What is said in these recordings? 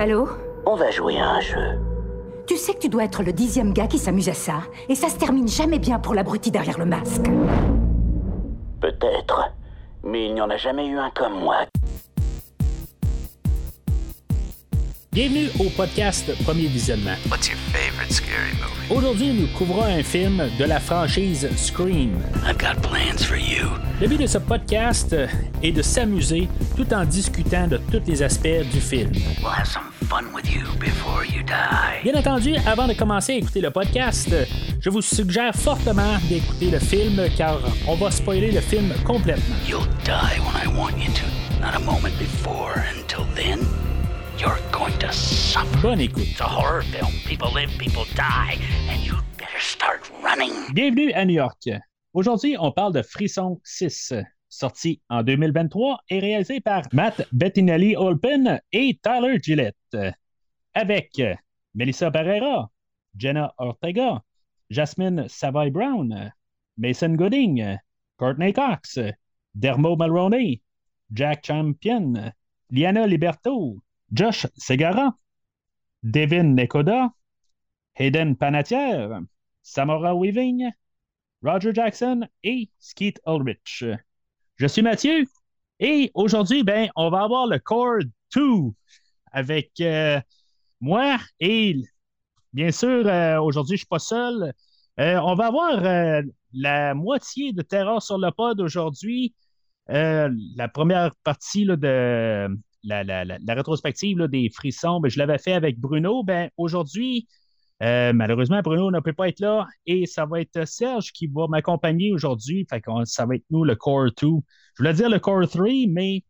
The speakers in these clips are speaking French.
Allô On va jouer à un jeu. Tu sais que tu dois être le dixième gars qui s'amuse à ça, et ça se termine jamais bien pour l'abruti derrière le masque. Peut-être. Mais il n'y en a jamais eu un comme moi. Bienvenue au podcast Premier Visionnement. What's your favorite scary movie? Aujourd'hui, nous couvrons un film de la franchise Scream. I've got plans for you. Le but de ce podcast est de s'amuser tout en discutant de tous les aspects du film. We'll have some fun with you before you die. Bien entendu, avant de commencer à écouter le podcast, je vous suggère fortement d'écouter le film car on va spoiler le film complètement. You'll die when I want you to, not a moment before. Until then, you're going to suffer. Bonne écoute. It's a horror film. People live, people die, and you better start running. Bienvenue à New York. Aujourd'hui, on parle de Frisson 6, sorti en 2023 et réalisé par Matt Bettinelli Olpen et Tyler Gillette, avec Melissa Barrera, Jenna Ortega, Jasmine Savoy Brown, Mason Gooding, Courtney Cox, Dermo Mulroney, Jack Champion, Liana Liberto, Josh Segara, Devin Nekoda, Hayden Panatier, Samara Weaving, Roger Jackson et Skeet Ulrich. Je suis Mathieu et aujourd'hui, ben, on va avoir le Core 2 avec euh, moi et bien sûr, euh, aujourd'hui, je ne suis pas seul. Euh, on va avoir la moitié de Terreur sur le pod aujourd'hui. La première partie de la, la- la- la rétrospective là, des frissons, ben, je l'avais fait avec Bruno. Ben, aujourd'hui, euh, malheureusement, Bruno ne peut pas être là et ça va être Serge qui va m'accompagner aujourd'hui. Fait qu'on- ça va être nous, le Core 2. Je voulais dire le Core 3, mais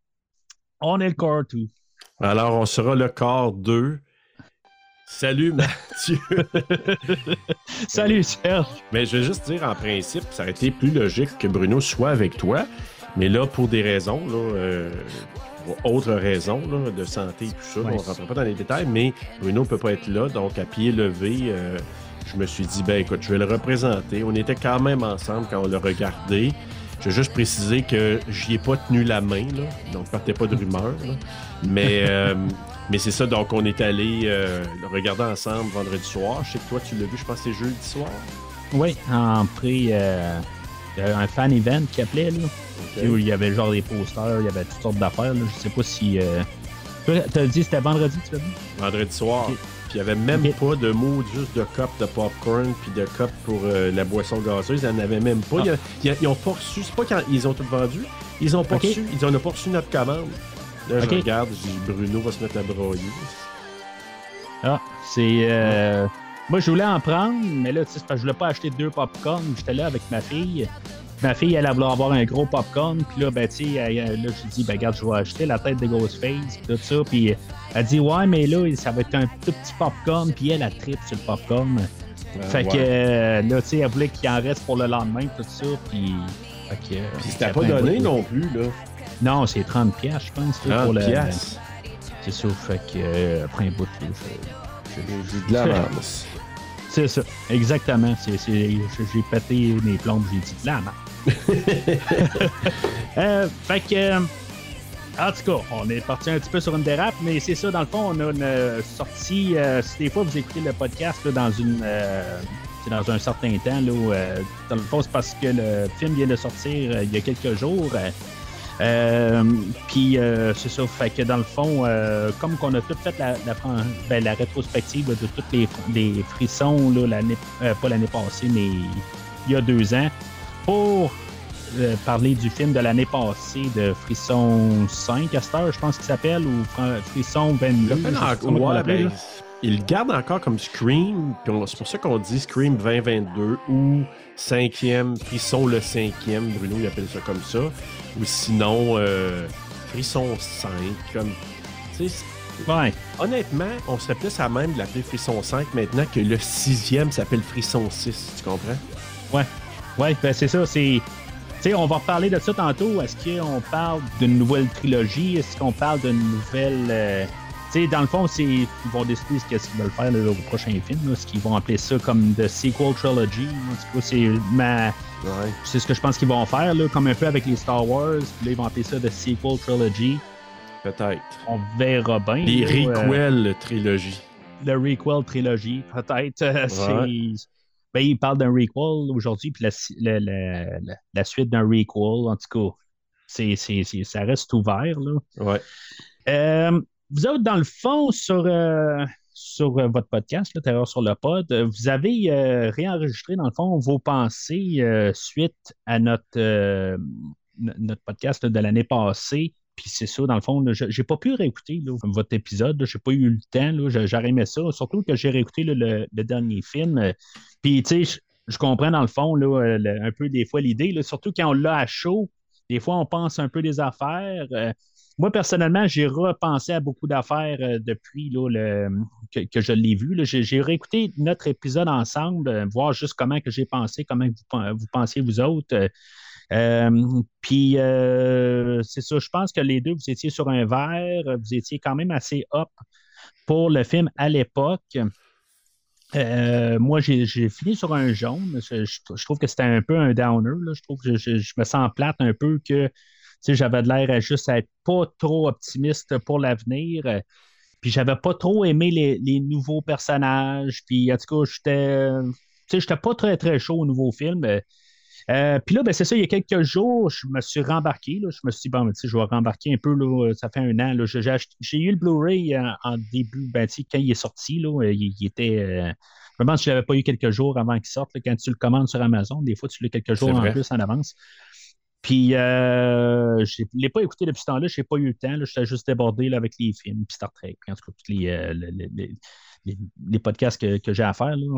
on est le Core 2. Alors, on sera le quart 2. Salut Mathieu. Salut Serge. Mais je vais juste dire en principe, ça aurait été plus logique que Bruno soit avec toi. Mais là, pour des raisons, là, euh, pour autres raisons là, de santé et tout ça, Ouais. on ne rentre pas dans les détails, mais Bruno ne peut pas être là. Donc, à pied levé, euh, je me suis dit, ben écoute, je vais le représenter. On était quand même ensemble quand on l'a regardé. Je vais juste préciser que j'y ai pas tenu la main, là, donc partez pas de rumeurs. là. Mais, euh, mais c'est ça, donc on est allé euh, le regarder ensemble vendredi soir. Je sais que toi, tu l'as vu, je pense que c'est jeudi soir. Oui, en pré. euh, il y a un fan event qui appelait, là. Où il y avait genre des posters, il y avait toutes sortes d'affaires. Je sais pas si. Euh... T'as dit que c'était vendredi, tu l'as vu? Vendredi soir. Puis il n'y avait même pas de mots juste de cup de popcorn puis de cup pour euh, la boisson gazeuse. Ils n'en avaient même pas. Ah. Ils ont pas reçu. C'est pas quand ils ont tout vendu. Ils ont pas reçu. Ils ont pas reçu notre commande. Là, je regarde, je dis Bruno va se mettre à broyer. Ah, c'est. euh, Moi, je voulais en prendre, mais là, tu sais, c'est parce que je voulais pas acheter deux popcorn. J'étais là avec ma fille. Ma fille, elle, elle voulait avoir un gros popcorn. Puis là, ben, tu sais, là, j'ai dit, ben, regarde, je vais acheter la tête de Ghostface, puis tout ça. Puis elle dit, ouais, mais là, ça va être un tout petit popcorn. Puis elle, a tripe sur le popcorn. fait que, euh, là, tu sais, elle voulait qu'il en reste pour le lendemain, tout ça. Puis. Fait que. euh, Puis c'était pas donné non plus, là. Non, c'est 30$, piastres, je pense. là, 30 pour le-. C'est ça, fait que, euh, après un bout, je- J'ai de. C'est ça, exactement. J'ai pété mes plombes, j'ai dit là, euh, Fait que, euh, en tout cas, on est parti un petit peu sur une dérape, mais c'est ça, dans le fond, on a une euh, sortie. euh, si des fois vous écoutez le podcast là, dans une. dans un certain temps, là, où, dans le fond, c'est parce que le film vient de sortir il y a quelques jours. puis euh, c'est ça, fait que dans le fond, comme qu'on a tout fait la, la, ben, rétrospective de tous les, frissons, l'année, pas l'année passée, mais il y a deux ans, pour euh, parler du film de l'année passée de Frisson 5 à cette heure, je pense qu'il s'appelle, ou Fr- Frisson 22. Il je sais l'appelle pas en- comment on ouais, ben, il garde encore comme Scream. C'est pour ça qu'on dit Scream 2022 ou cinquième, Frisson le cinquième. Bruno il appelle ça comme ça. Ou sinon, euh, Frisson 5. Comme, Ouais, honnêtement, on serait plus à même de l'appeler Frisson 5 maintenant que le sixième s'appelle Frisson 6. Tu comprends? ouais, ben c'est ça, c'est. Tu sais, on va reparler de ça tantôt. Est-ce qu'on parle d'une nouvelle trilogie? Est-ce qu'on parle d'une nouvelle. euh, Tu sais, dans le fond, c'est ils vont décider ce qu'est-ce qu'ils veulent faire là, au prochain film. là, ce qu'ils vont appeler ça comme The Sequel Trilogy. C'est ma. Ouais. C'est ce que je pense qu'ils vont faire, là, comme un peu avec les Star Wars. Là, ils vont appeler ça The Sequel Trilogy. Peut-être. On verra bien. Les euh, requels trilogie. le requel trilogie, peut-être. euh, Ouais. Ben, il parle d'un requel aujourd'hui, puis la, la- la- la- suite d'un requel, en tout cas. C'est, c'est- c'est- ça reste ouvert. Là. Ouais. Euh, vous autres, dans le fond, sur, euh, sur euh, votre podcast, là, Terreur sur le pod, vous avez euh, réenregistré, dans le fond, vos pensées suite à notre, notre podcast là, de l'année passée. Puis c'est ça, dans le fond, n'ai pas pu réécouter votre épisode. Je n'ai pas eu le temps. J'aurais ça. Surtout que j'ai réécouté le, dernier film. euh, Puis, tu sais, je, comprends dans le fond là, euh, un peu des fois l'idée. Surtout quand on l'a à chaud, des fois, on pense un peu des affaires. euh, moi, personnellement, j'ai repensé à beaucoup d'affaires depuis le, que, je l'ai vu. J'ai, j'ai réécouté notre épisode ensemble, voir juste comment que j'ai pensé, comment vous, vous pensiez vous autres. Euh, puis, euh, c'est ça, je pense que les deux, vous étiez sur un verre, vous étiez quand même assez up pour le film à l'époque. Euh, moi, j'ai, fini sur un jaune. Je, je- trouve que c'était un peu un downer. Je trouve que je, je- me sens plate un peu que j'avais de l'air à juste être pas trop optimiste pour l'avenir. Puis j'avais pas trop aimé les, les nouveaux personnages. Puis en tout cas, j'étais. J'étais pas très très chaud au nouveau film. Euh, euh, puis là, ben, c'est ça, il y a quelques jours, je me suis rembarqué. là. je me suis dit, bon, ben, je vais rembarquer un peu. Là, ça fait un an. J'ai, eu le Blu-ray en, en début, ben, quand il est sorti. Là, euh, il, il était. euh, je me demande si je ne l'avais pas eu quelques jours avant qu'il sorte. là. quand tu le commandes sur Amazon, des fois, tu l'as quelques jours en plus en avance. Puis, euh, je ne l'ai pas écouté depuis ce temps-là. Je n'ai pas eu le temps. J'étais juste débordé là, avec les films, puis Star Trek, puis en tout cas, tous euh, les- les- les podcasts que, que j'ai à faire. Là.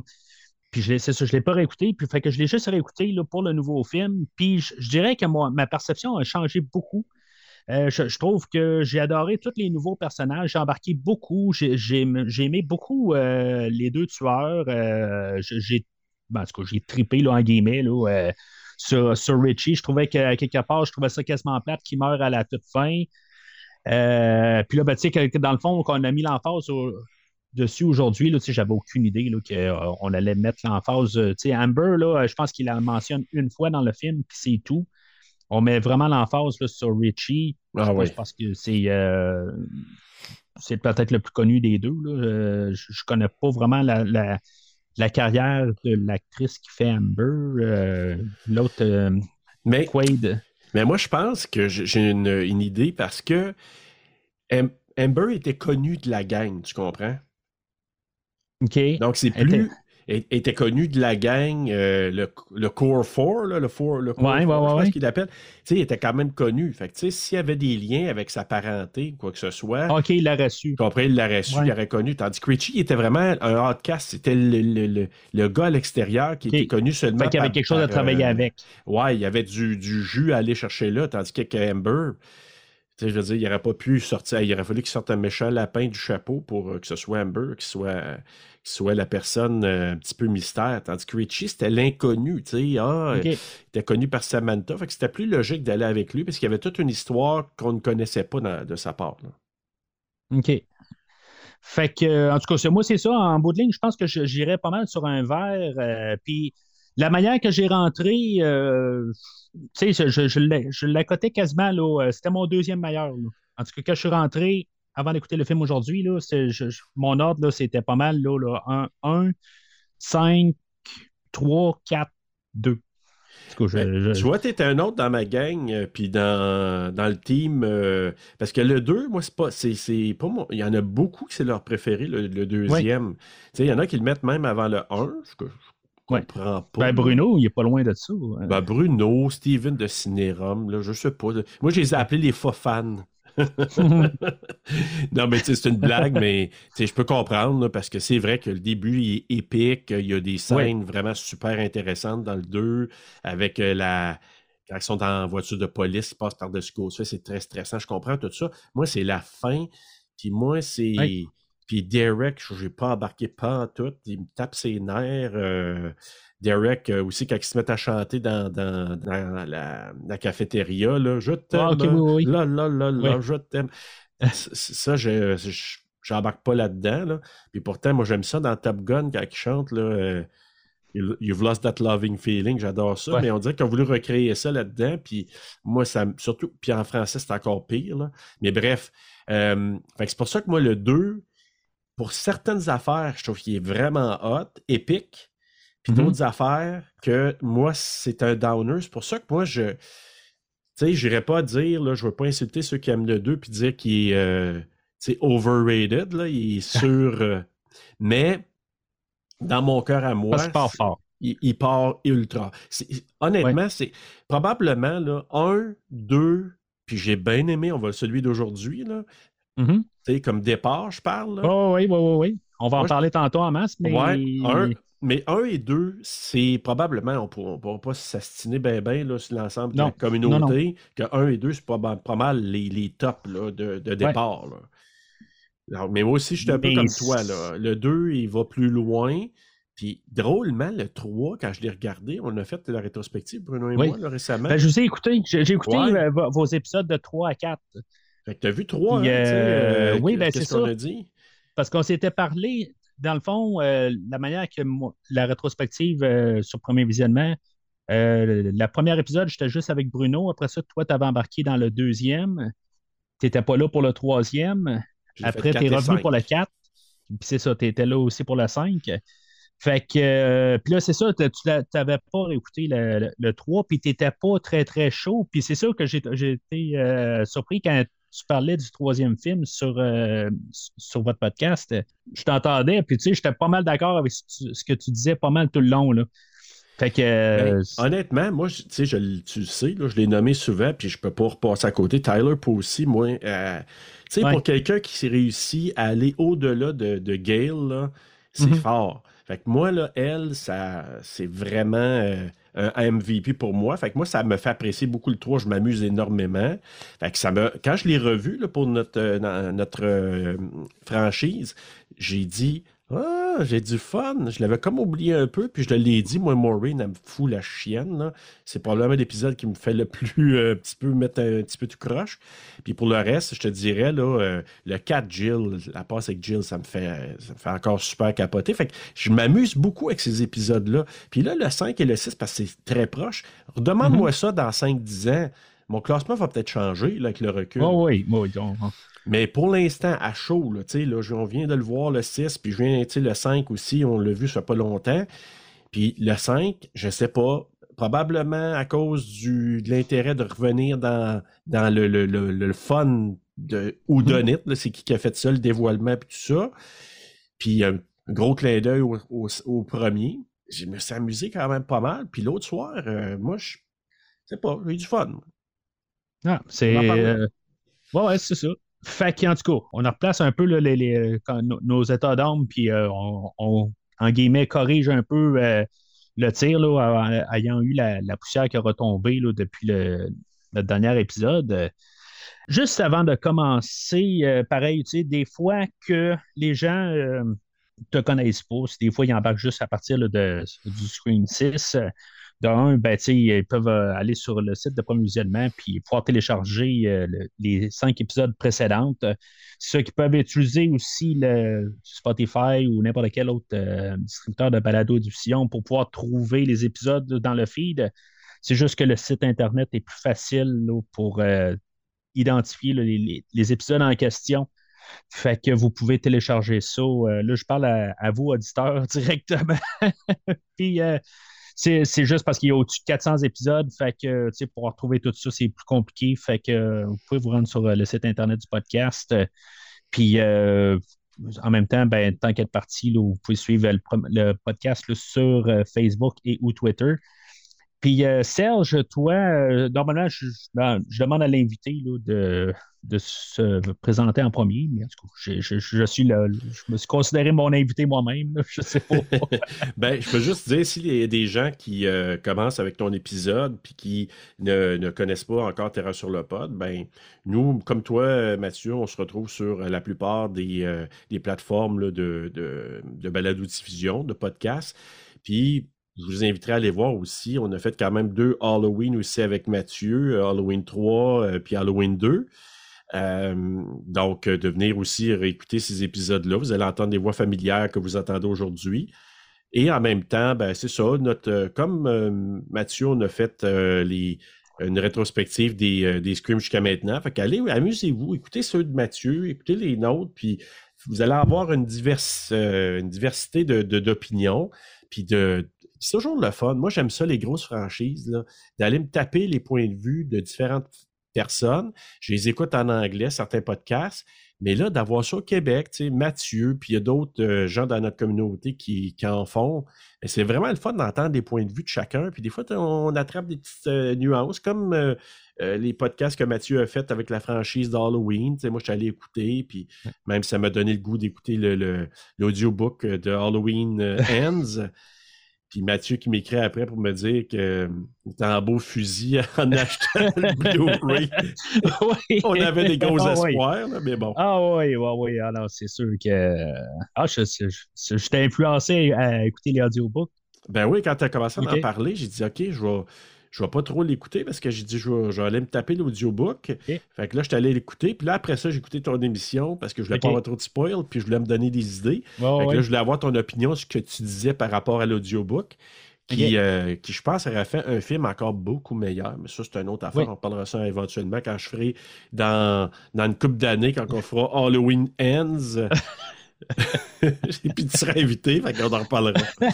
Puis, c'est ça, je ne l'ai pas réécouté. Puis, fait que je l'ai juste réécouté là, pour le nouveau film. Puis, je, dirais que ma perception a changé beaucoup. Euh, je, trouve que j'ai adoré tous les nouveaux personnages. J'ai embarqué beaucoup. J'ai, aimé beaucoup euh, les deux tueurs. Euh, j'ai, ben, j'ai trippé là, en guillemets là, euh, sur, sur Richie. Je trouvais que quelque part, je trouvais ça quasiment plate qu'il meurt à la toute fin. Puis là, ben, tu sais, dans le fond, qu'on a mis l'emphase au- dessus aujourd'hui, là, j'avais aucune idée qu'on allait mettre l'emphase. euh, Amber, là, je pense qu'il la mentionne une fois dans le film, puis c'est tout. On met vraiment l'emphase sur Richie. Ah Je oui. pense que c'est euh, c'est peut-être le plus connu des deux. là. Euh, je ne connais pas vraiment la, la- la carrière de l'actrice qui fait Amber. Euh, L'autre, euh, Mais, Quaid. mais moi, je pense que j'ai une, une idée parce que Am- Amber était connue de la gang, tu comprends? Donc, c'est plus. Elle était connue de la gang, euh, le, le Core 4, là, le, four, le Core Ouais, ouais, 4, je ouais, pense ouais. qu'il. Tu sais, il était quand même connu. Fait que, tu sais, s'il y avait des liens avec sa parenté, quoi que ce soit, OK, il l'a reçu. tu comprends, il l'aurait su, il l'aurait connu. Tandis que Richie, il était vraiment un outcast. C'était le, le, le, le gars à l'extérieur qui était connu seulement. Fait qu'il y avait par- quelque chose à travailler euh, avec. Ouais, il y avait du, du jus à aller chercher là, tandis que Amber, tu sais, je veux dire, il n'aurait pas pu sortir, il aurait fallu qu'il sorte un méchant lapin du chapeau pour euh, que ce soit Amber, qui soit, euh, soit la personne euh, un petit peu mystère. Tandis que Richie, c'était l'inconnu, ah, il était connu par Samantha, fait que c'était plus logique d'aller avec lui parce qu'il y avait toute une histoire qu'on ne connaissait pas dans- de sa part. là. OK. Fait que, en tout cas, moi, c'est ça. En bout de ligne, je pense que j'irais pas mal sur un verre. euh, Puis la manière que j'ai rentré, euh, tu sais, je, je, je l'ai- l'accotais quasiment, là. euh, C'était mon deuxième meilleur. là. En tout cas, quand je suis rentré, avant d'écouter le film aujourd'hui, là, je- mon ordre, là, c'était pas mal, là, là, 1, 1, 5, 3, 4, 2. En tout cas, je- Ben, je- Tu vois, tu étais un autre dans ma gang, euh, puis dans, dans le team. euh, parce que le 2, moi, c'est pas. C'est, c'est pas mon- Il y en a beaucoup qui c'est leur préféré, le, le deuxième. Tu sais, il y en a qui le mettent même avant le 1. Je, Ouais. comprends pas. ben, Bruno, il est pas loin de ça. hein. Ben, Bruno, Steven de Cinérum, là, je sais pas. Moi, je les ai appelés les faux fans. non, mais tu sais, c'est une blague, mais je peux comprendre là, parce que c'est vrai que le début il est épique. Il y a des scènes vraiment super intéressantes dans le 2 avec euh, la. Quand ils sont en voiture de police, ils passent par-dessus Ghostface, c'est très stressant. Je comprends tout ça. Moi, c'est la fin. Puis moi, c'est. Puis Derek, je n'ai pas embarqué pas en tout. Il me tape ses nerfs. euh, Derek euh, aussi, quand ils se mettent à chanter dans, dans, dans la, la cafétéria, là, je t'aime. Ah, ok, oui, oui. Là, là, là, là, Oui. je t'aime. Ça, je, j'embarque pas là-dedans. Là. Puis pourtant, moi, j'aime ça dans Top Gun quand ils chantent. Là, euh, You've lost that loving feeling, j'adore ça, mais on dirait qu'ils ont voulu recréer ça là-dedans, puis moi, ça surtout, puis en français, c'est encore pire, là. Mais bref, euh, c'est pour ça que moi, le 2, pour certaines affaires, je trouve qu'il est vraiment hot, épique, puis Mhm. d'autres affaires que moi, c'est un downer. C'est pour ça que moi, je. Tu sais, j'irais pas dire, là, je veux pas insulter ceux qui aiment le 2 puis dire qu'il est euh, overrated, là, il est sur. euh, mais dans mon cœur à moi, Ça part fort. il, il part ultra. Honnêtement, c'est probablement là, un, deux, puis j'ai bien aimé, on va celui d'aujourd'hui, sais, comme départ, je parle. Oh, oui, oui, oui, oui. On va Moi, en je- parler tantôt en masse, mais. Ouais, un, mais un et deux, c'est probablement, on ne pourra pas s'astiner bien ben, là, sur l'ensemble de la Non, communauté, que un et deux, c'est pas, mal- pas mal les, les tops là, de, de départ. là. Alors, mais moi aussi, je suis un peu comme toi. Là. Le 2, il va plus loin. Puis drôlement, le 3, quand je l'ai regardé, on a fait la rétrospective, Bruno et Oui. moi, là, récemment. Ben, je vous ai écouté. J'ai écouté Ouais. euh, vo- vos épisodes de 3 à 4. Fait que t'as vu 3, Puis, hein, tu euh, euh, oui, ben, c'est ça. a dit? Parce qu'on s'était parlé, dans le fond, euh, la manière que moi- la rétrospective euh, sur premier visionnement, euh, la première épisode, j'étais juste avec Bruno. Après ça, toi, tu avais embarqué dans le deuxième. Tu n'étais pas là pour le troisième. Après, tu es revenu pour le 4. Puis c'est ça, tu étais là aussi pour le 5. Fait que, puis là, c'est ça, tu n'avais pas écouté le, le, le 3, puis tu n'étais pas très, très chaud. Puis c'est sûr que j'ai j'ai été surpris quand tu parlais du troisième film sur, euh, sur votre podcast. Je t'entendais, puis tu sais, j'étais pas mal d'accord avec ce, que tu disais pas mal tout le long. Là. Fait que. Ben, euh, honnêtement, moi, tu sais, je tu le sais, là, je l'ai nommé souvent, puis je peux pas repasser à côté. Tyler aussi, moi, euh, tu sais, Ouais. pour quelqu'un qui s'est réussi à aller au-delà de, de Gail, là, c'est Mhm. fort. Fait que moi, là, elle, ça, c'est vraiment euh, un MVP pour moi. Fait que moi, ça me fait apprécier beaucoup le 3. Je m'amuse énormément. Fait que ça me, quand je l'ai revu là, pour notre, euh, notre euh, franchise, j'ai dit Ah, j'ai du fun. Je l'avais comme oublié un peu, puis je l'ai dit, moi, Maureen, elle me fout la chienne. C'est probablement l'épisode qui me fait le plus euh, un petit peu mettre un, petit peu tout croche. Puis pour le reste, je te dirais, là, euh, le 4 Jill, la passe avec Jill, ça me fait, ça me fait encore super capoter. Fait que je m'amuse beaucoup avec ces épisodes-là. Puis là, le 5 et le 6, parce que c'est très proche. Demande-moi ça dans 5-10 ans. Mon classement va peut-être changer là, avec le recul. oh oui, oui, on- Mais pour l'instant, à chaud, là, on vient de le voir le 6, puis je viens, le 5 aussi, on l'a vu ça fait pas longtemps. Puis le 5, je sais pas, probablement à cause du, de l'intérêt de revenir dans, dans le, le, le, le fun de Houdonit, là, c'est qui qui a fait ça, le dévoilement, puis tout ça. Puis un gros clin d'œil au, au, au premier. Je me suis amusé quand même pas mal. Puis l'autre soir, euh, moi, je sais pas, j'ai eu du fun. Ah, c'est. Euh, ouais, ouais, c'est ça. Fait qu'en tout cas, on replace un peu les, nos, états d'âme, puis euh, on, en guillemets, corrige un peu euh, le tir, là, ayant eu la, poussière qui a retombé là, depuis le, dernier épisode. Juste avant de commencer, euh, pareil, tu sais, des fois que les gens te connaissent pas, des fois ils embarquent juste à partir de, du Screen 6. Euh, de un, ben, ils peuvent euh, aller sur le site de premier visionnement puis pouvoir télécharger euh, le- les cinq épisodes précédents. Euh, Ceux qui peuvent utiliser aussi le Spotify ou n'importe quel autre distributeur de balado-diffusion pour pouvoir trouver les épisodes dans le feed. C'est juste que le site Internet est plus facile pour identifier les, épisodes en question. Fait que vous pouvez télécharger ça. Là, je parle à, vous, auditeurs, directement. Puis, c'est juste parce qu'il y a au-dessus de 400 épisodes. Fait que, tu sais, pour tout ça, c'est plus compliqué. Fait que euh, vous pouvez vous rendre sur euh, le site Internet du podcast. Puis, euh, en même temps, ben, tant qu'être parti, là, vous pouvez suivre le, podcast sur Facebook et ou Twitter. Puis, euh, Serge, toi, euh, normalement, ben, je demande à l'invité de, se présenter en premier, mais en tout je, suis je me suis considéré mon invité moi-même, je sais pas. Ben, je peux juste dire, s'il y a des gens qui euh, commencent avec ton épisode puis qui ne, connaissent pas encore Terra sur le pod, ben, nous, comme toi, Mathieu, on se retrouve sur la plupart des, plateformes là, de, de, de balado-diffusion, de podcasts. Puis, je vous inviterai à aller voir aussi. On a fait quand même deux Halloween aussi avec Mathieu, euh, Halloween 3 euh, puis Halloween 2. Euh, donc, de venir aussi réécouter ces épisodes-là. Vous allez entendre des voix familières que vous entendez aujourd'hui. Et en même temps, ben, c'est ça, notre, comme Mathieu, on a fait une rétrospective des, des scrims jusqu'à maintenant. Fait qu'allez, amusez-vous, écoutez ceux de Mathieu, écoutez les nôtres, puis vous allez avoir une, une diversité d'opinions, puis de, c'est toujours le fun. Moi, j'aime ça, les grosses franchises, d'aller me taper les points de vue de différentes personnes. Je les écoute en anglais, certains podcasts. Mais là, d'avoir ça au Québec, tu sais, Mathieu, puis il y a d'autres euh, gens dans notre communauté qui, en font. C'est vraiment le fun d'entendre des points de vue de chacun. Puis des fois, on attrape des petites euh, nuances, comme euh, les podcasts que Mathieu a fait avec la franchise d'Halloween. Tu sais, moi, je suis allé écouter, puis même ça m'a donné le goût d'écouter l'audiobook le, de Halloween Ends. Puis Mathieu qui m'écrit après pour me dire que c'était un beau fusil en achetant le Blu-ray. oui. On avait des gros ah, espoirs, mais bon. Ah oui, oui, oui. Alors, c'est sûr que. Ah, je, je, t'ai influencé à écouter les audiobooks. Ben oui, quand tu as commencé à en parler, j'ai dit, OK, je vais je vais pas trop l'écouter parce que j'ai dit je vais, aller me taper l'audiobook. Fait que là, je suis allé l'écouter. Puis là, après ça, j'ai écouté ton émission parce que je voulais pas avoir trop de spoil. Puis je voulais me donner des idées. fait que là, je voulais avoir ton opinion sur ce que tu disais par rapport à l'audiobook. Qui, euh, qui, je pense, aurait fait un film encore beaucoup meilleur. Mais ça, c'est une autre affaire. On parlera ça éventuellement quand je ferai dans, dans une couple d'années, quand on fera Halloween Ends. Et puis tu seras invité, fait qu'on en reparlera.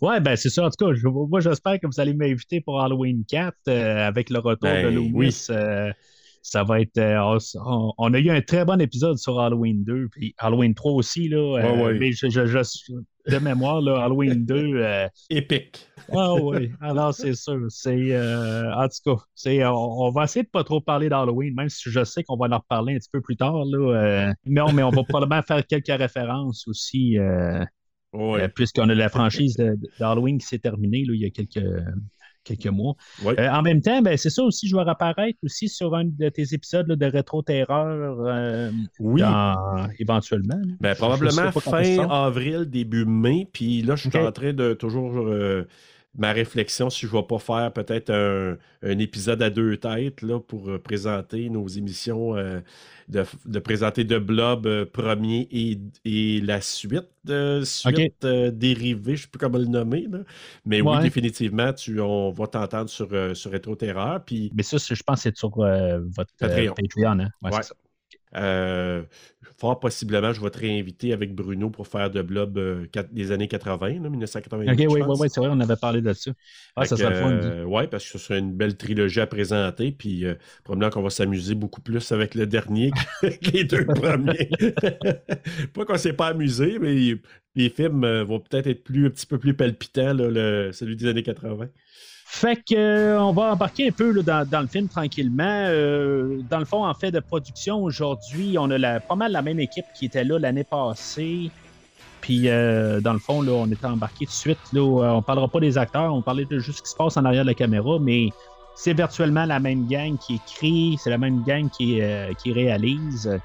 Ouais, ben c'est ça. En tout cas, moi, j'espère que vous allez m'inviter pour Halloween 4 euh, avec le retour de ben Louis. Euh, ça va être. Euh, on, a eu un très bon épisode sur Halloween 2, puis Halloween 3 aussi, là. Mais je, de mémoire, là, Halloween 2. Épique. Ah oui, alors c'est sûr. C'est, en tout cas, c'est, on, va essayer de pas trop parler d'Halloween, même si je sais qu'on va en reparler un petit peu plus tard. Là, mais, on, mais on va probablement faire quelques références aussi. Euh, puisqu'on a la franchise d'Halloween qui s'est terminée là, il y a quelques, quelques mois. Euh, en même temps, ben, c'est ça aussi, je vais apparaître aussi sur un de tes épisodes de Rétro-Terreur euh, oui. éventuellement. Ben, probablement fin avril, début mai. Puis là, je suis en train de toujours ma réflexion si je ne vais pas faire peut-être un, épisode à deux têtes là, pour euh, présenter nos émissions, euh, de, présenter de Blob euh, premier et, la suite, suite dérivée, je ne sais plus comment le nommer. Mais oui, définitivement, tu, on va t'entendre sur, sur Retro Terreur. Puis... Mais ça, je pense que c'est sur votre Patreon. hein? Euh, fort possiblement, je vais te réinviter avec Bruno pour faire de blob euh, des années 80, 1980. Ok, oui, oui, c'est vrai, on avait parlé de ça. Ah, ça serait fun. Euh, oui, parce que ce serait une belle trilogie à présenter. Puis probablement qu'on va s'amuser beaucoup plus avec le dernier que les deux premiers. pas qu'on ne s'est pas amusé, mais les films vont peut-être être plus, un petit peu plus palpitants, le, celui des années 80. Fait que euh, on va embarquer un peu dans, le film tranquillement. Euh, dans le fond, en fait de production aujourd'hui, on a pas mal la même équipe qui était là l'année passée. Puis euh, dans le fond, là, on était embarqué tout de suite. Là, on parlera pas des acteurs, on parlait de juste ce qui se passe en arrière de la caméra, mais c'est virtuellement la même gang qui écrit, c'est la même gang qui, qui réalise.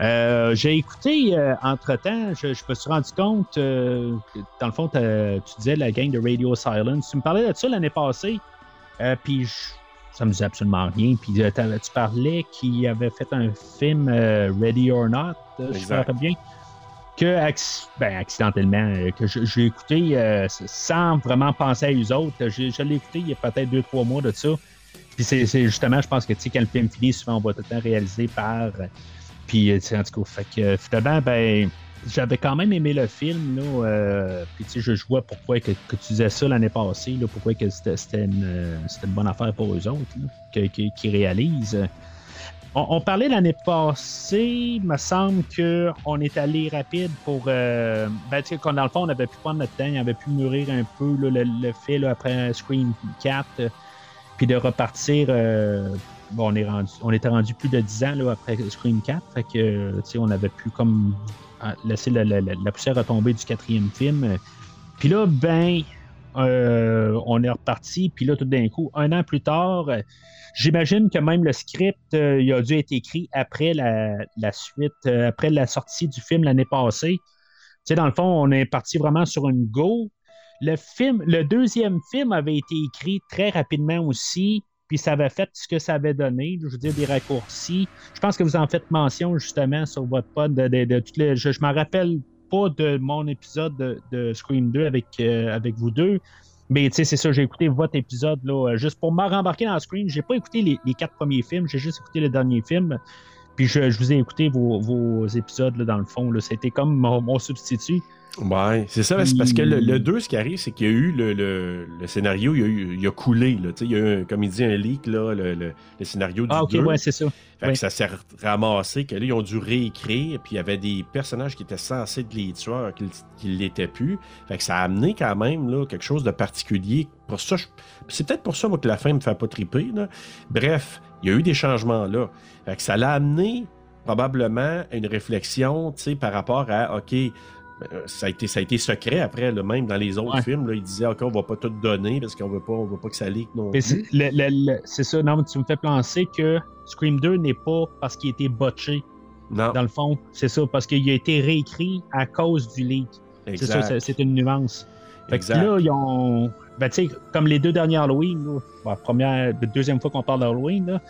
Euh, j'ai écouté euh, entre-temps, je, me suis rendu compte, euh, dans le fond, tu disais la gang de Radio Silence. Tu me parlais de ça l'année passée, puis ça me disait absolument rien. Puis tu parlais qu'il avait fait un film Ready or Not, je me rappelle bien, que ben, accidentellement, que j'ai écouté sans vraiment penser à eux autres. Je, l'ai écouté il y a peut-être deux, trois mois de ça. Puis c'est justement, je pense que tu sais, quand le film finit, souvent on va tout le temps réalisé par puis, euh, en tout cas, fait que finalement, ben, j'avais quand même aimé le film. Là, euh, puis, tu sais, je, vois pourquoi que, tu disais ça l'année passée, là, pourquoi que c'était une, une, bonne affaire pour eux autres, qui réalisent. On, parlait l'année passée, il me semble qu'on est allé rapide pour. Euh, ben, tu sais, dans le fond, on avait pu prendre notre temps, il avait pu mûrir un peu le, le, fait après Screen 4, puis de repartir bon, on, était rendu plus de 10 ans après Scream 4, fait on avait pu ah, laisser la, la, poussière retomber du quatrième film. Puis là, ben, euh, on est reparti, puis là, tout d'un coup, un an plus tard, j'imagine que même le script, euh, il a dû être écrit après la, suite, euh, après la sortie du film l'année passée. Tu sais, dans le fond, on est parti vraiment sur une go. Le film, le deuxième film avait été écrit très rapidement aussi puis ça avait fait ce que ça avait donné, je veux dire, des raccourcis. Je pense que vous en faites mention justement sur votre pod de, toutes les. Je, je m'en rappelle pas de mon épisode de, Scream 2 avec, euh, avec vous deux. Mais tu sais, c'est ça, j'ai écouté votre épisode là, euh, juste pour me rembarquer dans Scream. J'ai pas écouté les, les quatre premiers films, j'ai juste écouté le dernier film. Puis je, je vous ai écouté vos, vos épisodes là, dans le fond. C'était comme mon, mon substitut. Ouais, c'est ça, c'est parce que le, le 2, ce qui arrive, c'est qu'il y a eu le, le, le scénario, il y a, eu, il a coulé, là, tu sais, il y a eu, comme il dit, un leak, là, le, scénario du Ah, ok, 2. ouais, c'est ça. Fait que ça s'est ramassé, que là, ils ont dû réécrire, puis il y avait des personnages qui étaient censés être les tueurs, qui ne l'étaient plus. Fait que ça a amené quand même là, quelque chose de particulier. Pour ça, je- c'est peut-être pour ça moi, que la fin me fait pas triper. Là. Bref, il y a eu des changements là. Fait que ça l'a amené probablement à une réflexion, tu sais, par rapport à, OK, ça a été, ça a été secret après, là, même dans les autres Ouais. films, là, ils disaient, OK, on va pas tout donner parce qu'on veut pas, on veut pas que ça leak non c'est le- le- le- ça, non, mais tu me fais penser que Scream 2 n'est pas parce qu'il a été botché, Non, dans le fond. C'est ça, parce qu'il a été réécrit à cause du leak. C'est ça, c'est- une nuance. Fait que exact. là, ils ont. Ben, tu sais, comme les deux derniers Halloween, là, bon, première, deuxième fois qu'on parle d'Halloween, là,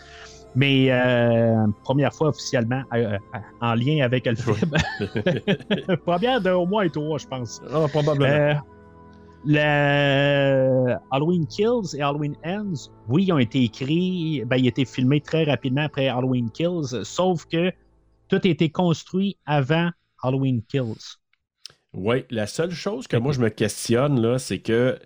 mais euh, première fois officiellement euh, euh, en lien avec le film. première de au moins trois, je pense. Ah, probablement. Euh, le Halloween Kills et Halloween Ends, oui, ils ont été écrits, ben, ils ont été filmés très rapidement après Halloween Kills, sauf que tout a été construit avant Halloween Kills. Oui, la seule chose que moi je me questionne, là, c'est que,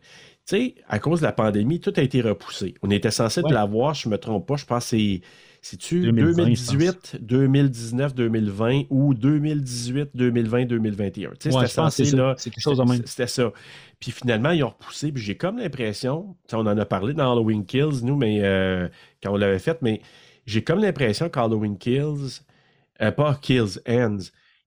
tu sais, à cause de la pandémie, tout a été repoussé. On était censé Ouais. de l'avoir, je me trompe pas, je pense que c'est. C'est-tu 2020, 2018, 2019, 2020 ou 2018, 2020, 2021? Tu sais, Ouais, c'était censé, c'est ça. là. C'est quelque chose de même. C'était ça. Puis finalement, ils ont repoussé. Puis j'ai comme l'impression, on en a parlé dans Halloween Kills, nous, mais euh, quand on l'avait fait, mais j'ai comme l'impression qu'Halloween Kills, euh, pas Kills, Ends,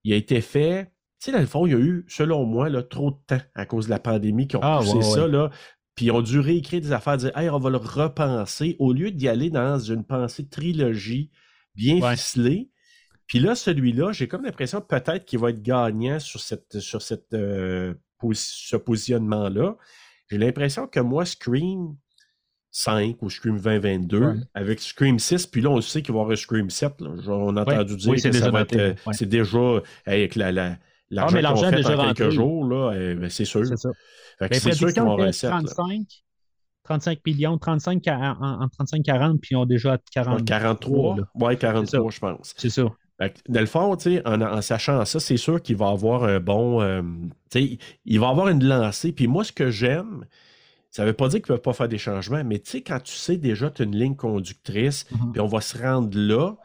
il a été fait. Tu sais, dans le fond, il y a eu, selon moi, là, trop de temps à cause de la pandémie qui ont Ah, poussé ouais, ça, ouais. là. Puis ils ont dû réécrire des affaires, dire, hey, on va le repenser, au lieu d'y aller dans une pensée trilogie bien Ouais. ficelée. Puis là, celui-là, j'ai comme l'impression peut-être qu'il va être gagnant sur, cette, sur cette, euh, posi- ce positionnement-là. J'ai l'impression que moi, Scream 5 ou Scream 2022, Ouais. avec Scream 6, puis là, on sait qu'il va y avoir un Scream 7. là. Genre, On a Ouais. entendu dire Oui, que c'est ça va noté, être. C'est déjà avec la, la, l'argent Ah, mais l'argent déjà quelques jours, là, euh, ben, c'est sûr. C'est ça. Que Mais c'est sûr qu'ils vont avoir un prédiction 7. était là. 35, 35 millions, 35 à- en, en 35-40, puis ils ont déjà 40. Ouais, 43, là. ouais, 43, je pense. C'est ça. Que, dans le fond, en, en sachant ça, c'est sûr qu'il va avoir un bon. euh, il va avoir une lancée. Puis moi, ce que j'aime, ça veut pas dire qu'ils peuvent pas faire des changements, mais tu sais, quand tu sais déjà tu as une ligne conductrice, Mhm. puis on va se rendre là,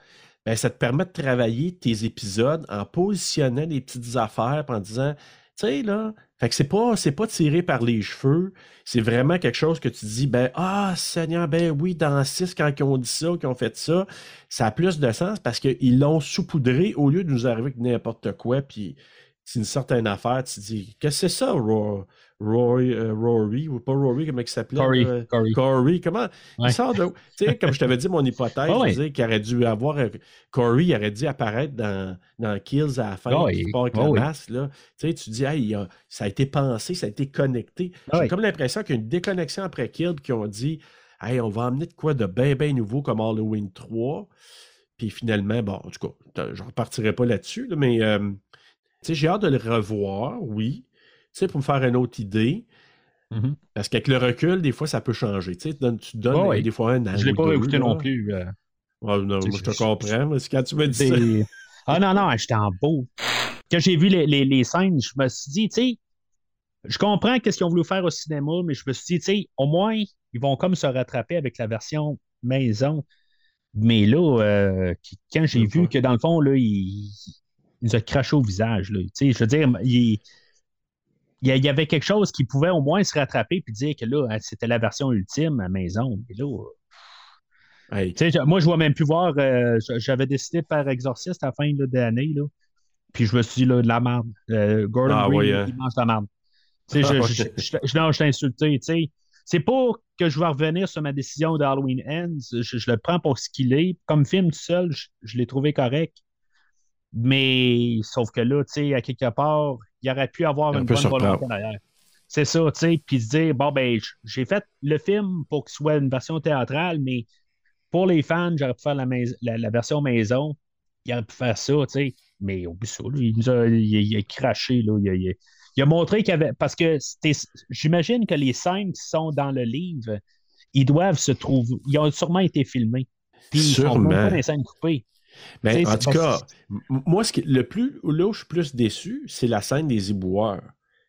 ben, ça te permet de travailler tes épisodes en positionnant les petites affaires, puis en disant, tu sais, là, fait que c'est pas, pas tiré par les cheveux, c'est vraiment quelque chose que tu dis, ben, ah, Seigneur, ben oui, dans 6, quand ils ont dit ça, qu'ils ont fait ça, ça a plus de sens parce qu'ils l'ont saupoudré. Au lieu de nous arriver avec n'importe quoi, puis c'est une certaine affaire, tu dis, qu'est-ce que c'est ça, Roy, Roy, euh, Rory, ou pas Rory, comment il s'appelait? Corey. Corey. Corey, comment? Ouais. Il sort de. Tu sais, comme je t'avais dit, mon hypothèse, Ah ouais. qu'il aurait dû avoir. un- Corey il aurait dû apparaître dans, dans Kills à la fin, Ah qui ouais. part avec Ah la masse, là. Tu sais, tu dis, hey, il y a- ça a été pensé, ça a été connecté. Ah J'ai comme l'impression qu'il y a une déconnexion après Kills qui ont dit, hey, on va emmener de quoi de bien, bien nouveau comme Halloween 3. Puis finalement, bon, en tout cas, je ne repartirai pas là-dessus, là, mais euh, j'ai hâte de le revoir, oui. Tu sais, pour me faire une autre idée. Mhm. Parce qu'avec le recul, des fois, ça peut changer. Tu sais, tu donnes, tu donnes ouais. des fois un an. Je l'ai ou pas écouté non plus. euh, non, moi, je te comprends. mais quand tu me dis ça. ah non, non, j'étais en beau. Quand j'ai vu les, les, les scènes, je me suis dit, tu sais, je comprends qu'est-ce qu'ils ont voulu faire au cinéma, mais je me suis dit, tu sais, au moins, ils vont comme se rattraper avec la version maison. Mais là, euh, quand j'ai vu que dans le fond, là, il, il nous a craché au visage. Là. Tu sais, je veux dire, il, il y avait quelque chose qui pouvait au moins se rattraper puis dire que là, hein, c'était la version ultime à maison. Mais là, Hey, je- moi, je ne vois même plus voir. euh, J'avais décidé de faire Exorciste à la fin de. Là. Puis je me suis dit, là, de la merde. Euh, Gordon Ah, Green, hein. il mange de la merde. Je, je, je, t'ai insulté. C'est pas que je vais revenir sur ma décision d'Halloween Ends. Je, je le prends pour ce qu'il est. Comme film tout seul, je l'ai trouvé correct. Mais sauf que là, tu sais, à quelque part, il aurait pu avoir Un une bonne surprendre. volonté derrière. C'est ça, tu sais, puis se dire, bon, ben, j'ai fait le film pour qu'il soit une version théâtrale, mais pour les fans, j'aurais pu faire la, mais- la, la version maison. Il aurait pu faire ça, tu sais. Mais au bout ça, là, il, nous a, il, il a craché. Là, il, a, il a- il a montré qu'il y avait. Parce que j'imagine que les scènes qui sont dans le livre, ils doivent se trouver. Ils ont sûrement été filmés. Puis ils sont Sûrement. même pas des scènes coupées. Mais en tout cas, moi, ce qui, le plus, là où je suis plus déçu, c'est la scène des éboueurs.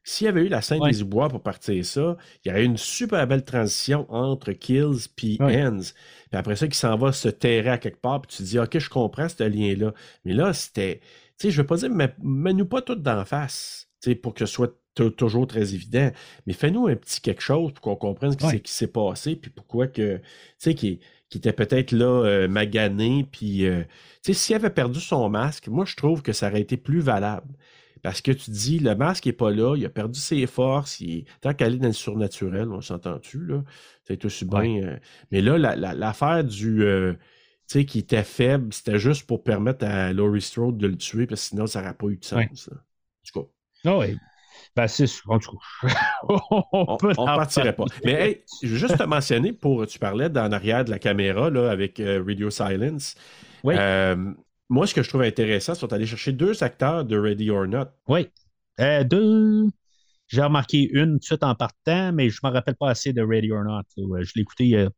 S'il y avait eu la scène Ouais. des éboueurs pour partir ça, il y aurait eu une super belle transition entre Kills puis Ouais. Ends. Puis après ça, qui s'en va se terrer à quelque part, puis tu te dis, OK, je comprends ce lien-là. Mais là, c'était. Tu sais, je veux pas dire, mais mets-nous pas tout d'en face, tu sais, pour que ce soit tou- toujours très évident. Mais fais-nous un petit quelque chose pour qu'on comprenne ce qui Ouais. s'est- qui s'est passé, puis pourquoi que. Tu sais, qui, qui était peut-être là, euh, magané, puis. euh, tu sais, s'il avait perdu son masque, moi, je trouve que ça aurait été plus valable. Parce que tu dis, le masque n'est pas là, il a perdu ses forces, il tant qu'elle est dans le surnaturel, on s'entend-tu, là? C'est aussi bien. Ouais. euh, Mais là, la- la- l'affaire du. euh, tu sais, qui était faible, c'était juste pour permettre à Laurie Strode de le tuer, parce que sinon, ça n'aurait pas eu de sens. Ouais. En tout cas, Ah ouais. Ben, c'est en tout cas. on ne partirait pas. Mais hey, je veux juste te mentionner, pour, tu parlais d'en arrière de la caméra, là, avec euh, Radio Silence. Oui. Euh, moi, ce que je trouve intéressant, c'est d'aller chercher deux acteurs de Ready or Not. Oui. Euh, deux. J'ai remarqué une tout de suite en partant, mais je ne me rappelle pas assez de Ready or Not. là. Je l'ai écouté il y a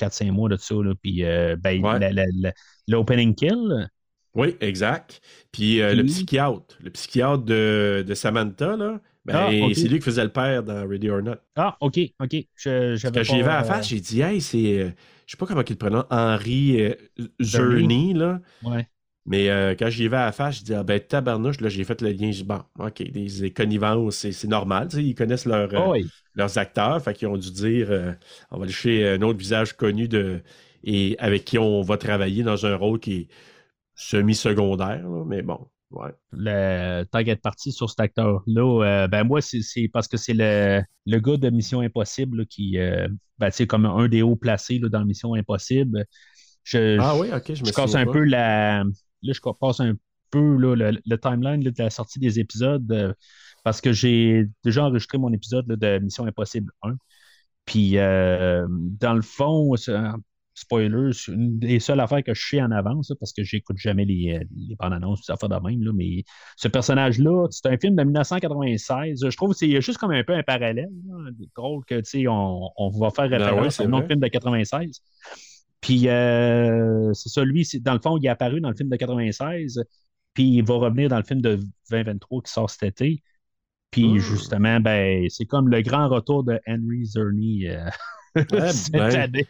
4-5 mois de ça. Là, puis, ben, Ouais. l'opening kill. Oui, exact. Puis le psychiatre, le psychiatre de, de Samantha, là, ben, Ah, c'est lui qui faisait le père dans Ready or Not. Ah, OK, OK. Je, j'avais Quand j'y ai vu à la face, j'ai dit, hey, c'est, euh, je sais pas comment il le prononce, Henri euh, là. ouais. Mais euh, quand j'y ai vu à la face, j'ai dit, ah ben tabarnouche, là, j'ai fait le lien, j'ai dit, bon, ok, des, des connivences, c'est, normal, tu sais, ils connaissent leur, euh, leurs acteurs, fait qu'ils ont dû dire, on va chercher un autre visage connu de, et avec qui on va travailler dans un rôle qui est semi-secondaire, mais bon, ouais. le target parti sur cet acteur-là, euh, ben moi, c'est, parce que c'est le, le gars de Mission Impossible là, qui, euh, ben, comme un des hauts placés là, dans Mission Impossible. Je, Ah oui, ok, je me je casse un pas. peu la. Là, je passe un peu là, le, le timeline de la sortie des épisodes euh, parce que j'ai déjà enregistré mon épisode de Mission Impossible 1. Puis, euh, dans le fond, c'est- spoiler, c'est une des seules affaires que je sais en avance, parce que j'écoute jamais les, euh, les bandes annonces, ces affaires de même, là, mais ce personnage-là, c'est un film de 1996. Je trouve que c'est juste comme un peu un parallèle. là, drôle que, tu sais, on, on va faire Ben référence ouais, à un autre film de 96. Puis, euh, c'est ça, lui, dans le fond, il est apparu dans le film de 96, puis il va revenir dans le film de 2023 qui sort cet été. Puis, Hmm. justement, ben, c'est comme le grand retour de Henry Zerny euh, Cette ben. année.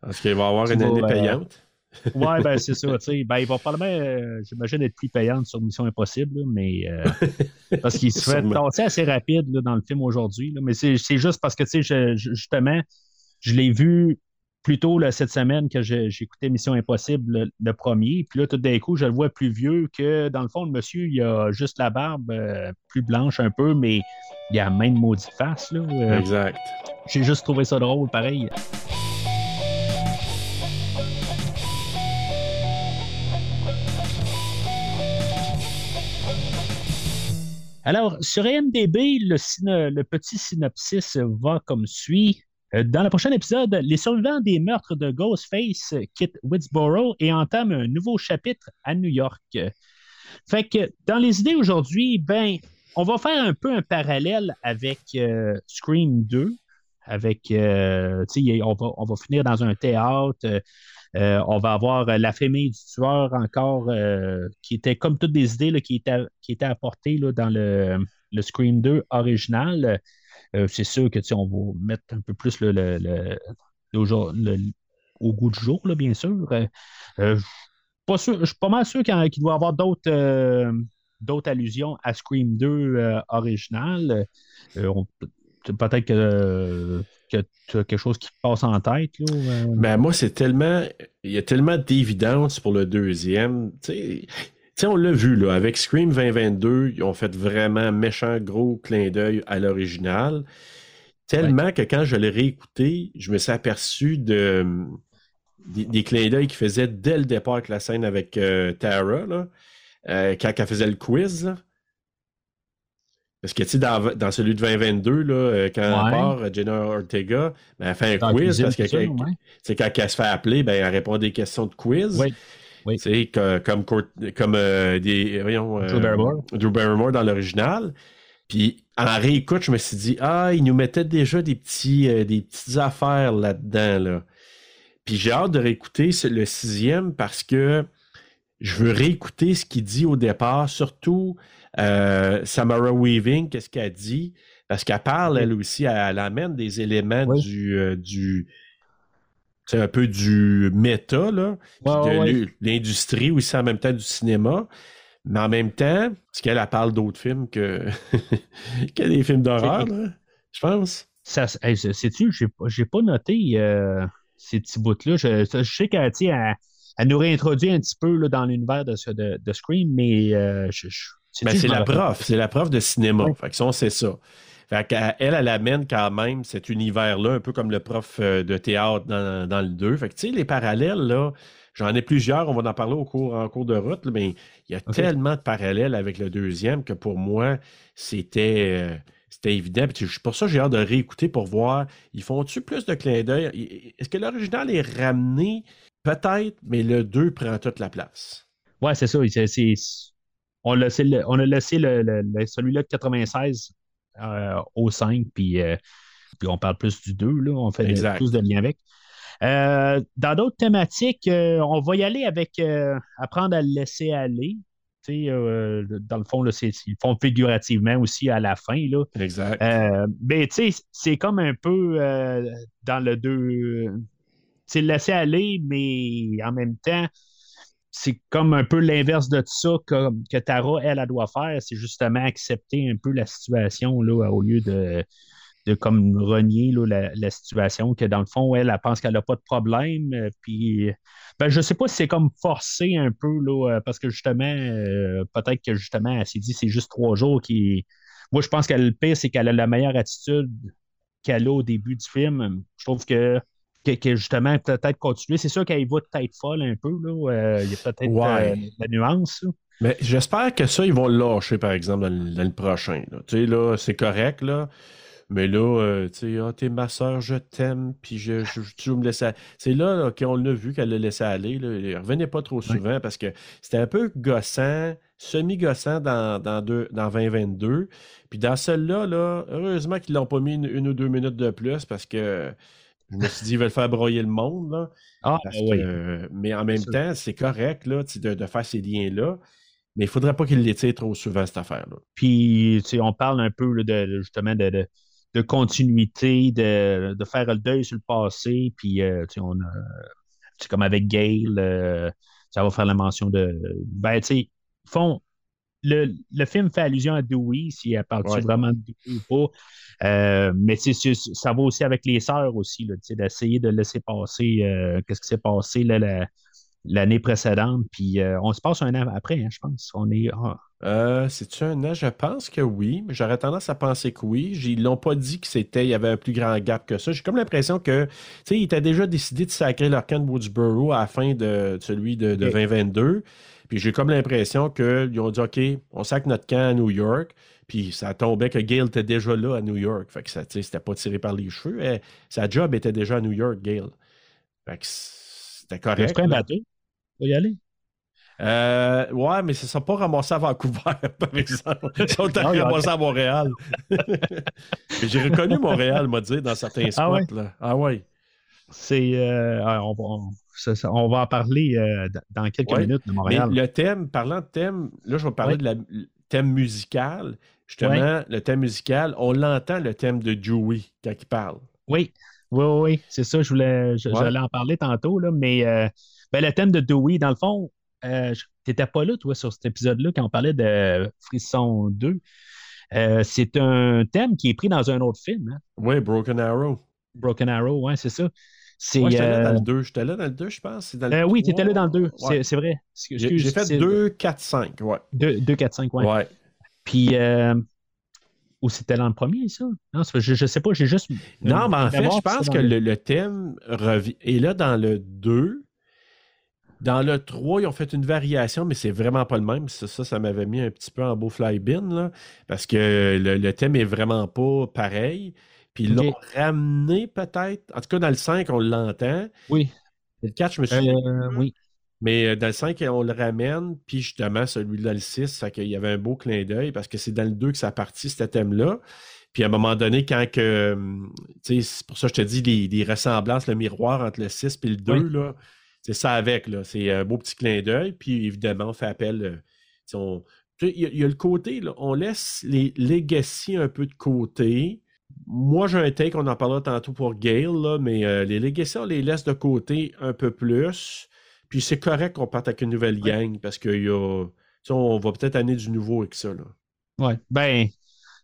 Parce qu'il va y avoir une année euh, payante. Ouais, ben, c'est ça. Ben, il va probablement, euh, j'imagine, être plus payant sur Mission Impossible, là, mais euh, parce qu'il se fait tasser assez rapide là, dans le film aujourd'hui. Mais c'est juste parce que, tu sais, justement, je l'ai vu plus tôt là, cette semaine que j'écoutais Mission Impossible, le, le premier. Puis là, tout d'un coup, je le vois plus vieux que, dans le fond, le monsieur, il a juste la barbe euh, plus blanche un peu, mais il a la même maudite face. Là. Euh, Exact. J'ai juste trouvé ça drôle, pareil. Alors, sur IMDB, le petit synopsis va comme suit. Euh, Dans le prochain épisode, les survivants des meurtres de Ghostface quittent Woodsboro et entament un nouveau chapitre à New York. Fait que dans les idées aujourd'hui, ben, on va faire un peu un parallèle avec euh, Scream 2. Avec, euh, on va, on va finir dans un théâtre. on va avoir la famille du tueur encore, qui était comme toutes des idées là, qui, étaient, qui apportées là, dans le, le Scream 2 original. Euh, c'est sûr que on va mettre un peu plus le, le- le- le- au goût du jour, là, bien sûr. Euh, euh, pas sûr, je suis pas mal sûr qu'il doit y avoir d'autres euh, allusions à Scream 2 euh, original. Peut-être que, tu as quelque chose qui te passe en tête. Là, euh. Ben, moi, c'est tellement. Il y a tellement d'évidence pour le deuxième. Sais, on l'a vu, là, avec Scream 2022, ils ont fait vraiment méchant gros clin d'œil à l'original. Tellement que quand je l'ai réécouté, je me suis aperçu de, des, des clins d'œil qu'ils faisaient dès le départ avec la scène avec euh, Tara, là, euh, quand elle faisait le quiz. là. Parce que, tu sais, dans, dans celui de 2022, là, euh, quand Ouais. elle part, Jenna Ortega, ben, elle fait un Dans quiz cuisine, parce que ouais. c'est quand elle se fait appeler, ben, elle répond à des questions de quiz. Oui. C'est comme, euh, des. Voyons, euh, Drew Barrymore. Drew Barrymore dans l'original. Puis en réécoute, je me suis dit, ah, ils nous mettaient déjà des, petits, euh, des petites affaires là-dedans. Là. Puis j'ai hâte de réécouter le sixième parce que je veux réécouter ce qu'il dit au départ, surtout euh, Samara Weaving, qu'est-ce qu'elle dit? Parce qu'elle parle, elle aussi, elle, elle amène des éléments Oui. du. euh, du c'est un peu du méta, là. puis de ouais. l'industrie aussi en même temps du cinéma. Mais en même temps, parce qu'elle elle parle d'autres films que, que des films d'horreur, je pense. Ça, hey, c'est- sais-tu, j'ai pas- j'ai pas noté euh, ces petits bouts-là. Je, je sais qu'elle nous réintroduit un petit peu là, dans l'univers de, de, de Scream, mais euh, je, je- sais-tu, Ben, c'est la prof, c'est la prof de cinéma. Ouais. Fait que ça, on sait ça. Fait qu'elle, elle, elle amène quand même cet univers-là, un peu comme le prof euh, de théâtre dans, dans le 2. Fait que, tu sais, les parallèles, là, j'en ai plusieurs, on va en parler au cours, en cours de route, là, mais il y a tellement de parallèles avec le deuxième que pour moi, c'était, euh, c'était évident. Puis pour ça j'ai hâte de réécouter pour voir, ils font-tu plus de clins d'œil? Est-ce que l'original est ramené? Peut-être, mais le 2 prend toute la place. Ouais, c'est ça. on, a laissé le- on a laissé le- le- le- celui-là de 96 euh, au 5, puis, euh, puis on parle plus du 2, là, on fait de- plus de liens avec. Euh, dans d'autres thématiques, euh, on va y aller avec euh, apprendre à le laisser aller. Euh, dans le fond, là, ils le font figurativement aussi à la fin. Là. Exact. Euh, mais tu sais, c'est comme un peu euh, dans le deux. C'est laisser aller, mais en même temps, c'est comme un peu l'inverse de ça que, Tara, elle, elle doit faire. C'est justement accepter un peu la situation là, au lieu de, de comme renier là, la, la situation, que dans le fond, elle, elle pense qu'elle n'a pas de problème. euh, Puis, ben, je sais pas si c'est comme forcé un peu, là, euh, parce que justement, euh, peut-être que justement, elle s'est dit c'est juste trois jours qui. Moi, je pense que le pire, c'est qu'elle a la meilleure attitude qu'elle a au début du film. Je trouve que, que, que justement, peut-être continuer. C'est sûr qu'elle va peut-être folle un peu. Là. Euh, il y a peut-être Ouais. euh, la nuance. là. Mais j'espère que ça, ils vont le lâcher, par exemple, dans le, dans le prochain. là. Tu sais, là, c'est correct, là. Mais là, euh, tu sais, ah, t'es ma soeur, je t'aime, puis je, je, tu veux me laisser. C'est là, là qu'on l'a vu qu'elle l'a laissé aller. Là. Il revenait pas trop souvent parce que c'était un peu gossant, semi-gossant dans, dans, deux- dans 2022. Puis dans celle-là, là, heureusement qu'ils l'ont pas mis une, une ou deux minutes de plus parce que je me suis dit, ils veulent faire broyer le monde, là. Ah, Parce oui. que- mais en même temps, c'est correct là, de, de faire ces liens-là. Mais il ne faudrait pas qu'il l'étire trop souvent, cette affaire-là. Puis, tu sais, on parle un peu là, de, justement de, de, de continuité, de, de faire le deuil sur le passé. Puis, euh, tu sais, on a, c'est comme avec Gail, euh, ça va faire la mention de. Ben, tu sais, ils font. Le, le film fait allusion à Dewey, si elle parle Ouais. vraiment de Dewey ou pas? Euh, mais ça va aussi avec les sœurs aussi, d'essayer de laisser passer euh, qu'est-ce qui s'est passé la- l'année précédente. Puis euh, on se passe un an après, hein, je pense. On est. ah, Euh, C'est-tu un an? Je pense que oui, mais j'aurais tendance à penser que oui. Ils l'ont pas dit que c'était, il y avait un plus grand gap que ça. J'ai comme l'impression que, tu sais, ils étaient déjà décidé de sacrer leur camp de Woodsboro à la fin de celui de, de Ok. 2022. Puis j'ai comme l'impression qu'ils ont dit, OK, on sacre notre camp à New York. Puis ça tombait que Gail était déjà là à New York. Fait que ça, tu c'était pas tiré par les cheveux. Elle- sa job était déjà à New York, Gail. Fait que c'était correct. prends un bateau. Y aller. Euh, ouais, mais ça ne sera pas ramassé à Vancouver, par exemple. Ils sont Non, ramassés à Montréal. J'ai reconnu Montréal, m'a dit, dans certains spots. Ah ouais? Là. Ah ouais. C'est, euh, ah, on, va, on- ça- ça- on va en parler euh, dans quelques Ouais. minutes de Mais Montréal. le thème, parlant de thème, là, je vais parler Ouais. de la thème musical. Justement, le thème musical, on l'entend, le thème de Dewey, quand il parle. Oui, oui, oui, oui, c'est ça. Je voulais, j'allais en parler tantôt, là, mais euh, ben, le thème de Dewey, dans le fond, euh, t'étais pas là, toi, sur cet épisode-là, quand on parlait de Frisson 2. Euh, c'est un thème qui est pris dans un autre film, hein, Oui, Broken Arrow. Broken Arrow, ouais, c'est ça. C'est, Ouais, j'étais là euh, dans le 2. J'étais là dans le 2, je pense. C'est dans le euh, oui, tu étais là dans le 2, Ouais. c'est, vrai. J'ai fait c'est- 2, 4, 5. Ouais. 2, 2, 4, 5, ouais. ouais. Puis, euh, ou c'était dans le premier, ça? Non, je, je sais pas, j'ai juste. Non, mais en fait, je pense que le- thème revient. Et là, dans le 2, dans le 3, ils ont fait une variation, mais c'est vraiment pas le même. Ça, ça, ça m'avait mis un petit peu en beau fly-bin, parce que le, le thème est vraiment pas pareil. Puis ils Ok. l'ont ramené peut-être. En tout cas, dans le 5, on l'entend. Oui. Le 4, je me suis Euh, oui. Mais euh, dans le 5, on le ramène, puis justement, celui-là, le 6, fait qu'il y avait un beau clin d'œil parce que c'est dans le 2 que ça a parti, ce thème-là. Puis à un moment donné, quand que. hum, tu sais, c'est pour ça que je te dis les, les ressemblances, le miroir entre le 6 et le 2, Oui. là, c'est ça avec, là. C'est un beau petit clin d'œil. Puis évidemment, on fait appel. euh, Il y, y a le côté, là, on laisse les legacy un peu de côté. Moi, j'ai un take, on en parlera tantôt pour Gale, là, mais euh, les legacy, on les laisse de côté un peu plus. Puis c'est correct qu'on parte avec une nouvelle gang parce que y a, on va peut-être amener du nouveau avec ça. Là. Ouais. Ben,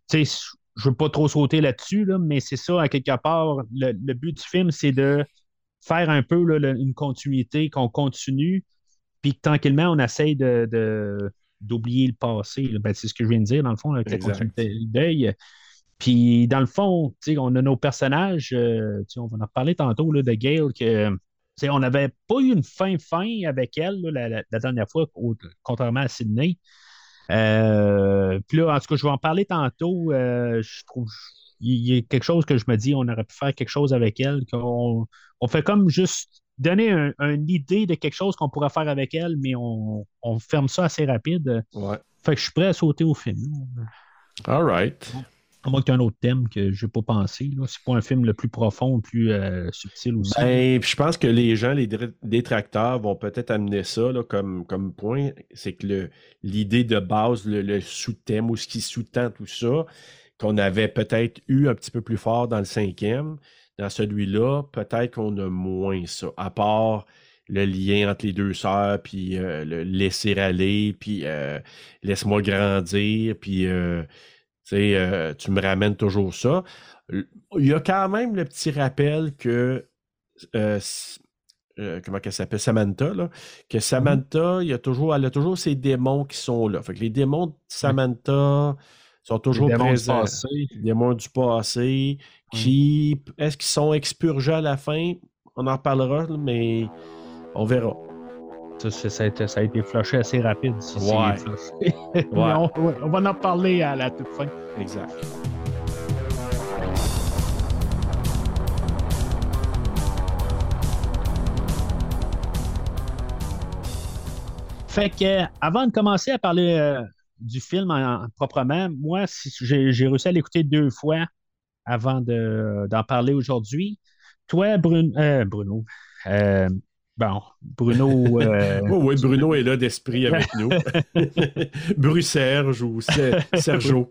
tu sais, je veux pas trop sauter là-dessus, là, mais c'est ça, à quelque part, le, le but du film, c'est de faire un peu là, le- une continuité, qu'on continue, puis que tranquillement, on essaye de, de- d'oublier le passé. Ben, c'est ce que je viens de dire, dans le fond, avec la continuité d'œil. Puis, dans le fond, tu sais, on a nos personnages, euh, on va en reparler tantôt là, de que sais, on n'avait pas eu une fin fin avec elle là, la, la- la dernière fois, au- contrairement à Sydney. Euh, puis là, en tout cas, je vais en parler tantôt. euh, je trouve il y a quelque chose que je me dis, on aurait pu faire quelque chose avec elle, qu'on on fait comme juste donner un- une idée de quelque chose qu'on pourrait faire avec elle, mais on, on ferme ça assez rapide. Ouais. Fait que je suis prêt à sauter au film. All right. À moins y ait un autre thème que je n'ai pas pensé. C'est pas un film le plus profond, le plus euh, subtil aussi. Ben, je pense que les gens, les dé- détracteurs, vont peut-être amener ça là, comme, comme point. C'est que l'idée de base, le, sous-thème ou ce qui sous-tend tout ça, qu'on avait peut-être eu un petit peu plus fort dans le cinquième, dans celui-là, peut-être qu'on a moins ça. À part le lien entre les deux sœurs, puis euh, le laisser aller, puis euh, laisse-moi grandir, puis euh, tu me ramènes toujours ça. Il y a quand même le petit rappel que euh, euh, comment qu'elle s'appelle? Samantha là, que Samantha, il y a toujours, elle a toujours ses démons qui sont là. Fait que les démons de Samantha sont Les toujours du présents. passé. Les démons du passé, qui est-ce qu'ils sont expurgés à la fin? On en reparlera, mais on verra. Ça, ça a, été, ça a été flushé assez rapide. Si Ouais. on, on va en parler à la toute fin. Exact. Fait que, euh, avant de commencer à parler euh, du film en- en- proprement, moi, si- j'ai réussi à l'écouter deux fois avant de- d'en parler aujourd'hui. Toi, Brun- euh, Bruno, euh, bon, Bruno, euh, Oh oui, Bruno est là d'esprit avec nous. Bru-Serge ou Ser- Sergio.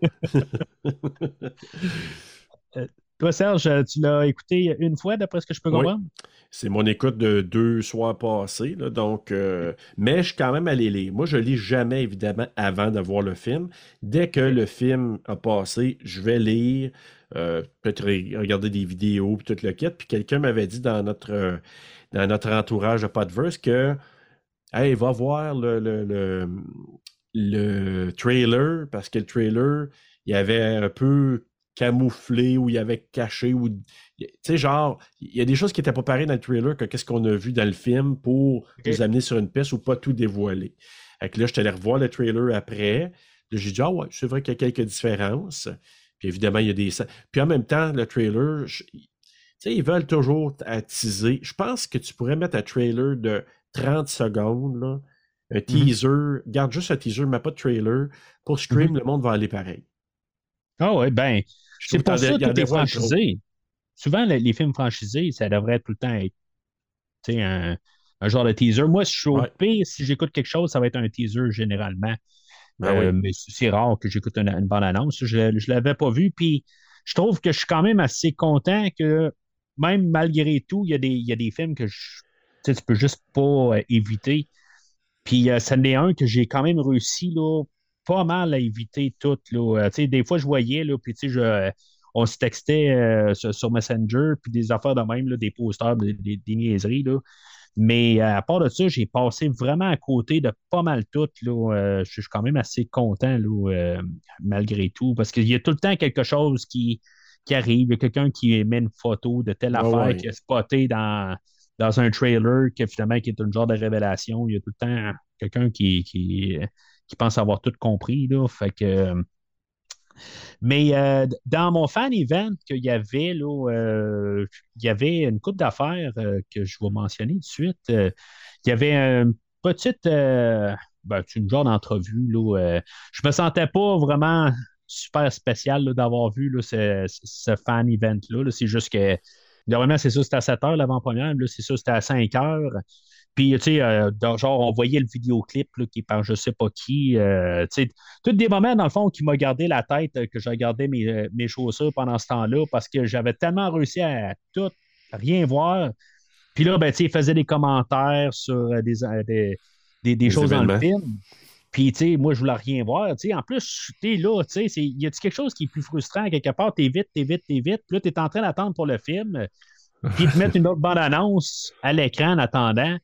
toi, Serge, tu l'as écouté une fois, d'après ce que je peux Oui. comprendre? C'est mon écoute de deux soirs passés. là, donc, euh, mais je suis quand même allé lire. Moi, je lis jamais, évidemment, avant de voir le film. Dès que le film a passé, je vais lire, euh, peut-être re- regarder des vidéos, puis tout le kit. Puis quelqu'un m'avait dit dans notre, euh, dans notre entourage de Podverse que Hey, va voir le, le, le, le trailer, parce que le trailer, il y avait un peu camouflé ou il y avait caché ou tu sais genre il y a des choses qui étaient pas pareilles dans le trailer que qu'est-ce qu'on a vu dans le film pour nous amener sur une piste ou pas tout dévoiler. Fait que là je allé revoir le trailer après. Là, j'ai dit ah ouais, c'est vrai qu'il y a quelques différences. Puis évidemment il y a des puis en même temps le trailer je- sais ils veulent toujours attiser. Je pense que tu pourrais mettre un trailer de 30 secondes là, un teaser, garde juste un teaser, mais pas de trailer. Pour stream, le monde va aller pareil. Ah ouais, ben, c'est pour ça que tout est franchisé. Souvent, les, les films franchisés, ça devrait tout le temps être un, un genre de teaser. Moi, si je suis au Ouais. pire, si j'écoute quelque chose, ça va être un teaser généralement. Ben Euh, oui. Mais c'est rare que j'écoute une, une bande-annonce. Je ne l'avais pas vu. Puis je trouve que je suis quand même assez content que même malgré tout, il y a des, films que je, tu peux juste pas euh, éviter. Puis euh, ça en est un que j'ai quand même réussi pas mal à éviter tout. Euh, des fois, je voyais, puis je- on se textait euh, sur, Messenger, puis des affaires de même, des posters, des, des- niaiseries. Mais euh, à part de ça, j'ai passé vraiment à côté de pas mal tout. Euh, je suis quand même assez content là, euh, malgré tout, parce qu'il y a tout le temps quelque chose qui, qui arrive. Il y a quelqu'un qui met une photo de telle Ouais, affaire ouais. qui est spotée dans, dans un trailer qui finalement qui est un genre de révélation. Il y a tout le temps quelqu'un qui, qui, qui pense avoir tout compris. Là. Fait que, mais euh, dans mon fan event qu'il y avait, là, euh, il y avait une coupe d'affaires euh, que je vais mentionner tout de suite. Il y avait un petite. ben, c'est une genre d'entrevue. Euh, je me sentais pas vraiment super spécial d'avoir vu là, ce, ce fan event-là. là. C'est juste que. Normalement, c'est ça, c'était à 7 heures l'avant-première. C'est ça, c'était à 5 heures. Puis, tu sais, euh, genre, on voyait le vidéoclip là, qui est par je sais pas qui. euh, tu sais, tous des moments, dans le fond, qui m'a gardé la tête, euh, que j'ai gardé mes, euh, mes chaussures pendant ce temps-là, parce que j'avais tellement réussi à tout rien voir. Puis là, ben, tu sais, il faisait des commentaires sur des, des, des- choses dans le film. Puis, tu sais, moi, je voulais rien voir. Tu sais, en plus, t'es là, tu sais, y a-tu quelque chose qui est plus frustrant? Quelque part? T'es vite, t'es vite, t'es vite. Puis là, t'es en train d'attendre pour le film. Puis ils te mettent une autre bande-annonce à l'écran en attendant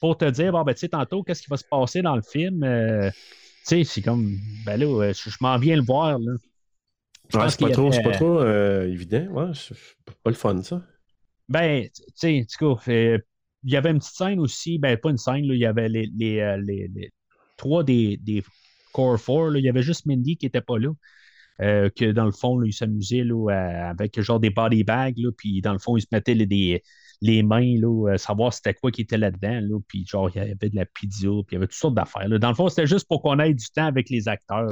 pour te dire, bon, ben, tu sais, tantôt, qu'est-ce qui va se passer dans le film? Euh, tu sais, c'est comme, ben là, euh, je, je m'en viens le voir, là. Je Ouais, pense c'est pas trop, pas trop euh, évident. Ouais, c'est pas le fun, ça. Ben, tu sais, cas, euh, il y avait une petite scène aussi, ben, pas une scène, là, il y avait les, les, euh, les- les- trois des, des Core 4, là, il y avait juste Mindy qui n'était pas là. Euh, que dans le fond, là, il s'amusait avec genre des body bags, là, puis dans le fond, il se mettait les, des- les mains, là, à savoir c'était quoi qui était là-dedans, là, puis genre, il y avait de la pizza, puis il y avait toutes sortes d'affaires. là. Dans le fond, c'était juste pour qu'on ait du temps avec les acteurs.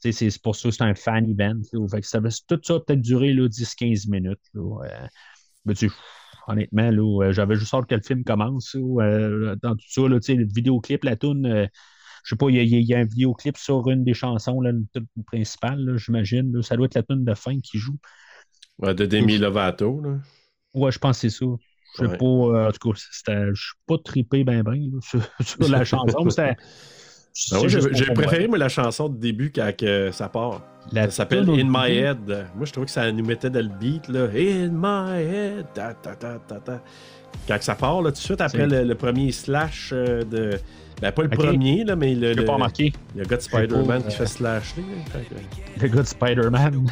C'est pour ça que c'est un fan event. là. Fait que ça tout ça a peut-être duré là, 10-15 minutes. là. Euh, mais tu honnêtement, là, euh, j'avais juste hâte que le film commence. là, euh, dans tout ça, là, le vidéoclip, la toune, euh, je sais pas, il y, a- il y a un vidéoclip sur une des chansons, là, principale, là, j'imagine. là. Ça doit être la tune de fin qui joue. Ouais, de Demi Lovato, là. Ouais, je pense que c'est ça. Je sais Ouais. pas, euh, en tout cas, je suis pas trippé ben ben sur, sur la chanson. c'était- Ah ouais, c'est j'ai préféré, moi, la chanson de début quand que ça part. La Ça s'appelle In My début, Head. Moi, je trouvais que ça nous mettait dans le beat, là. In My Head. Ta, ta, ta, ta, ta. Quand que ça part, là, tout de suite après le, le premier slash euh, de. Ben, pas le premier, là, mais le. Je le- pas remarqué. Le gars de Spider-Man qui euh, fait que- Le gars de Spider-Man.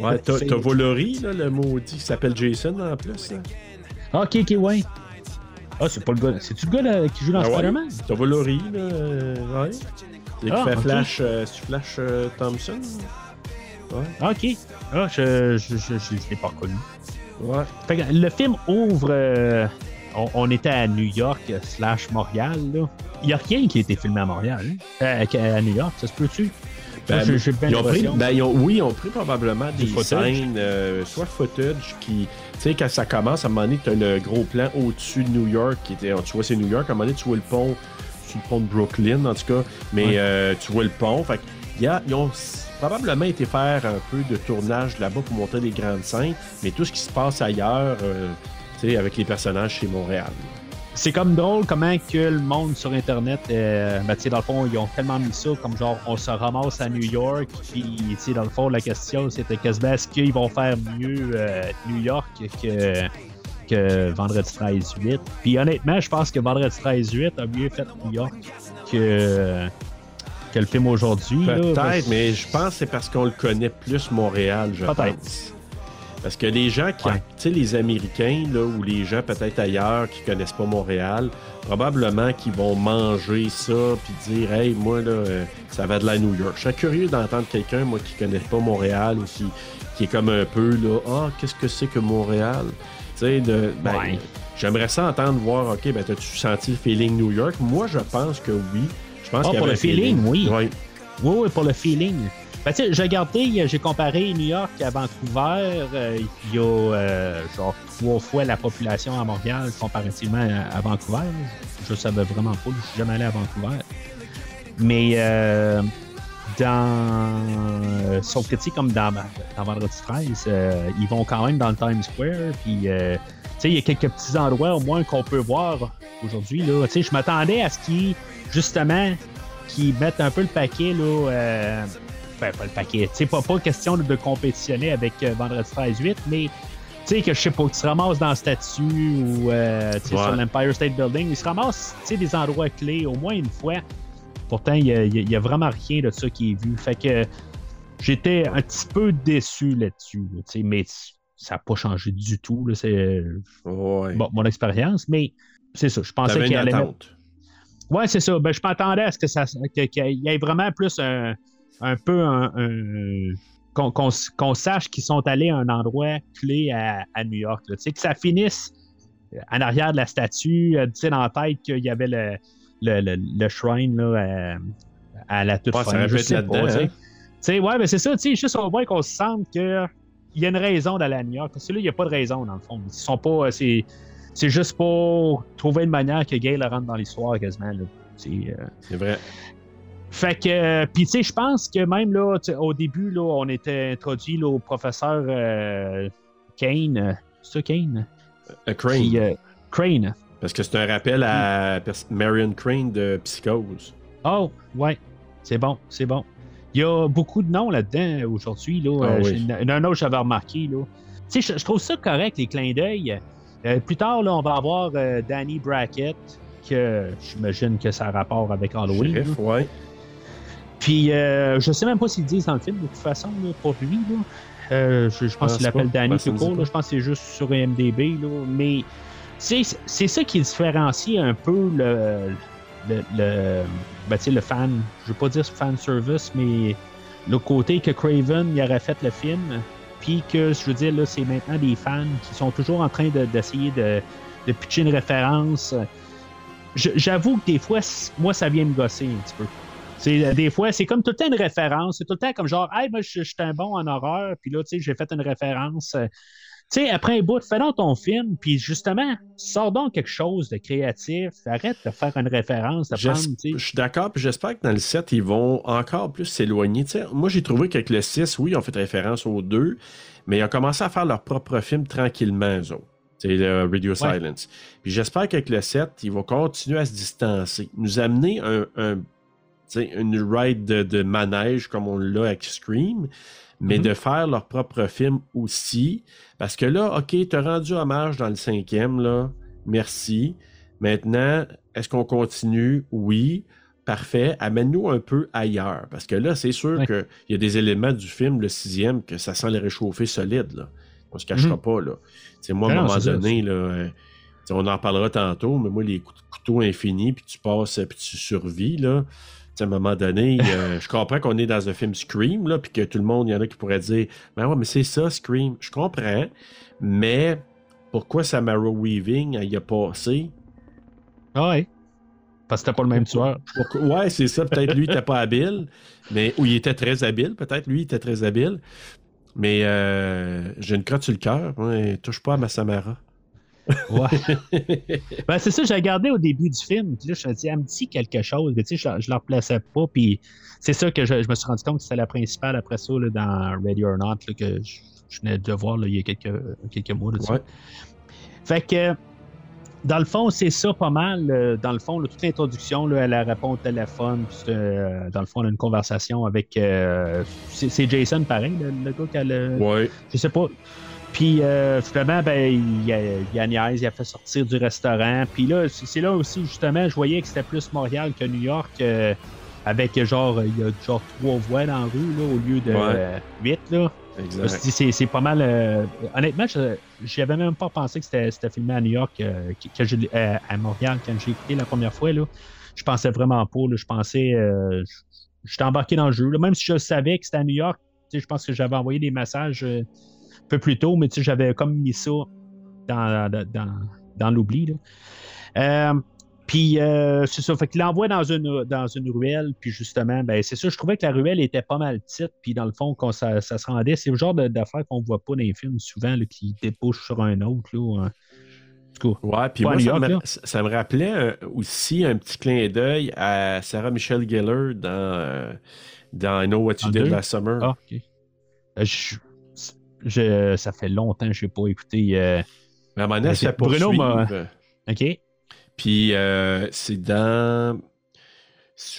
Ouais, t'as Volori, là, le maudit qui s'appelle Jason en plus. Là. Ok, ok, ouais. Ah, c'est pas le gars. C'est-tu le gars là, qui joue dans Ah ouais? Spider-Man? T'as Volori, là. euh, ouais. Et qui Ah, fait ok. Flash, euh, Flash euh, Thompson? Ouais. Ah, Ok. Ah, je, je, je, je, je l'ai pas reconnu. Ouais. Fait que le film ouvre. euh, on, on était à New York euh, slash Montréal. là. Il n'y a rien qui a été filmé à Montréal. hein? Euh, à New York, ça se peut-tu? Ben, Moi, ils ont pris, ben, ils ont- oui, ils ont pris probablement des footage. scènes, euh, soit footage qui. Tu sais, quand ça commence, à un moment donné, tu as le gros plan au-dessus de New York, qui était, tu vois, c'est New York, à un moment donné, tu vois le pont, sur le pont de Brooklyn, en tout cas, mais Ouais. euh, tu vois le pont. Fait ils ont probablement été faire un peu de tournage là-bas pour montrer les grandes scènes, mais tout ce qui se passe ailleurs, euh, tu sais, avec les personnages chez Montréal. C'est comme drôle comment que le monde sur Internet, euh, ben, tu sais, dans le fond, ils ont tellement mis ça comme genre, on se ramasse à New York, puis, tu sais, dans le fond, la question, c'était quasiment est-ce qu'ils vont faire mieux euh, New York que, que Vendredi 13-8. Puis honnêtement, je pense que Vendredi 13-8 a mieux fait New York que, que le film aujourd'hui. Peut-être, mais je pense que c'est parce qu'on le connaît plus Montréal, je Peut-être. pense. Parce que les gens qui, Ouais. tu sais, les Américains, là, ou les gens peut-être ailleurs qui connaissent pas Montréal, probablement qu'ils vont manger ça puis dire, hey, moi, là, euh, ça va de la New York. Je serais curieux d'entendre quelqu'un, moi, qui connaît pas Montréal ou qui, qui est comme un peu, là, ah, qu'est-ce que c'est que Montréal? Tu sais, de, ben, Ouais. j'aimerais ça entendre, voir, OK, ben, t'as-tu senti le feeling New York? Moi, je pense que oui. Je pense Ah, qu'il y pour avait le un feeling, oui. Ouais. Oui, oui, pour le feeling. Ben, j'ai regardé, j'ai comparé New York à Vancouver. euh, Il y a euh, genre trois fois la population à Montréal comparativement à, Vancouver. Je savais vraiment pas, je suis jamais allé à Vancouver. Mais euh, dans. euh, sauf que, comme dans, dans Vendredi 13, euh, ils vont quand même dans le Times Square. Puis, euh, il y a quelques petits endroits au moins qu'on peut voir aujourd'hui. je m'attendais à ce qu'ils, justement, qui mettent un peu le paquet, là. Ben, pas le paquet. Tu sais, pas, pas question de, de compétitionner avec euh, Vendredi 13-8, mais. Tu sais, que je sais pas, qu'ils se ramassent dans la statue ou euh, tu sais, Ouais. sur l'Empire State Building, ils se ramassent tu sais, des endroits clés au moins une fois. Pourtant, il y a, y y vraiment rien de ça qui est vu. Fait que j'étais un petit peu déçu là-dessus, là, tu sais, mais ça n'a pas changé du tout. là, C'est Ouais. bon, mon expérience, mais c'est ça. Je pensais qu'il une allait mettre. Ouais, c'est ça. Ben, je m'attendais à ce que ça que- qu'il y ait vraiment plus un, un peu un. un- qu'on sache qu'ils sont allés à un endroit clé à, à New York. là. Tu sais, que ça finisse en arrière de la statue, euh, tu sais, dans la tête qu'il y avait le, le, le, le shrine là, euh, à la toute Ouais, fin. Je sais pas, hein. Ouais, mais c'est ça, tu sais, juste on voit qu'on se sente que il y a une raison d'aller à New York. Parce que là, il n'y a pas de raison, dans le fond. Ils sont pas. euh, C'est, c'est juste pour trouver une manière que Gay le rentre dans l'histoire quasiment. Euh, C'est vrai. Fait que, euh, puis tu sais, je pense que même là, au début, là, on était introduit là, au professeur euh, Kane. euh, C'est ça, Kane? Euh, Crane. Euh, Crane. Parce que c'est un rappel à Marion Crane de Psychose. Oh, ouais. C'est bon, c'est bon. Il y a beaucoup de noms là-dedans aujourd'hui. Là. Ah oui. j'ai- Il y en a un autre j'avais remarqué. Là. Tu sais, je, trouve ça correct, les clins d'œil. Plus tard, là, on va avoir Danny Brackett, que j'imagine que ça a rapport avec Halloween. ouais. Puis, euh, je sais même pas s'ils disent dans le film, de toute façon, là, pour lui. Là. Euh, je, je pense Ah, qu'il l'appelle. Danny tout court. Je pense que c'est juste sur IMDB. Là. Mais c'est c'est ça qui différencie un peu le, le, le, ben, tu sais, le fan. Je veux pas dire fan service, mais le côté que Craven il aurait fait le film. Puis que, je veux dire, là, c'est maintenant des fans qui sont toujours en train de- d'essayer de, de pitcher une référence. J'avoue que des fois, moi, ça vient me gosser un petit peu. C'est, euh, des fois, c'est comme tout le temps une référence. C'est tout le temps comme genre, hey, moi, je, suis un bon en horreur, puis là, tu sais, j'ai fait une référence. Euh, Tu sais, après un bout, fais donc ton film, puis justement, sors donc quelque chose de créatif. Arrête de faire une référence, de prendre. Je suis d'accord, puis j'espère que dans le 7, ils vont encore plus s'éloigner. Tu sais, moi, j'ai trouvé qu'avec le 6, oui, ils ont fait référence aux deux, mais ils ont commencé à faire leur propre film tranquillement, eux autres. C'est le Radio Silence. Puis j'espère qu'avec le 7, ils vont continuer à se distancer. Nous amener un, une ride de, de manège comme on l'a avec Scream, mais Mhm. de faire leur propre film aussi. Parce que là, OK, t'as rendu hommage dans le cinquième, là. Merci. Maintenant, est-ce qu'on continue? Oui. Parfait. Amène-nous un peu ailleurs. Parce que là, c'est sûr Ouais. qu'il y a des éléments du film, le sixième, que ça sent les réchauffer solide, là. On se cachera Mhm. pas, là. Tu sais, moi, à un moment donné, là, euh, tu on en parlera tantôt, mais moi, les cou- couteaux infinis, puis tu passes, puis tu survis, là. À un moment donné, euh, je comprends qu'on est dans un film Scream, là, puis que tout le monde, il y en a qui pourraient dire, ben ouais, mais c'est ça, Scream. Je comprends, mais pourquoi Samara Weaving, elle y a passé? Ah ouais. Parce que c'était pas le même tueur. Pourquoi- Ouais, c'est ça. Peut-être lui, il était pas habile, mais ou il était très habile. Peut-être lui, il était très habile. Mais euh, j'ai une crotte sur le cœur. Ouais, touche pas à ma Samara. Ouais. ben, c'est ça, j'ai regardé au début du film. Puis là, je me dis, elle me dit quelque chose. Mais tu sais, je, je la replaçais pas. Puis c'est ça que je, je me suis rendu compte que c'était la principale après ça là, dans Ready or Not là, que je, je venais de voir il y a quelques, quelques mois. Ouais. Fait que, dans le fond, c'est ça pas mal. euh, Dans le fond, toute l'introduction, là, elle répond au téléphone. puis euh, dans le fond, on a une conversation avec. euh, c'est Jason, pareil, le, le gars qui a le. Ouais. Je sais pas. Puis euh, finalement, ben, il, y a- il y a Agnès, il a fait sortir du restaurant. Puis là, c'est là aussi, justement, je voyais que c'était plus Montréal que New York. euh, avec genre, il y a genre trois voies dans la rue, là, au lieu de Ouais. euh, huit, là. C'est, c'est pas mal. euh, honnêtement, je j'y avais même pas pensé que c'était, c'était filmé à New York, euh, que, euh, à Montréal, quand j'ai écouté la première fois. Là, je pensais vraiment pas. Là, je pensais. euh, je- j'étais embarqué dans le jeu. là. même si je savais que c'était à New York, tu sais, je pense que j'avais envoyé des messages euh, peu plus tôt, mais tu sais, j'avais comme mis ça dans, dans, dans, l'oubli. là. Euh, puis euh, c'est ça, fait qu'il l'envoie dans une, dans une ruelle, puis justement, ben c'est ça, je trouvais que la ruelle était pas mal petite, puis dans le fond, quand ça, ça se rendait, c'est le genre d'affaires qu'on voit pas dans les films souvent, là, qui débouchent sur un autre. Là, hein. Ouais, puis moi, ça, me, ça me rappelait euh, aussi un petit clin d'œil à Sarah Michelle Gellar dans, euh, dans I Know What You Did? Last Summer. ah, ok. Je- je- ça fait longtemps que je n'ai pas écouté. euh, Mais à un moment donné, Bruno m'a- poursuivre. OK? Puis euh, c'est dans.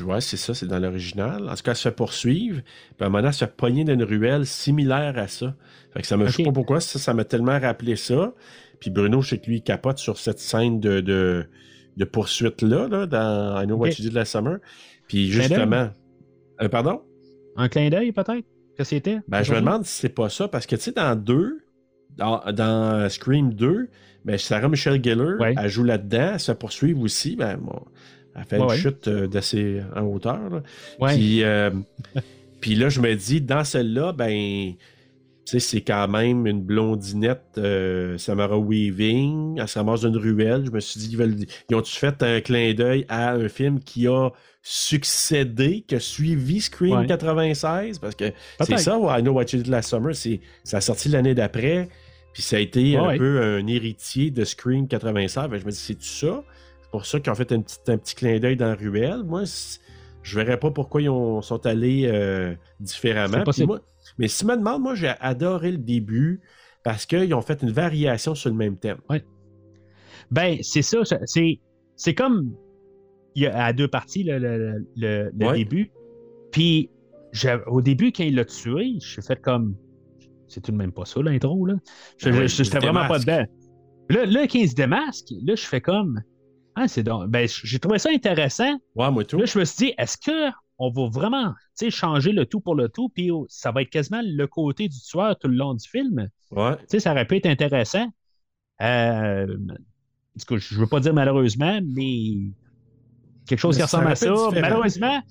Ouais, c'est ça, c'est dans l'original. En tout cas, elle se fait poursuivre. Puis à un moment donné, elle se fait pogner dans une ruelle similaire à ça. Fait que ça me. Je sais pas pourquoi, ça, ça m'a tellement rappelé ça. Puis Bruno, je sais que lui, il capote sur cette scène de, de, de poursuite-là, là, dans I Know What. You Did Last Summer. Puis justement. Euh, pardon? Un clin d'œil, peut-être? Que c'était? Ben, je me demande si c'est pas ça, parce que tu sais, dans 2, dans, dans Scream 2, ben, Sarah Michelle Ouais. elle joue là-dedans, elle se fait poursuivre aussi, ben, bon, elle fait Ouais, une ouais. chute euh, d'assez en hauteur. là. Puis, euh, puis là, je me dis, dans celle-là, ben, Tu sais, c'est quand même une blondinette euh, Samara Weaving. Elle se ramasse d'une ruelle. Je me suis dit, ils, veulent- ils ont-tu fait un clin d'œil à un film qui a succédé, qui a suivi Scream Ouais. 96? Parce que c'est ça, I Know What You Did Last Summer. C'est, ça a sorti l'année d'après. Puis ça a été un peu un héritier de Scream 96. Fait que je me dis, c'est-tu ça? C'est pour ça qu'ils ont fait un petit, un petit clin d'œil dans la ruelle. Moi, je verrais pas pourquoi ils ont- sont allés euh, différemment. Puis moi- mais si tu me demandes, moi, j'ai adoré le début parce qu'ils ont fait une variation sur le même thème. Ben, c'est ça. C'est, c'est comme. Il y a à deux parties le, le- le- le Ouais. début. Puis, au début, quand il l'a tué, je suis fait comme. C'est tout de même pas ça, l'intro, là. Je ouais, je- j'étais vraiment pas dedans. Là, là, quand il se démasque, là, je fais comme. Ah, c'est donc. Ben, j'ai trouvé ça intéressant. Ouais, moi tout. Là, je me suis dit, est-ce que on va vraiment tu sais, changer le tout pour le tout, puis oh, ça va être quasiment le côté du tueur tout le long du film? Ouais. Tu sais, ça aurait pu être intéressant. Euh, je ne veux pas dire malheureusement, mais quelque chose Mais qui ressemble à ça. différent. Malheureusement,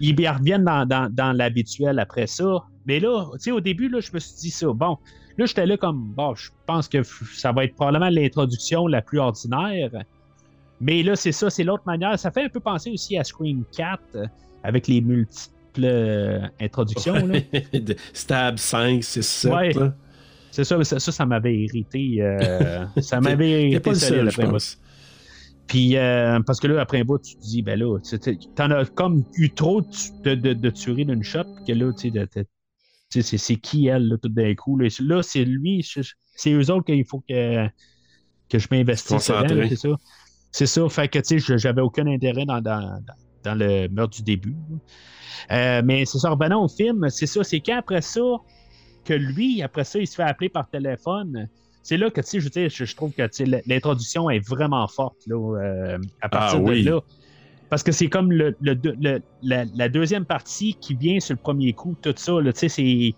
ils y reviennent dans, dans- dans l'habituel après ça. Mais là, tu sais, au début, là, je me suis dit ça. Bon, là, j'étais là comme, bon, je pense que ça va être probablement l'introduction la plus ordinaire. Mais là, c'est ça, c'est l'autre manière. Ça fait un peu penser aussi à Scream 4 euh, avec les multiples euh, introductions. là. Stab 5, 6, 7. Ouais. là. C'est ça, ça, ça, ça m'avait irrité. euh, ça m'avait irrité pas seul, je pense. Puis, euh, parce que là, après un bout, tu te dis, ben là, t'en as comme eu trop de, de, de, tueries d'une shot, que là, tu sais, c'est, c'est qui elle, là, tout d'un coup. Là, Là, c'est lui, c'est eux autres qu'il faut que, que je m'investisse c'est ça. C'est ça, fait que, tu sais, j'avais aucun intérêt dans, dans, dans- le meurtre du début. Euh, mais c'est ça, revenons au film, c'est ça, c'est qu'après ça, que lui, après ça, il se fait appeler par téléphone. C'est là que, tu sais, je veux dire, je, je trouve que l'introduction est vraiment forte, là, euh, à partir Ah oui. de là. Parce que c'est comme le, le le- la, la deuxième partie qui vient sur le premier coup, tout ça, tu sais, c'est...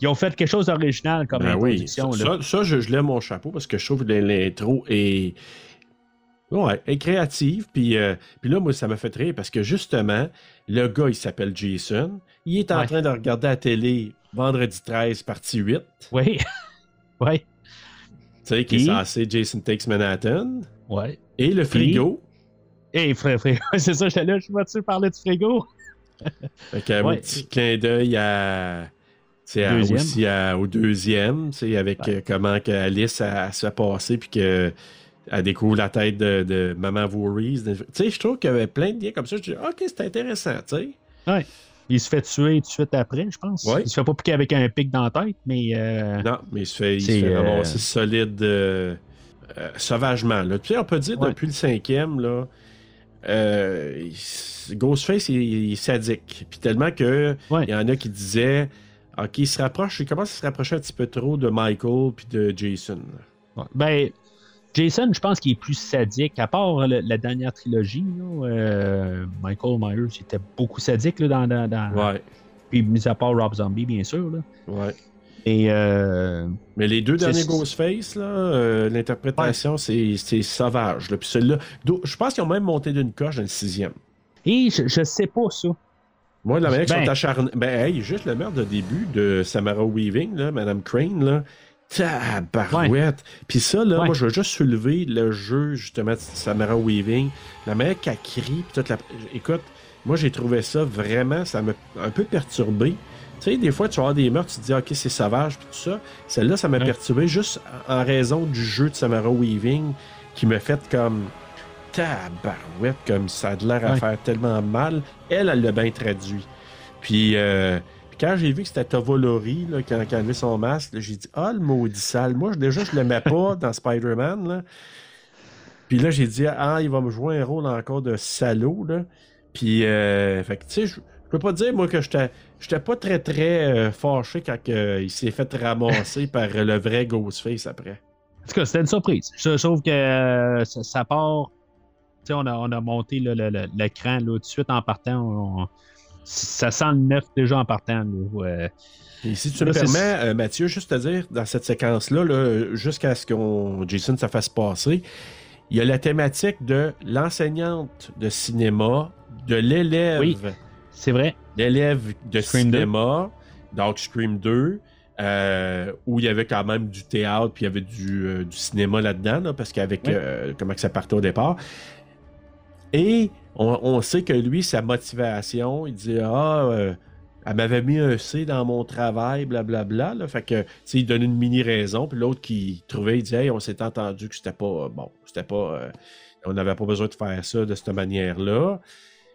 Ils ont fait quelque chose d'original comme Ben oui, ça, introduction. là. ça, ça, je, je lève mon chapeau parce que je trouve que l'intro est. Ouais, est créative. Puis, euh, puis là, moi, ça m'a fait rire parce que justement, le gars, il s'appelle Jason. Il est en Ouais. train de regarder la télé vendredi 13, partie 8. Oui. oui. Tu sais, qui est censé Jason Takes Manhattan. Ouais. Et le frigo. Hé, frère, frère, c'est ça, j'étais là, je vais-tu parler du frigo? Fait qu'un Ouais. petit clin d'œil à. Deuxième. aussi à- au deuxième, tu sais, avec Ouais. euh, comment que Alice a, a se fait passer, puis que elle découvre la tête de, de Maman Voorhees. Tu sais, je trouve qu'il y avait plein de liens comme ça. Je dis, OK, c'est intéressant, tu sais. Ouais. Il se fait tuer tout de suite après, je pense. Ouais. Il se fait pas piquer avec un pic dans la tête, mais. euh, Non, mais il se fait, il se euh, solide euh, euh, sauvagement. Là. Tu sais, on peut dire Ouais. depuis le cinquième, là, euh, Ghostface, il, il est sadique. Puis tellement que Ouais. il y en a qui disaient OK, il se rapproche, il commence à se rapprocher un petit peu trop de Michael puis de Jason. Ben, Jason, je pense qu'il est plus sadique. À part le- la dernière trilogie, là, euh, Michael Myers il était beaucoup sadique là, dans, dans, dans- Ouais, Puis, mis à part Rob Zombie, bien sûr. Là. ouais. Et euh, Mais les deux derniers Ghostface, euh, l'interprétation, c'est c'est sauvage. Là. Puis celui-là, je pense qu'ils ont même monté d'une coche dans le sixième. et je, je sais pas ça. Moi, la manière qu'ils Ben- sont acharnés. Ben, hey, juste le meurtre de début de Samara Weaving, là, Madame Crane, là. Tabarouette. Puis ça, là, Ouais. moi, je veux juste soulever le jeu, justement, de Samara Weaving. La manière qu'elle crie, puis toute la. Écoute, moi, j'ai trouvé ça vraiment, ça m'a un peu perturbé. Tu sais, des fois, tu avoir des meurtres, tu te dis, OK, c'est sauvage, puis tout ça. Celle-là, ça m'a Ouais. perturbé juste en raison du jeu de Samara Weaving qui m'a fait comme. Tabarouette, comme ça a de l'air à Ouais. faire tellement mal. Elle, elle l'a bien traduit. Puis, euh, puis quand j'ai vu que c'était Tovolori, là, quand, quand elle avait son masque, j'ai dit Ah, le maudit sale. Moi, je- déjà, je l'aimais pas dans Spider-Man. Là. Puis là, j'ai dit Ah, il va me jouer un rôle encore de salaud. Là. Puis, euh, fait que, tu sais, je peux pas dire, moi, que j'étais. J'étais pas très, très euh, fâché quand euh, il s'est fait ramasser par le vrai Ghostface après. En tout cas, c'était une surprise. Je trouve que euh, ça, ça part. Tu sais, on a, on a monté le- le- l'écran tout de suite en partant. on- ça sent le neuf déjà en partant. là. Et si tu me permets, euh, Mathieu, juste te dire, dans cette séquence-là, là, jusqu'à ce qu'on Jason se fasse passer, il y a la thématique de l'enseignante de cinéma, de l'élève, Oui. C'est vrai. l'élève de Scream 2. cinéma, donc Scream 2, euh, où il y avait quand même du théâtre, puis il y avait du, euh, du cinéma là-dedans, là, parce qu'avec Oui. euh, comment que ça partait au départ. Et on, on sait que lui, sa motivation, il dit Ah, euh, elle m'avait mis un C dans mon travail, blablabla. Là, fait que, tu sais, il donne une mini raison, puis l'autre qui trouvait, il dit Hey, on s'est entendu que c'était pas euh, bon, c'était pas. euh, on n'avait pas besoin de faire ça de cette manière-là.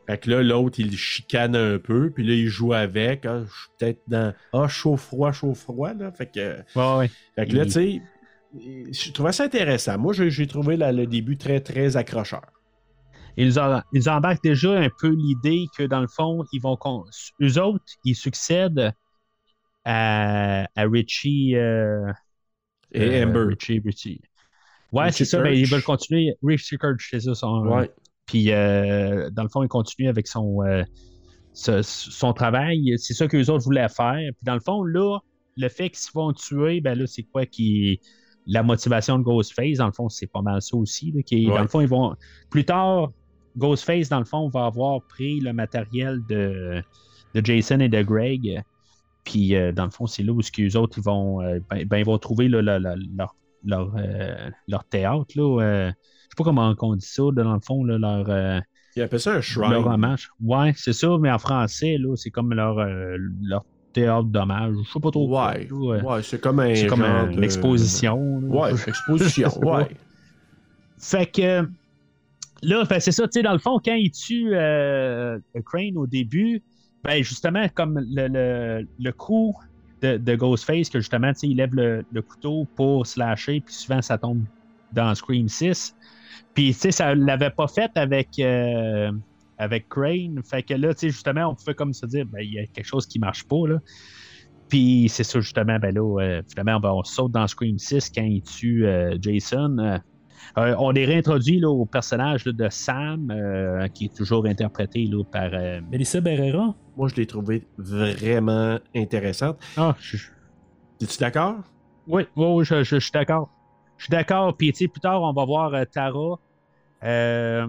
Fait que là, l'autre, il chicane un peu, puis là, il joue avec. Ah, je suis peut-être dans. Ah, chaud-froid, chaud-froid, là. Fait que. Ouais, ouais. Fait que là, tu sais, je trouvais ça intéressant. Moi, j'ai trouvé le début très, très accrocheur. Ils, en- ils embarquent déjà un peu l'idée que dans le fond, ils vont. Eux autres, ils succèdent à, à Richie. euh, Et euh, Amber. Richie, Richie. Ouais, c'est ça, mais ils veulent continuer. Richie Kirch, c'est ça. Son, Ouais. Puis, euh, dans le fond, ils continuent avec son, ce- son travail. C'est ça qu'eux autres voulaient faire. Puis, dans le fond, là, le fait qu'ils se font tuer, ben là, c'est quoi qui. La motivation de Ghostface, dans le fond, c'est pas mal ça aussi. là, qui, Ouais. Dans le fond, ils vont. Plus tard, Ghostface, dans le fond, va avoir pris le matériel de, de Jason et de Greg. Puis, euh, dans le fond, c'est là où ce qu'eux autres, ils vont, euh, ben, ben, ils vont trouver là, la- la- leur, leur, euh, leur théâtre. Là, je sais pas comment on dit ça, dans le fond, là, leur, euh, Il appelle ça un leur shrine. hommage. Ouais, c'est ça, mais en français, là, c'est comme leur, leur théâtre d'hommage. Je sais pas trop. Ouais. Ouais, c'est comme un. c'est comme genre un- de- une exposition. là. Ouais, exposition. Ouais. Fait que là, c'est ça, tu sais, dans le fond, quand il tue euh, Crane au début, ben justement, comme le, le, le coup de, de Ghostface, que justement, tu sais, il lève le, le couteau pour slasher, puis souvent ça tombe dans Scream 6. Puis, tu sais, ça l'avait pas fait avec, euh, avec Crane. Fait que là, tu sais, justement, on pouvait comme se dire, ben, il y a quelque chose qui marche pas, là. Puis c'est ça, justement, ben là, euh, finalement, ben, on saute dans Scream 6 quand il tue Jason. Euh, on est réintroduit là, au personnage là, de Sam, euh, qui est toujours interprété là, par euh, Melissa Barrera? Moi, je l'ai trouvé vraiment intéressante. Ah, je- Es-tu d'accord? oui, oui, oui, je, je- je suis d'accord. Je suis d'accord. Puis, tu sais, plus tard, on va voir euh, Tara. Euh,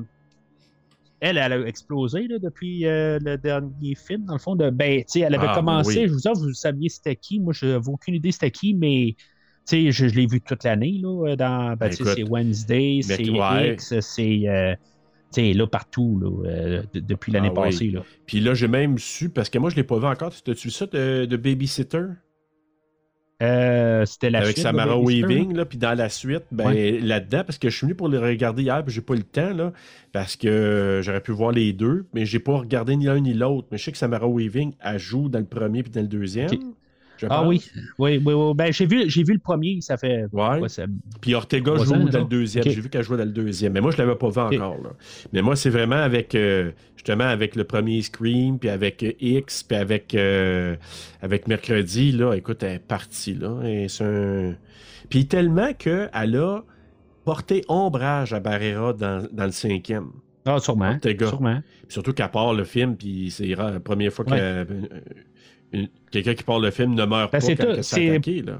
elle, elle a explosé là, depuis euh, le dernier film, dans le fond. De, ben, tu sais, elle avait Ah, commencé, oui. je vous dis, vous saviez c'était qui. Moi, je n'avais aucune idée c'était qui, mais sais, je, je l'ai vu toute l'année. Là, dans, ben, Ben, c'est Wednesday, c'est ouais. X, c'est euh, tu sais, là partout là, euh, de- depuis l'année Ah, oui. passée. Là. Puis là, j'ai même su, parce que moi, je l'ai pas vu encore. T'as-tu vu ça de, de Babysitter? Euh, c'était la Avec suite, Samara Weaving, là, puis dans la suite, ben là-dedans, parce que je suis venu pour le regarder hier, puis j'ai pas eu le temps, là, parce que euh, j'aurais pu voir les deux, mais j'ai pas regardé ni l'un ni l'autre. Mais je sais que Samara Weaving, elle joue dans le premier puis dans le deuxième. Je Ah pense. oui, oui, oui, oui. Ben, j'ai vu, j'ai vu le premier, ça fait Ouais. quoi, ça- Puis Ortega joue ans, dans le deuxième. J'ai vu qu'elle jouait dans le deuxième. Mais moi, je l'avais pas vu encore. Là. Mais moi, c'est vraiment avec euh, justement avec le premier Scream, puis avec euh, X, puis avec, euh, avec Mercredi. Là, écoute, elle est partie. Là, et c'est un... Puis tellement qu'elle a porté ombrage à Barrera dans, dans le cinquième. Ah, sûrement. Ortega. Sûrement. Puis surtout qu'elle part le film, puis c'est la première fois que Ouais. Quelqu'un qui part le film ne meurt Ben, pas c'est quand c'est- attaquée, là.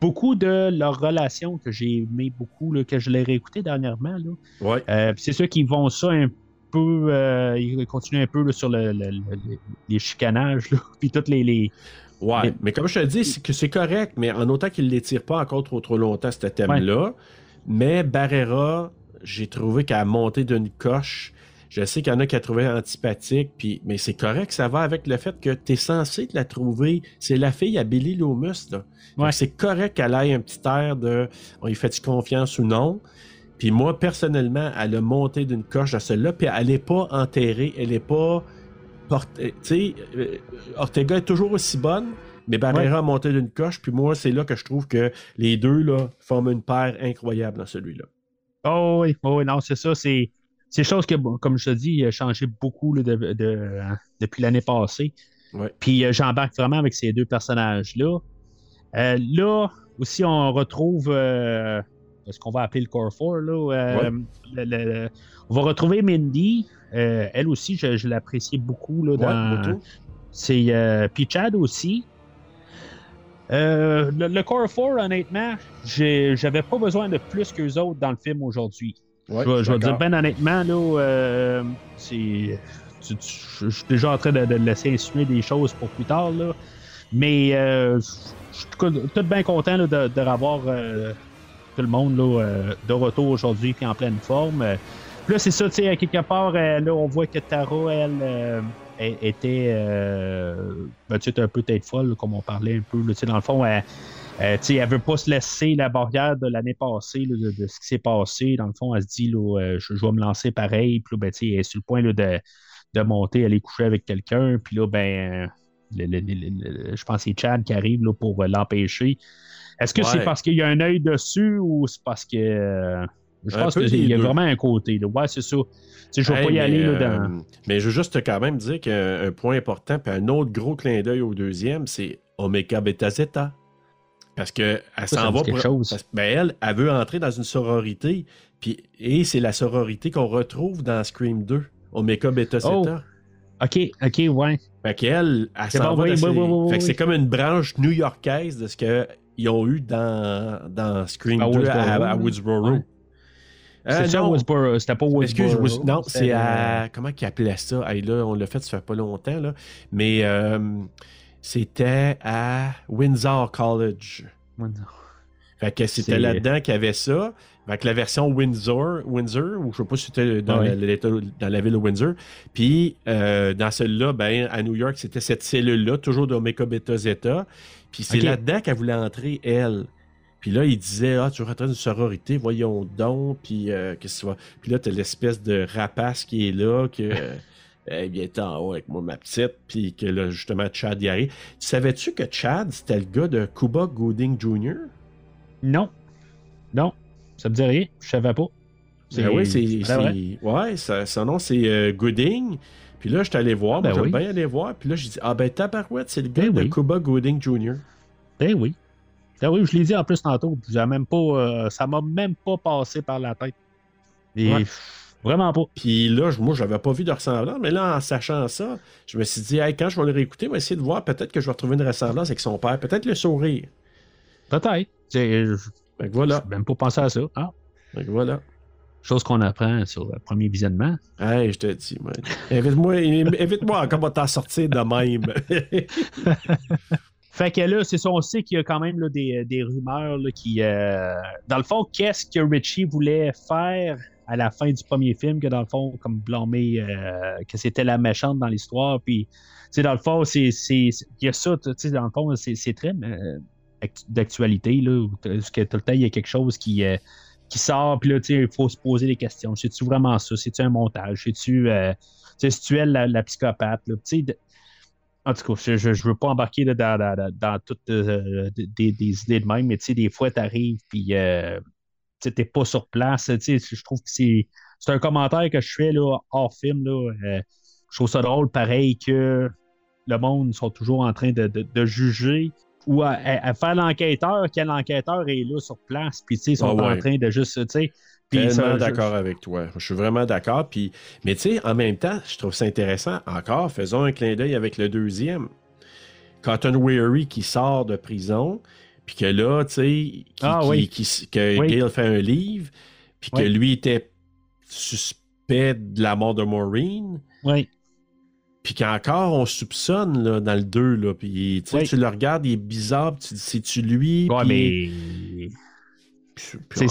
Beaucoup de leur relation que j'ai aimé beaucoup, là, que je l'ai réécouté dernièrement. Ouais. Euh, c'est ceux qui vont ça un peu. euh, ils continuent un peu là, sur le, le- le- les chicanages, puis toutes les. les... Ouais, Mais- mais comme je te dis, c'est que c'est correct, mais en autant qu'il ne l'étire pas encore trop trop longtemps, ce thème-là. Mais Barrera, j'ai trouvé a monté d'une coche. Je sais qu'il y en a qui a trouvé antipathique, puis, mais c'est correct, ça va avec le fait que tu es censé te la trouver. C'est la fille à Billy Loomis, là. Ouais. C'est correct qu'elle ait un petit air de on y fait-tu confiance ou non? Puis moi, personnellement, elle a monté d'une coche à celle-là, puis elle n'est pas enterrée, elle n'est pas portée. Tu sais, euh, Ortega est toujours aussi bonne, mais Barrera a monté d'une coche, puis moi, c'est là que je trouve que les deux là, forment une paire incroyable dans celui-là. Oh oui, oh, oui, non, c'est ça. C'est c'est chose que, bon, comme je te dis, a changé beaucoup là, de, de- hein, depuis l'année passée. Ouais. Puis euh, j'embarque vraiment avec ces deux personnages-là. Euh, là, aussi, on retrouve euh, ce qu'on va appeler le Core 4. Là, euh, le- le- on va retrouver Mindy. Elle aussi, je, je l'appréciais beaucoup. Là, Ouais, dans, Moto. c'est puis Chad aussi. Le, le Core 4, honnêtement, j'avais pas besoin de plus qu'eux autres dans le film aujourd'hui. Ouais, je vais, je vais dire ben honnêtement, là, euh, c'est. tu- tu- Je suis déjà en train de, de laisser insinuer des choses pour plus tard, là. Mais euh, je suis tout, bien content là, de, de revoir euh, tout le monde là, de retour aujourd'hui puis en pleine forme. Puis là, c'est ça, tu sais, à quelque part, là, on voit que Tara, elle, elle était ben, tu sais, un peu tête folle, comme on parlait un peu. là, dans le fond, elle, euh, elle veut pas se laisser la barrière de l'année passée, là, de, de ce qui s'est passé. Dans le fond, elle se dit, là, euh, je, je vais me lancer pareil. Puis là, ben, elle est sur le point là, de, de monter, aller coucher avec quelqu'un. Puis là, ben, le- le- le- le- je pense que c'est Chad qui arrive là, pour l'empêcher. Est-ce que Ouais. c'est parce qu'il y a un œil dessus ou c'est parce que. euh, je Un pense qu'il y a deux. vraiment un côté. Là. Ouais, c'est ça. Je ne vais Hey, pas y mais, aller là, euh, dans. mais je veux juste quand même dire qu'un un point important, puis un autre gros clin d'œil au deuxième, c'est Omega Beta Zeta. Parce que elle s'en va pour- chose. parce- ben, elle, elle veut entrer dans une sororité. Puis, et c'est la sororité qu'on retrouve dans Scream 2. Omega Beta Zeta. Oh. OK, OK, ouais. Fait qu'elle, elle C'est s'en bon, va oui, dans oui, ses- oui, oui, Fait que c'est comme une branche new-yorkaise de ce qu'ils ont eu dans, dans Scream À 2 Woodsboro. à, à Woodsboro. Ouais. Euh, C'est ça, non. Woodsboro. C'était pas Woodsboro. Excuse, Woods- non, c'est euh, à. Comment qu'ils appelaient ça? Hey, là, on l'a fait, ça fait pas longtemps, là. Mais euh, c'était à Windsor College. Fait que c'était là-dedans qu'il y avait ça. Fait que la version Windsor, Windsor, ou je sais pas si c'était dans, Ouais. la, dans la ville de Windsor. Puis euh, dans celle-là, ben, à New York, c'était cette cellule-là, toujours d'Omega Beta Zeta. Puis c'est là-dedans qu'elle voulait entrer, elle. Puis là, il disait, ah, tu veux rentrer dans une sororité, voyons donc, puis euh, qu'est-ce que tu vas. Puis là, t'as l'espèce de rapace qui est là, que. Eh bien, t'es en haut avec moi, ma petite, puis que là, justement, Chad y arrive. Savais-tu que Chad, c'était le gars de Cuba Gooding Jr.? Non. Non. Ça me dit rien. Je savais pas. Ben oui, c'est. Ouais, ça- son nom, c'est euh, Gooding. Puis là, je suis allé voir. Ben moi, oui. bien aller voir. Puis là, j'ai dit, ah ben, Tabarouette, c'est le gars Ben de oui. Cuba Gooding Jr. Ben oui. Ben oui, je l'ai dit en plus tantôt. même pas, euh, ça m'a même pas passé par la tête. Et Ouais. Vraiment pas. Puis là, je- moi, j'avais pas vu de ressemblance. Mais là, en sachant ça, je me suis dit, hey, quand je vais le réécouter, je vais essayer de voir. Peut-être que je vais retrouver une ressemblance avec son père. Peut-être le sourire. Peut-être. Que voilà. même pas pensé à ça. Ah, Fait que voilà. chose qu'on apprend sur le premier visionnement. Hey, je te dis, man. Invite-moi encore à t'en sortir de même. Fait que là, c'est ça, on sait qu'il y a quand même là, des, des rumeurs là, qui. euh, dans le fond, qu'est-ce que Richie voulait faire à la fin du premier film, que dans le fond, comme blâmer euh, que c'était la méchante dans l'histoire. Puis, dans le fond, c'est. Il y a ça, tu sais, dans le fond, c'est très euh, actu- d'actualité, là, parce que tout le temps, il y a quelque chose qui. euh, qui sort, puis là, tu sais, il faut se poser des questions. C'est-tu vraiment ça? C'est-tu un montage? C'est-tu, euh, tu elle la, psychopathe? là? Tu sais, en tout cas, je, je veux pas embarquer dans, dans, dans- toutes euh, des, des idées de même, mais tu sais, des fois, tu arrives, puis t'es pas sur place. Je trouve que c'est, c'est un commentaire que je fais là, hors film. Là, euh, je trouve ça drôle, pareil, que le monde sont toujours en train de, de- de juger ou à, à- à faire l'enquêteur, quand l'enquêteur est là sur place, puis ils sont Ah ouais. en train de juste, puis Tellement d'accord avec toi. Je suis vraiment d'accord. Puis, mais tu sais, en même temps, je trouve ça intéressant. Encore, faisons un clin d'œil avec le deuxième. Cotton Weary qui sort de prison, puis que là, tu sais, qui, Ah qui- oui. qui- que Oui. Gail fait un livre, puis que lui était suspect de la mort de Maureen. Oui. Puis qu'encore, on soupçonne là, dans le 2, là. Puis tu sais, Oui. tu le regardes, il est bizarre, tu dis, c'est-tu lui? Ouais, Puis- mais. c'est- pu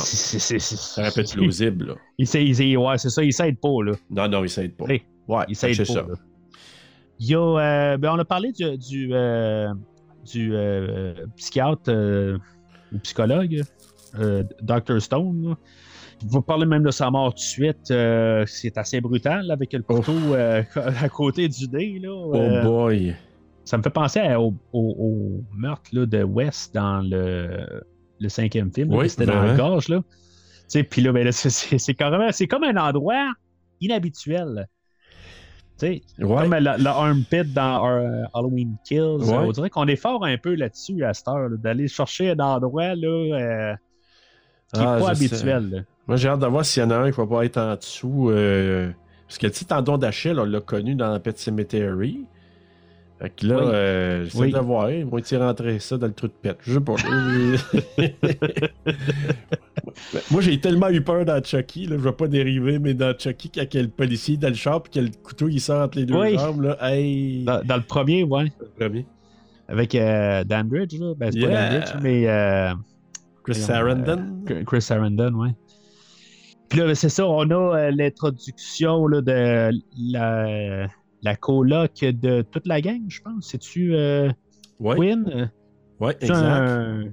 être plausible, là. Il s'aide, ouais, c'est ça, il s'aide pas, là. Non, non, il s'aide pas. Ouais, Il s'aide c'est pas. ça. là. Il y a, euh, ben, on a parlé du, du, euh, du euh, psychiatre euh, ou psychologue, euh, Dr. Stone. là. Vais parler même de sa mort tout de suite. euh, c'est assez brutal là, avec le couteau euh, à côté du nez. Là, Oh Euh, boy. ça me fait penser à- au, au- au meurtre là, de West dans le, le cinquième film. Oui, C'était dans la gorge. Là. Puis là, ben, là, c'est- c'est c'est carrément c'est comme un endroit inhabituel. Tu sais, Ouais. Comme le, le armpit dans euh, Halloween Kills. Ouais. On dirait qu'on est fort un peu là-dessus à cette heure, d'aller chercher un endroit là, euh, qui n'est Ah, pas sais. habituel. là. Moi, j'ai hâte de voir s'il y en a un qui va pas être en dessous. euh, Parce que le petit tendon d'Achille, on l'a connu dans Pet Cemetery. Fait que là, Oui. euh, j'essaie Oui. de voir. Ils vont-ils rentrer ça dans le trou de pète? Je sais pas. Moi, j'ai tellement eu peur dans Chucky. Là, je vais pas dériver, mais dans Chucky, quand il y a le policier dans le char puis que le couteau il sort entre les deux Oui. jambes, là, hey, Dans, dans le premier, ouais. le premier. avec euh, Danbridge, là. Ben, c'est Yeah. pas Danbridge, mais. euh, Chris Sarandon. euh, Chris Sarandon, oui. Puis là, ben, c'est ça, on a euh, l'introduction de la, la coloc de toute la gang, je pense. C'est-tu euh, ouais, Quinn? Euh, ouais, c'est exact. un- Tu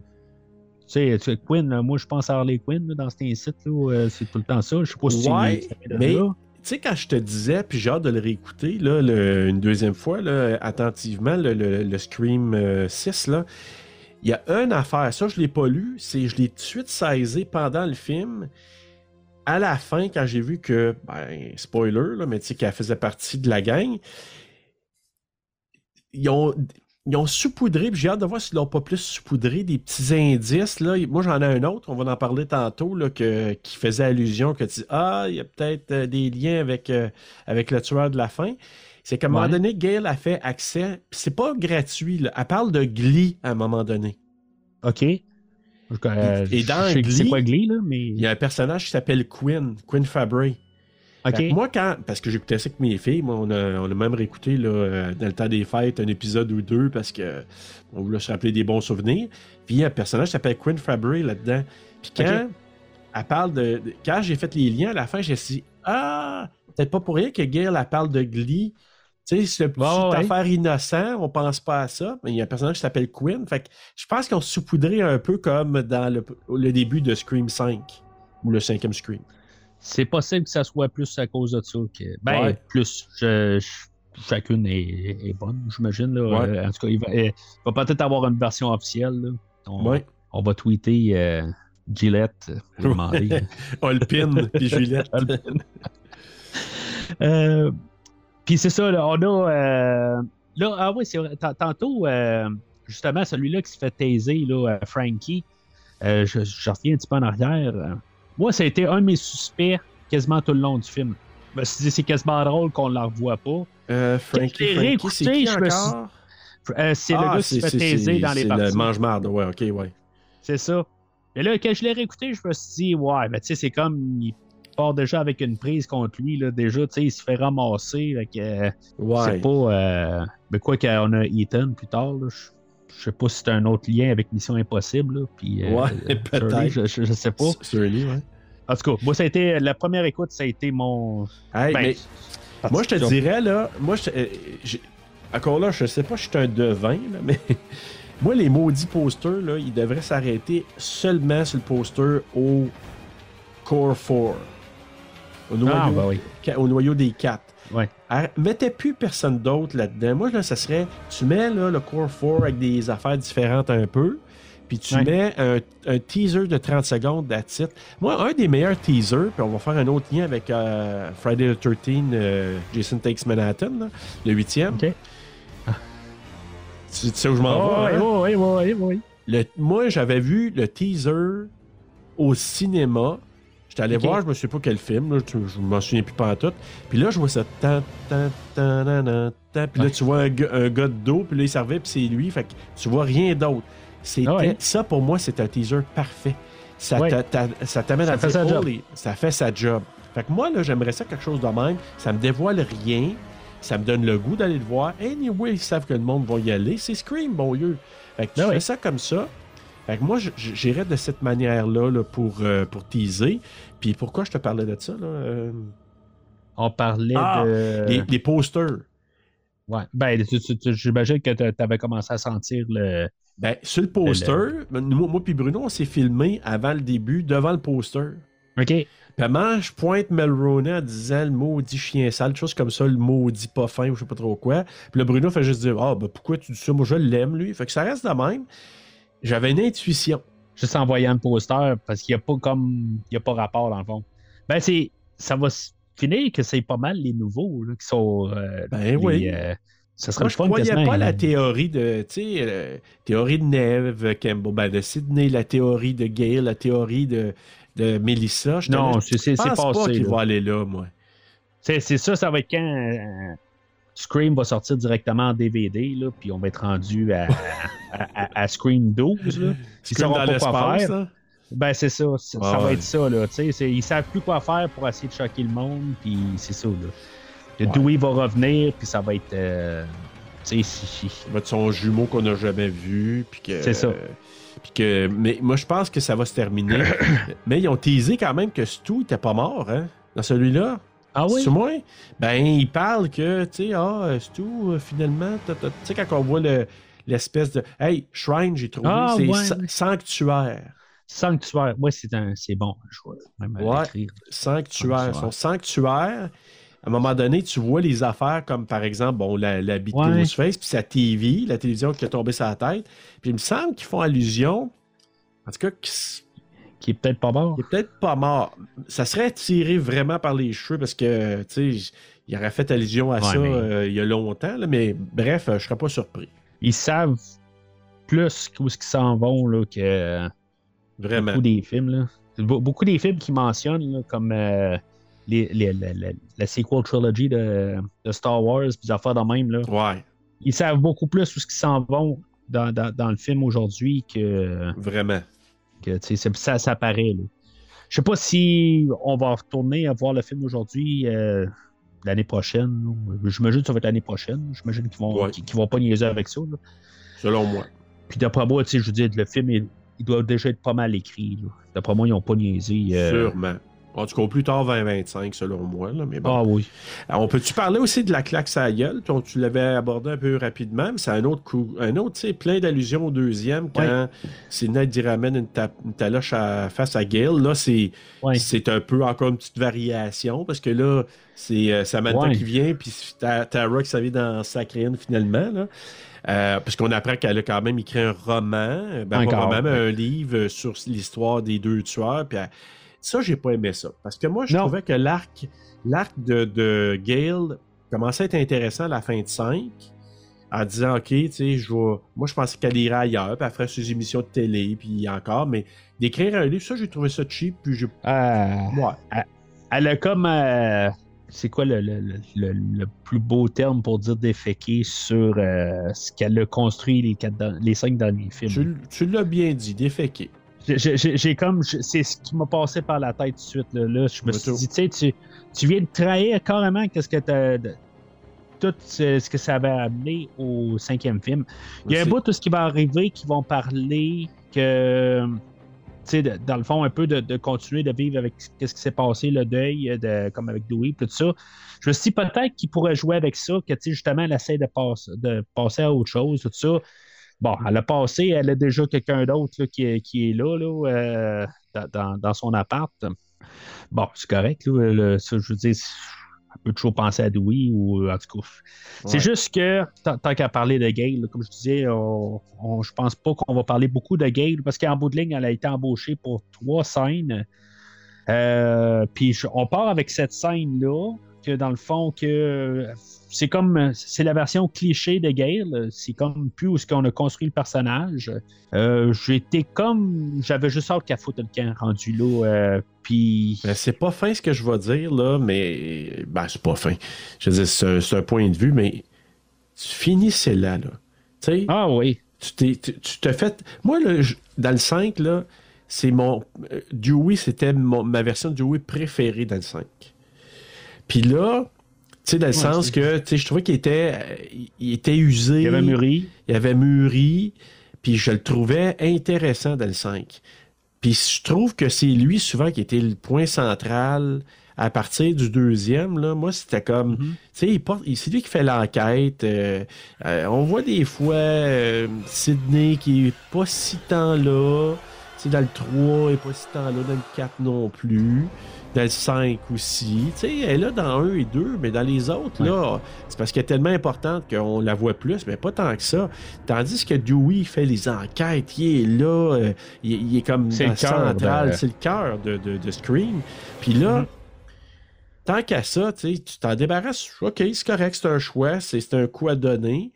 sais, tu sais, Quinn, là, moi je pense à Harley Quinn là, dans cet incite, euh, c'est tout le temps ça. Je sais pas si Ouais, de mais-. Tu sais, quand je te disais, puis j'ai hâte de le réécouter là, le- une deuxième fois, là, attentivement, le, le- le Scream euh, 6, là, il y a une affaire, ça je ne l'ai pas lu, c'est je l'ai tout de suite saisi pendant le film. À la fin, quand j'ai vu que, ben, spoiler, là, mais tu sais, qu'elle faisait partie de la gang, ils ont, ils ont saupoudré, puis j'ai hâte de voir s'ils l'ont pas plus saupoudré, des petits indices. Là. Moi, j'en ai un autre, on va en parler tantôt, là, que, qui faisait allusion, que tu dis, ah, il y a peut-être euh, des liens avec, euh, avec le tueur de la fin. C'est qu'à un moment donné, Gail a fait accès, puis c'est pas gratuit, là. elle parle de Glee à un moment donné. Ok. Euh, Et je dans sais Glee, quoi Glee, là, mais. Il y a un personnage qui s'appelle Quinn, Quinn Fabry. Moi, quand. Parce que j'écoutais ça avec mes filles, moi, on a, on a même réécouté là, euh, dans le temps des fêtes un épisode ou deux parce que on voulait se rappeler des bons souvenirs. Puis il y a un personnage qui s'appelle Quinn Fabry là-dedans. Puis quand elle parle de, de- Quand j'ai fait les liens à la fin, j'ai dit Ah, peut-être pas pour rien que Gail elle parle de Glee. Tu sais, c'est une petite Ouais, ouais. affaire innocent, on pense pas à ça. Mais il y a un personnage qui s'appelle Quinn. Fait que je pense qu'ils ont saupoudré un peu comme dans le, le début de Scream 5 ou le cinquième Scream. C'est possible que ça soit plus à cause de ça. Que... Ben, Ouais. plus. Je- je- Chacune est, est bonne, j'imagine. là. Ouais. Euh, en tout cas, il va, il va peut-être avoir une version officielle. là. On, Ouais. on va tweeter euh, Gillette euh. Olpin puis Juliette. Euh, Puis c'est ça, là, on a. euh, là, ah oui, c'est Tantôt, euh, justement, celui-là qui se fait taiser, là, euh, Frankie, je, je reviens un petit peu en arrière. moi, ça a été un de mes suspects quasiment tout le long du film. Je me suis dit, c'est quasiment drôle qu'on ne la revoit pas. Euh, Frankie, Frankie, c'est qui suis- encore? Euh, c'est le Ah, gars qui se fait c'est- taiser c'est- dans les c'est parties. le mange-marde, ouais, ok, ouais. C'est ça. Et là, quand je l'ai réécouté, je me suis dit, ouais, ben, tu sais, c'est comme. Il part déjà avec une prise contre lui, là. Déjà, tu sais, il se fait ramasser. euh, Ouais. C'est pas. euh, Mais quoi qu'on a Ethan plus tard, là, je sais pas si c'est un autre lien avec Mission Impossible. Là, puis, euh, Ouais, euh, peut-être. Je, je- sais pas. Surely, ouais. En tout cas, moi, ça a été. La première écoute, ça a été mon. Hey, Ben, mais moi, je te dirais, là, moi, je, encore là, je sais pas, je suis un devin, là, mais moi, les maudits posters, là, ils devraient s'arrêter seulement sur le poster au Core 4. Au noyau, Ah, bah oui. au noyau des 4. Ouais. Mettez plus personne d'autre là-dedans. Moi, là, ça serait. Tu mets là, le Core 4 avec des affaires différentes un peu. Puis tu Ouais. mets un, un teaser de 30 secondes that's it. Moi, un des meilleurs teasers, puis on va faire un autre lien avec euh, Friday the 13, euh, Jason Takes Manhattan, là, le huitième. Ok. Tu, tu sais où je m'en Oh, vais? hein? oui, oui, oui, oui. Le- moi, j'avais vu le teaser au cinéma. J'étais allé voir, je me souviens pas quel film, là, tu- je m'en souviens plus pas tout. Puis là, je vois ça. Tan, tan, tan. Puis là, tu vois un, gars- un gars de dos, puis là, il servait, puis c'est lui. Fait que tu vois rien d'autre. C'était, Ah ouais. Ça, pour moi, c'est un teaser parfait. Ça, Ouais. ça t'amène à fait dire, sa ça fait sa job. Fait que moi, là, j'aimerais ça quelque chose de même. Ça me dévoile rien. Ça me donne le goût d'aller le voir. Anyway, ils savent que le monde va y aller. C'est Scream, bon Dieu. Fait que tu Ah fais ouais. ça comme ça. Fait que moi, j'irais de cette manière-là là, pour, euh, pour teaser. Puis pourquoi je te parlais de ça? Là? euh, On parlait Ah, de. les, les posters. Ouais. Ben, j'imagine que tu avais commencé à sentir le. Ben, sur le poster, moi, moi puis Bruno, on s'est filmé avant le début, devant le poster. OK. Puis moi, je pointe Melrona en disant le maudit chien sale, chose comme ça, le maudit pas fin ou je sais pas trop quoi. Puis le Bruno fait juste dire Ah, ben pourquoi tu dis ça? Moi, je l'aime, lui. Fait que ça reste de même. J'avais une intuition. Juste en voyant le poster, parce qu'il n'y a pas comme. Il n'y a pas rapport, dans le fond. Ben, c'est. Ça va finir que c'est pas mal les nouveaux là, qui sont. euh, Ben les, oui. euh, ça serait Moi, je fun croyais pas la hein. théorie de, tu sais, euh, théorie de Neve, Campbell, ben, de Sydney, la théorie de Gail, la théorie de, de Melissa. Je Non, c'est je pense pas qu'il va aller là, moi. C'est c'est ça, ça va être quand euh, Scream va sortir directement en DVD, là, puis on va être rendu à, à, à- à Scream 12. Là. Ils Scream sauront dans pas quoi faire. là. Ben, c'est ça. Ah ça va ouais. être ça, là. Ils savent plus quoi faire pour essayer de choquer le monde, puis c'est ça, là. Le Ouais. Dewey va revenir, puis ça va être. euh, si- va être son jumeau qu'on n'a jamais vu. Puis que, C'est ça. puis que, mais moi, je pense que ça va se terminer. mais ils ont teasé quand même que Stu était pas mort, hein, dans celui-là? Ah oui? C'est moi? Ben, il parle que, tu sais, ah, Stu, euh, finalement, tu sais, quand on voit le- l'espèce de. Hey, Shrine, j'ai trouvé, Ah, c'est ouais. sanctuaire. Sanctuaire. Ouais, c'est un- c'est bon. Je vais même Ouais. Sanctuaire. Sanctuaire. Son sanctuaire. À un moment donné, tu vois les affaires comme par exemple bon, la, la bite Ouais. Puis sa TV, la télévision qui est tombée sur la tête. Puis il me semble qu'ils font allusion, en tout cas, Qui est peut-être pas mort. est peut-être pas mort. Ça serait tiré vraiment par les cheveux parce que, tu sais, il aurait fait allusion à Ouais, ça mais- euh, il y a longtemps, là, mais bref, euh, je serais pas surpris. Ils savent plus où ce qu'ils s'en vont là, que Vraiment. beaucoup des films. Là. Be- Beaucoup des films qui mentionnent, là, comme euh, les, les- la, sequel trilogy de, de Star Wars, puis des affaires de même. Là. Ouais, Ils savent beaucoup plus où ce qu'ils s'en vont dans, dans- dans le film aujourd'hui que, vraiment. Que ça, ça paraît. Là. Je sais pas si on va retourner à voir le film aujourd'hui euh, l'année prochaine. J'imagine que ça va être l'année prochaine. J'imagine qu'ils vont, Ouais. vont pas niaiser avec ça. là. Selon moi. Puis d'après moi, je veux dire, le film, il, il doit déjà être pas mal écrit. D'après moi, ils n'ont pas niaisé. euh, Sûrement. En tout cas, plus tard 2025, selon moi. Là, mais bon. Ah oui. Alors, on peut-tu parler aussi de la claque à gueule? Tu l'avais abordé un peu rapidement, mais c'est un autre coup. Un autre, tu plein d'allusions au deuxième quand Sidney dit ramène une, ta- une taloche à- face à Gale. Là, c'est c'est un peu encore une petite variation parce que là, c'est euh, Samantha qui vient, puis c'est Ta- Tara qui s'avait dans Sacrine finalement. Là. Euh, parce qu'on apprend qu'elle a quand même écrit un roman, euh, ben, pas un Encore, roman, mais ouais. un livre sur l'histoire des deux tueurs. Puis elle- ça, j'ai pas aimé ça. Parce que moi, je Non. trouvais que l'arc l'arc de, de Gale commençait à être intéressant à la fin de 5 en disant OK, tu sais, je vais. Moi, je pensais qu'elle irait ailleurs, puis elle ferait ses émissions de télé, puis encore, mais d'écrire un livre, ça, j'ai trouvé ça cheap, puis j'ai. Euh, Ouais. elle a comme. euh, c'est quoi le, le- le- le- plus beau terme pour dire déféquer sur euh, ce qu'elle a construit les, quatre dans- les cinq derniers films? Tu, tu l'as bien dit, déféqué. J'ai- comme. C'est ce qui m'a passé par la tête tout de suite. Là, Là, je me suis dit, tu sais, tu, tu viens de trahir carrément qu'est-ce que t'as. Tout ce, que ça avait amené au cinquième film. Il y a un bout de ce qui va arriver qui vont parler que. Tu sais, de- dans le fond, un peu de, de continuer de vivre avec ce qui s'est passé, le deuil, de, comme avec Dewey, tout ça. Je me suis dit peut-être qu'il pourrait jouer avec ça, que tu sais, justement, elle essaie de, passe- de passer à autre chose, tout ça. Bon, elle a passé, elle a déjà quelqu'un d'autre qui, est- qui est là, là euh, dans, son appart. Bon, c'est correct, là, le- ça, je veux dire, elle peut toujours penser à Dewey ou en tout cas. C'est juste que, tant, qu'à parler de Gale, là, comme je disais, on, on- je pense pas qu'on va parler beaucoup de Gale parce qu'en bout de ligne, elle a été embauchée pour trois scènes. Euh, puis on part avec cette scène-là, que dans le fond, que c'est comme c'est la version cliché de Gale. C'est comme plus où ce qu'on a construit le personnage. Euh, J'étais comme j'avais juste hâte qu'elle foute le camp rendu là. euh, puis Ben, c'est pas fin ce que je vais dire, là, mais. Ben, c'est pas fin. Je veux dire, c'est un, point de vue, mais. Tu finissais là, là. Tu sais, ah oui, tu t'es- fait. Moi, là, dans le 5, là, c'est mon. euh, Dewey, c'était ma version de Dewey préférée dans le 5. Puis là, tu sais, dans le sens que, tu sais, je trouvais qu'il était, euh, il- était usé. il avait mûri. il avait mûri, puis je le trouvais intéressant dans le 5. Puis je trouve que c'est lui souvent qui était le point central à partir du deuxième. Là, moi, c'était comme, tu sais, il porte- il- c'est lui qui fait l'enquête. euh, euh, on voit des fois euh, Sydney qui est pas si tant là. Tu sais, dans le 3, il est pas si tant là, dans le 4 non plus. Dans le 5 aussi. Tu sais, elle est là dans 1 et 2, mais dans les autres, là, c'est parce qu'elle est tellement importante qu'on la voit plus, mais pas tant que ça. Tandis que Dewey fait les enquêtes, il est là, euh, il, il est comme C'est le central, de- c'est le cœur de, de, de Scream. Puis là, Mhm. tant qu'à ça, tu t'en débarrasses, ok, c'est correct, c'est un choix, c'est c'est un coup à donner.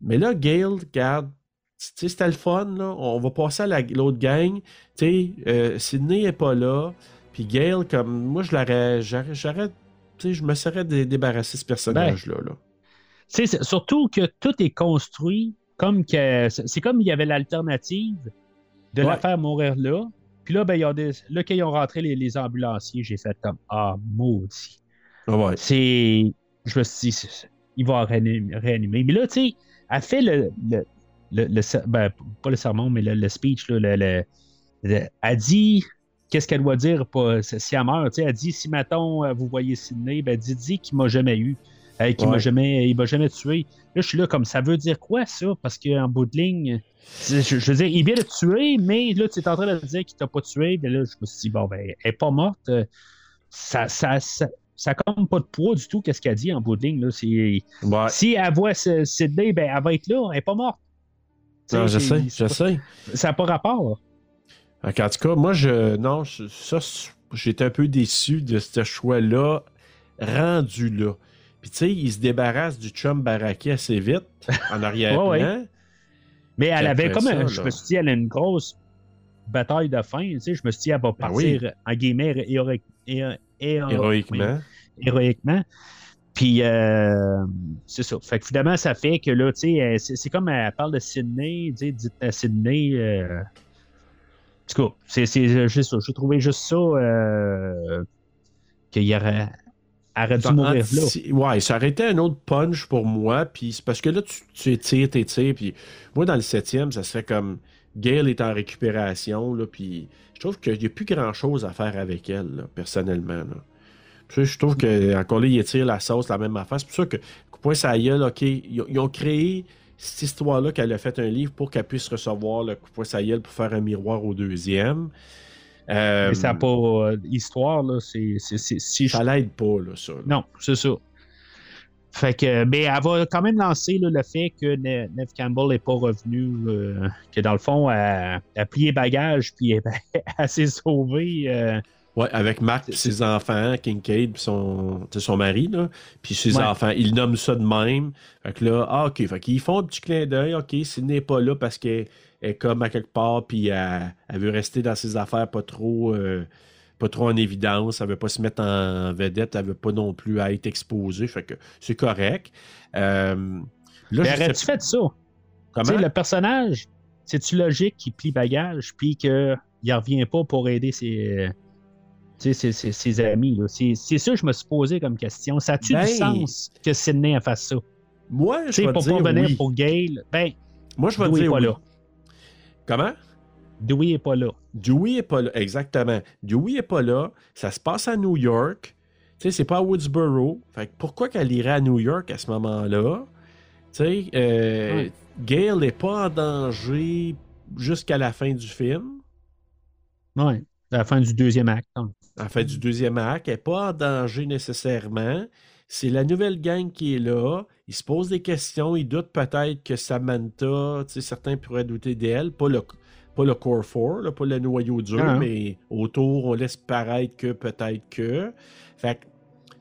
Mais là, Gale, regarde, c'était le fun, là. On va passer à la- l'autre gang. Tu sais, euh, Sydney est pas là. Puis Gale, comme moi, je l'aurais. J'aurais. j'aurais- Tu sais, je me serais dé- débarrassé de ce personnage-là. là. Sais, c'est- surtout que tout est construit comme que. C'est comme il y avait l'alternative de la faire mourir là. Puis là, ben, il y a des, là, quand ils ont rentré les, les ambulanciers, j'ai fait comme Ah, maudit. Ah ouais. C'est. Je me suis dit, c'est- il va réanimer. réanimer. Mais là, tu sais, elle fait le. le, le, le ser- ben, pas le sermon, mais le, speech. Là, le- elle dit qu'est-ce qu'elle doit dire pour, si elle meurt. Elle dit si, mettons, euh, vous voyez Sidney, ben, dis qu'il m'a jamais eu. euh, qu'il m'a Ouais. jamais, il m'a jamais tué. Là, je suis là comme ça veut dire quoi ça? Parce qu'en bout de ligne, je, je veux dire, il vient de tuer, mais là, tu es en train de dire qu'il t'a pas tué. Mais là, je me suis dit, bon, ben, elle est pas morte. euh, Ça, ça, ça, ça comme pas de poids du tout, qu'est-ce qu'elle dit en bout de ligne. Là. Ouais. Si elle voit Sidney, ben, elle va être là, elle est pas morte. Non, je c'est- sais, je pas- sais. Ça n'a pas rapport. En tout cas, moi, je. Non, ça, j'étais un peu déçu de ce choix-là, rendu là. Puis, tu sais, il se débarrasse du chum baraqué assez vite, en arrière-plan. Ouais, Mais elle avait comme, ça, je me suis dit, elle a une grosse bataille de fin. Tu sais, je me suis dit, elle va Ben partir, en guillemets, héroïque- héro- héro- Héroïquement. héroïquement. Puis, euh, c'est ça. Fait que finalement, ça fait que là, tu sais, elle- c'est c'est comme elle parle de Sydney, tu sais, dites à Sydney. Euh... Tout cas, c'est c'est juste ça. J'ai trouvé juste ça euh, qu'il y aurait, aurait dû Ça- mourir là. Ouais, ça aurait été un autre punch pour moi. Puis c'est parce que là, tu, tu étires, t'étires. Puis moi, dans le septième, ça se fait comme Gail est en récupération. Là, puis je trouve qu'il n'y a plus grand-chose à faire avec elle, là, personnellement. Là. Puis je trouve que encore là, il étire la sauce, la même affaire. C'est pour ça que, sur la gueule, OK, ils, ils ont créé cette histoire-là qu'elle a fait un livre pour qu'elle puisse recevoir le coup de poing pour faire un miroir au deuxième. Euh, Mais ça n'a pas euh, histoire, là. C'est, c'est, c'est- si je ça l'aide pas, là, ça. là. Non, c'est ça. Fait que, mais elle va quand même lancer là, le fait que Ne- Neve Campbell n'est pas revenue, euh, que dans le fond, elle, elle a plié bagage, puis elle, elle s'est sauvée. Ouais, avec Marc et ses enfants, Kincaid puis son, son mari, là, puis ses Ouais. enfants. Ils nomment ça de même. Fait que là, ah, OK. Fait qu'ils font un petit clin d'œil. OK, Sydney n'est pas là parce qu'elle est comme à quelque part, puis elle, elle veut rester dans ses affaires pas trop, euh, pas trop en évidence. Elle veut pas se mettre en vedette. Elle veut pas non plus être exposée. Fait que c'est correct. Euh, là, mais aurais-tu fait ça? comment? Tu sais, le personnage, c'est-tu logique qu'il plie bagage, puis qu'il ne revient pas pour aider ses, sais, ses, ses- ses amis? là? C'est, c'est ça que je me suis posé comme question. Ça a-tu Ben, du sens que Sydney elle fasse ça? Moi, je sais, vais pour dire pas venir oui. pour Gail, ben, Moi, je vais Dewey est dire pas oui. là. Comment? Dewey n'est pas là. Dewey est pas là. Exactement. Dewey est pas là. Ça se passe à New York. Tu sais, c'est pas à Woodsboro. Fait que pourquoi qu'elle irait à New York à ce moment-là? Tu sais, euh, n'est pas en danger jusqu'à la fin du film. Ouais, à la fin du deuxième acte. hein. En fait, du deuxième acte. Elle n'est pas en danger nécessairement. C'est la nouvelle gang qui est là. Ils se posent des questions. Ils doutent peut-être que Samantha, certains pourraient douter d'elle. Pas le, pas le core 4, là, pas le noyau dur, Ah. mais autour, on laisse paraître que peut-être que. Fait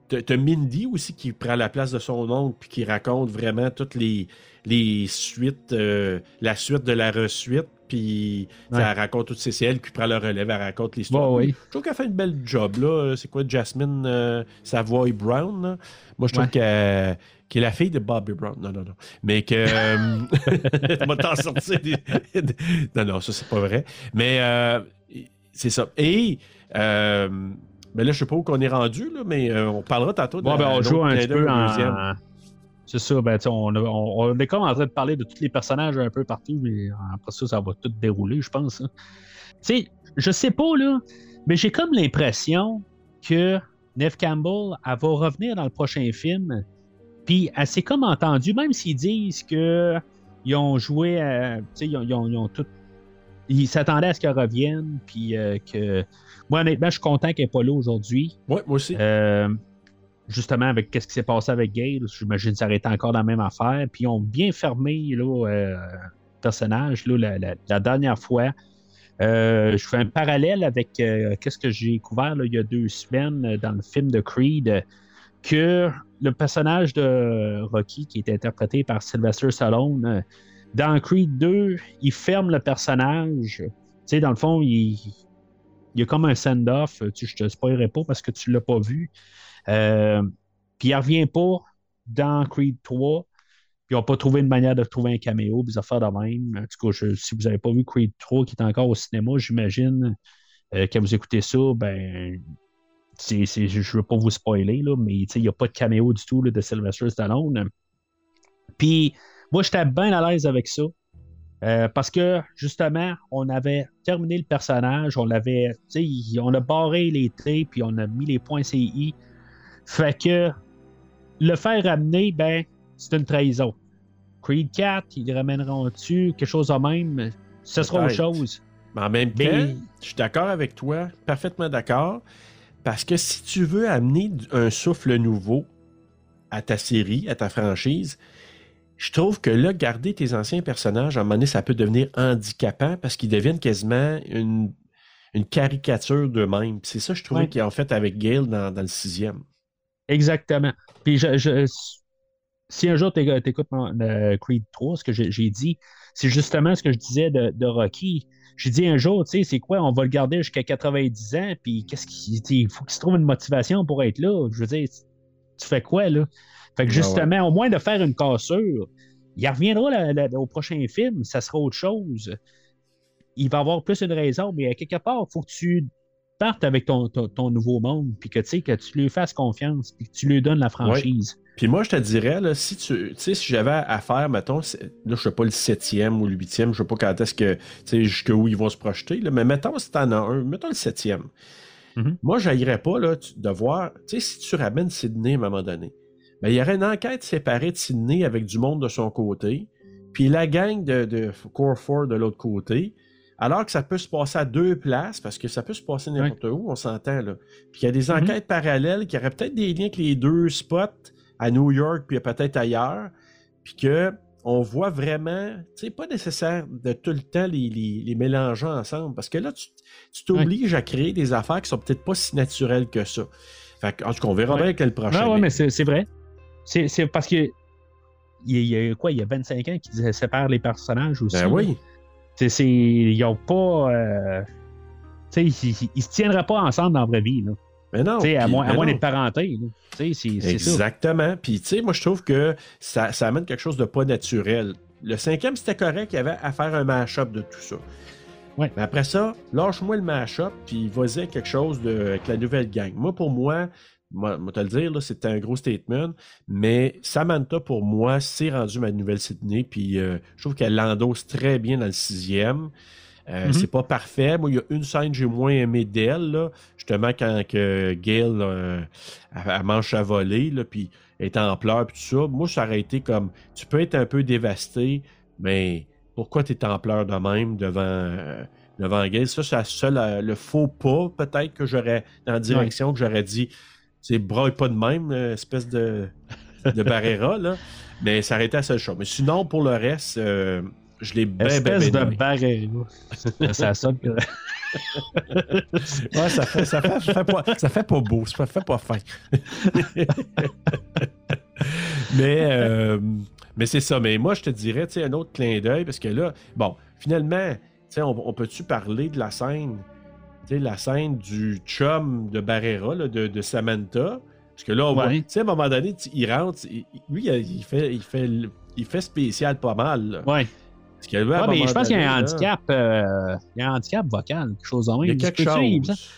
que t'as Mindy aussi qui prend la place de son oncle puis qui raconte vraiment toutes les, les suites, euh, la suite de la resuite. Puis Ouais. elle raconte toutes c'est elle qui prend le relève, elle raconte l'histoire. Ouais, ouais. Je trouve qu'elle fait une belle job, là. C'est quoi, Jasmine euh, Savoy Brown, là? Moi, je trouve qu'elle est la fille de Bobby Brown. Non, non, non. Mais que... euh, t'en sortir des... Non, non, ça, c'est pas vrai. Mais euh, c'est ça. Et... euh, mais là, je sais pas où qu'on est rendu, là, mais euh, on parlera tantôt de Bon, ben, on joue un petit peu en. C'est ça, ben, on, on- on est comme en train de parler de tous les personnages un peu partout, mais après ça, ça va tout dérouler, je pense. hein. Tu sais, je sais pas, là, mais j'ai comme l'impression que Neve Campbell, elle va revenir dans le prochain film, puis elle s'est comme entendue, même s'ils disent que ils ont joué, à- tu sais, ils ont, ils ont- ils ont tout. Ils s'attendaient à ce qu'elle revienne, puis euh, que. Moi, honnêtement, je suis content qu'elle n'est pas là aujourd'hui. Ouais, moi aussi. Euh, justement, avec qu'est-ce qui s'est passé avec Gale, j'imagine que ça aurait été encore la même affaire. Puis ils ont bien fermé euh, le personnage là, la, dernière fois. Euh, je fais un parallèle avec euh, qu'est-ce que j'ai découvert là, il y a deux semaines dans le film de Creed, que le personnage de Rocky, qui est interprété par Sylvester Stallone, dans Creed 2, il ferme le personnage. Tu dans le fond, il, y a comme un send-off. Je te spoilerai pas parce que tu l'as pas vu. Euh, puis il revient pas dans Creed 3. Puis ils n'ont pas trouvé une manière de trouver un caméo, des affaires de même. En tout cas, si vous n'avez pas vu Creed 3 qui est encore au cinéma, j'imagine, euh, quand vous écoutez ça, ben. je ne veux pas vous spoiler, là, mais il n'y a pas de caméo du tout de Sylvester Stallone. Puis moi, j'étais bien à l'aise avec ça. Euh, parce que justement, on avait terminé le personnage, on l'avait, on a barré les T, puis on a mis les points CI. Fait que le faire ramener, ben, c'est une trahison. Creed 4, ils ramèneront-tu quelque chose de même? Ce sera autre chose. Mais en même Mais- temps, je suis d'accord avec toi, parfaitement d'accord, parce que si tu veux amener un souffle nouveau à ta série, à ta franchise, je trouve que là, garder tes anciens personnages, à un moment donné, ça peut devenir handicapant parce qu'ils deviennent quasiment une, une caricature d'eux-mêmes. C'est ça, que je trouvais Ouais. qu'ils ont fait avec Gale dans, dans le sixième. Exactement. Puis je, je- si un jour tu écoutes mon Creed 3, ce que j'ai dit, c'est justement ce que je disais de, de Rocky. J'ai dit un jour, tu sais, c'est quoi, on va le garder jusqu'à 90 ans, puis qu'est-ce qu'il il faut qu'il se trouve une motivation pour être là. Je veux dire, tu fais quoi, là? Fait que Ah justement, au moins de faire une cassure, il reviendra la- la- au prochain film, ça sera autre chose. Il va avoir plus une raison, mais à quelque part, il faut que tu partes avec ton, ton, ton nouveau monde, puis que, tu sais, que tu lui fasses confiance, puis que tu lui donnes la franchise. Puis moi, je te dirais, là, si tu, tu si j'avais à faire, mettons, là, je sais pas le septième ou le huitième, je sais pas quand est-ce que, tu sais, jusqu'où ils vont se projeter, là, mais mettons, si t'en as un, mettons le septième. Mhm. Moi, j'aillerais pas, là, tu- de voir, tu sais, si tu ramènes Sydney à un moment donné, ben, il y aurait une enquête séparée de Sydney avec du monde de son côté, puis la gang de, de Core 4 de l'autre côté, alors que ça peut se passer à deux places, parce que ça peut se passer n'importe où, on s'entend, là. Puis il y a des Mhm. enquêtes parallèles qui auraient peut-être des liens avec les deux spots à New York, puis peut-être ailleurs, puis que on voit vraiment, tu sais, pas nécessaire de tout le temps les, les, les mélanger ensemble, parce que là, tu t'obliges à créer des affaires qui sont peut-être pas si naturelles que ça. Fait que, en tout cas, on verra Ouais. bien avec le prochain. Non, ouais, mais c'est c'est vrai. C'est c'est parce que. Il y, a, quoi, il y a 25 ans qui séparent les personnages aussi. Ben oui. C'est- c'est- ils ont pas. euh, tu sais, ils, ils- ils se tiendraient pas ensemble dans la vraie vie. Là. Mais non. À moins, moins d'être parenté. c'est-. Exactement. Puis, tu sais, moi, je trouve que ça, ça amène quelque chose de pas naturel. Le cinquième, c'était correct, il y avait à faire un mash-up de tout ça. Ouais. Mais après ça, lâche-moi le mash-up, puis vas-y quelque chose de, avec la nouvelle gang. Moi, pour moi, moi, moi te le dire, c'était un gros statement, mais Samantha, pour moi, c'est rendu ma nouvelle Sydney, puis euh, je trouve qu'elle l'endosse très bien dans le sixième. Euh, Mhm. C'est pas parfait. Moi, il y a une scène que j'ai moins aimé d'elle, justement quand que Gail euh, elle, elle mange à voler, là, puis est en pleurs, puis tout ça. Moi, ça aurait été comme, tu peux être un peu dévasté, mais pourquoi tu es en pleurs de même devant, euh, devant Gail? Ça, c'est la seule, euh, le faux pas, peut-être, que j'aurais, dans la direction, que j'aurais dit, c'est braille pas de même, euh, espèce de, de Barrera, là. Mais ça été la seule chose. Mais sinon, pour le reste, euh, je l'ai bien, bien, Espèce de barrière. ça sonne que- Ouais, ça fait, ça fait, ça fait pas, ça fait pas beau, ça fait pas fin. mais euh, mais c'est ça. Mais moi, je te dirais, tu sais, un autre clin d'œil, parce que là, bon, finalement, tu sais, on, on peut-tu parler de la scène, la scène du chum de Barrera, là, de, de Samantha? Parce que là, on voit, Ouais. tu sais, à un moment donné, il rentre, il- lui, il fait, il fait, il fait spécial pas mal. là. Ouais. Mais je pense qu'il y a un là, handicap. euh, il y a un handicap vocal, quelque chose en Il y a même. quelque chose.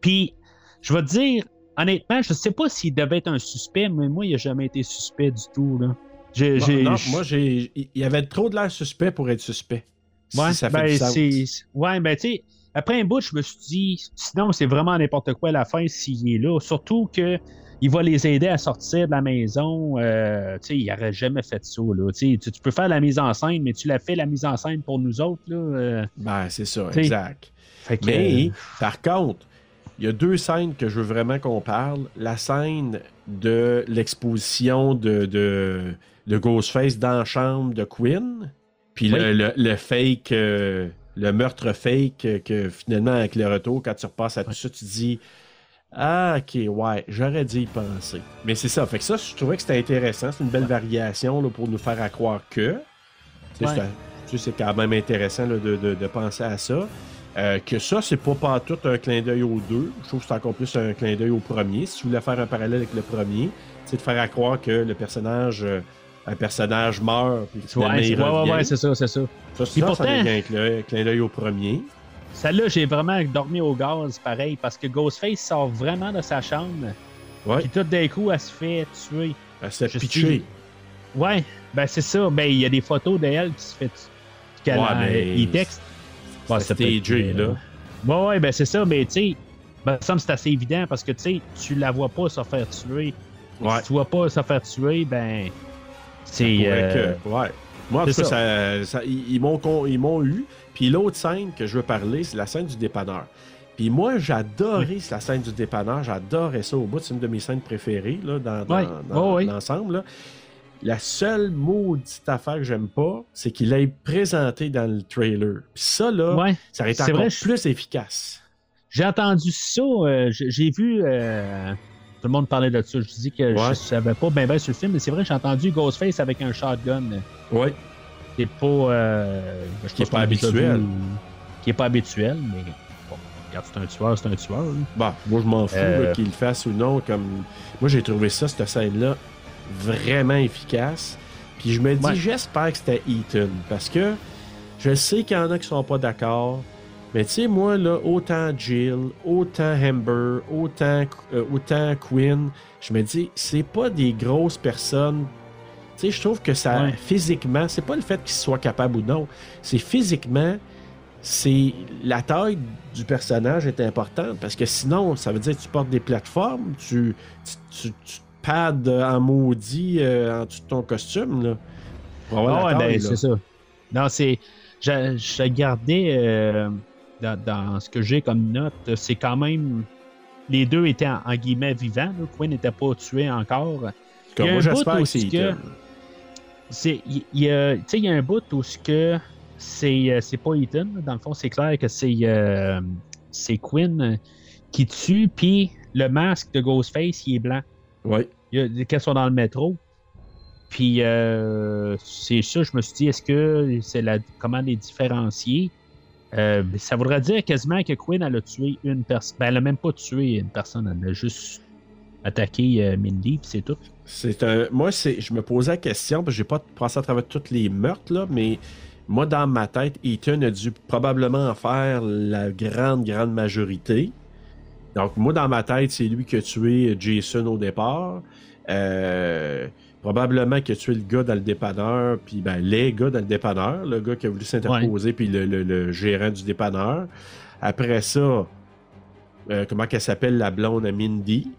Puis, je vais te dire, honnêtement, je sais pas s'il devait être un suspect, mais moi, il n'a jamais été suspect du tout. Là. J'ai, Non, j'ai- non, j- moi, j'ai. Il y avait trop de l'air suspect pour être suspect. Si ouais, ça fait ben, du sens. c'est... ouais, ben, tu sais, après un bout, je me suis dit, sinon, c'est vraiment n'importe quoi à la fin s'il est là. Surtout que il va les aider à sortir de la maison. euh, tu sais, il n'aurait jamais fait ça. Là. Tu, tu peux faire la mise en scène, mais tu l'as fait la mise en scène pour nous autres. Là, euh, Ben, c'est ça, T'sais, exact. fait que, Mais, euh, par contre, il y a deux scènes que je veux vraiment qu'on parle. La scène de l'exposition de, de, de Ghostface dans la chambre de Quinn, puis le, Oui. le, le fake, le meurtre fake que finalement, avec le retour, quand tu repasses à tout ça, tu dis Ah, ok, ouais, j'aurais dû y penser. Mais c'est ça. Fait que ça, je trouvais que c'était intéressant. C'est une belle variation là, pour nous faire à croire que. Tu sais, Ouais. c'est quand même intéressant là, de, de- de penser à ça. Euh, que ça, c'est pas partout un clin d'œil aux deux. Je trouve que c'est encore plus un clin d'œil au premier. Si tu voulais faire un parallèle avec le premier, c'est de faire à croire que le personnage, euh, un personnage meurt, puis finalement, ouais, c'est- il ouais, ouais, c'est ça, c'est ça. ça, Puis ça, pourtant- ça devient un clin- d'œil au premier. Celle-là, j'ai vraiment dormi au gaz, pareil, parce que Ghostface sort vraiment de sa chambre, Ouais, puis tout d'un coup, elle se fait tuer. elle Je pitché. suis- Ouais, ben c'est ça. Ben, il y a des photos d'elle qui se fait. qu'elle Ouais, mais il texte. Bon, c'est peut être, stagé, euh, là. Ouais, ouais, ben c'est ça, mais tu sais, ben, ça me c'est assez évident parce que tu sais, tu la vois pas se faire tuer. Ouais. Si tu vois pas se faire tuer, ben. C'est. Euh, ouais. Moi, en tout cas, ça- ça- ils, ils m'ont con- ils m'ont eu. Puis l'autre scène que je veux parler, c'est la scène du dépanneur. Puis moi, j'adorais la scène du dépanneur. J'adorais ça au bout. C'est une de mes scènes préférées là, dans, l'ensemble. La seule maudite affaire que j'aime pas, c'est qu'il l'ait présenté dans le trailer. Puis ça, là, ouais. ça aurait été encore vrai, je- plus efficace. J'ai entendu ça, euh, j'ai vu. euh, le monde parlait de ça. Je dis que je savais pas bien bien sur le film, mais c'est vrai, j'ai entendu Ghostface avec un shotgun. Oui. C'est pas. euh, je Qui est pas a déjà habituel. vu, Qui est pas habituel, mais bon, regarde, c'est un tueur, c'est un tueur. là. Bon, moi, je m'en fous Euh. qu'il le fasse ou non. Comme... Moi, j'ai trouvé ça, cette scène-là, vraiment efficace. Puis je me dis, Ouais. j'espère que c'était Ethan. Parce que je sais qu'il y en a qui sont pas d'accord. Mais tu sais, moi, là, autant Jill, autant Amber, autant, euh, autant Quinn, je me dis, c'est pas des grosses personnes. Tu sais, je trouve que ça, Ouais. physiquement, c'est pas le fait qu'ils soient capables ou non. C'est physiquement, c'est la taille du personnage est importante parce que sinon, ça veut dire que tu portes des plateformes, tu, tu, tu, tu te pads en maudit euh, en dessous de ton costume. Là, ouais, ben, là. c'est ça. Non, c'est. Je, je gardais euh, dans, dans ce que j'ai comme note, c'est quand même. Les deux étaient en, en guillemets vivants. là. Quinn n'était pas tué encore. Comme moi, j'espère bout que c'est il y a, tu sais, il y a un bout où ce que c'est, euh, c'est pas Ethan. Dans le fond, c'est clair que c'est, euh, c'est Quinn qui tue, puis le masque de Ghostface, il est blanc. Oui. Qu'elles sont dans le métro. Puis euh, c'est ça, je me suis dit, est-ce que c'est la comment les différencier? Euh, ça voudrait dire quasiment que Quinn elle a tué une personne. Ben, elle a même pas tué une personne, elle a juste attaqué euh, Mindy, puis c'est tout. C'est un. Moi, c'est. Je me posais la question, parce que j'ai pas passé à travers tous les meurtres, là, mais moi, dans ma tête, Ethan a dû probablement en faire la grande, grande majorité. Donc, moi, dans ma tête, c'est lui qui a tué Jason au départ. Euh, probablement qui a tué le gars dans le dépanneur, puis ben, les gars dans le dépanneur, le gars qui a voulu s'interposer, puis le, le- le gérant du dépanneur. Après ça, euh, comment qu'elle s'appelle, la blonde à Mindy?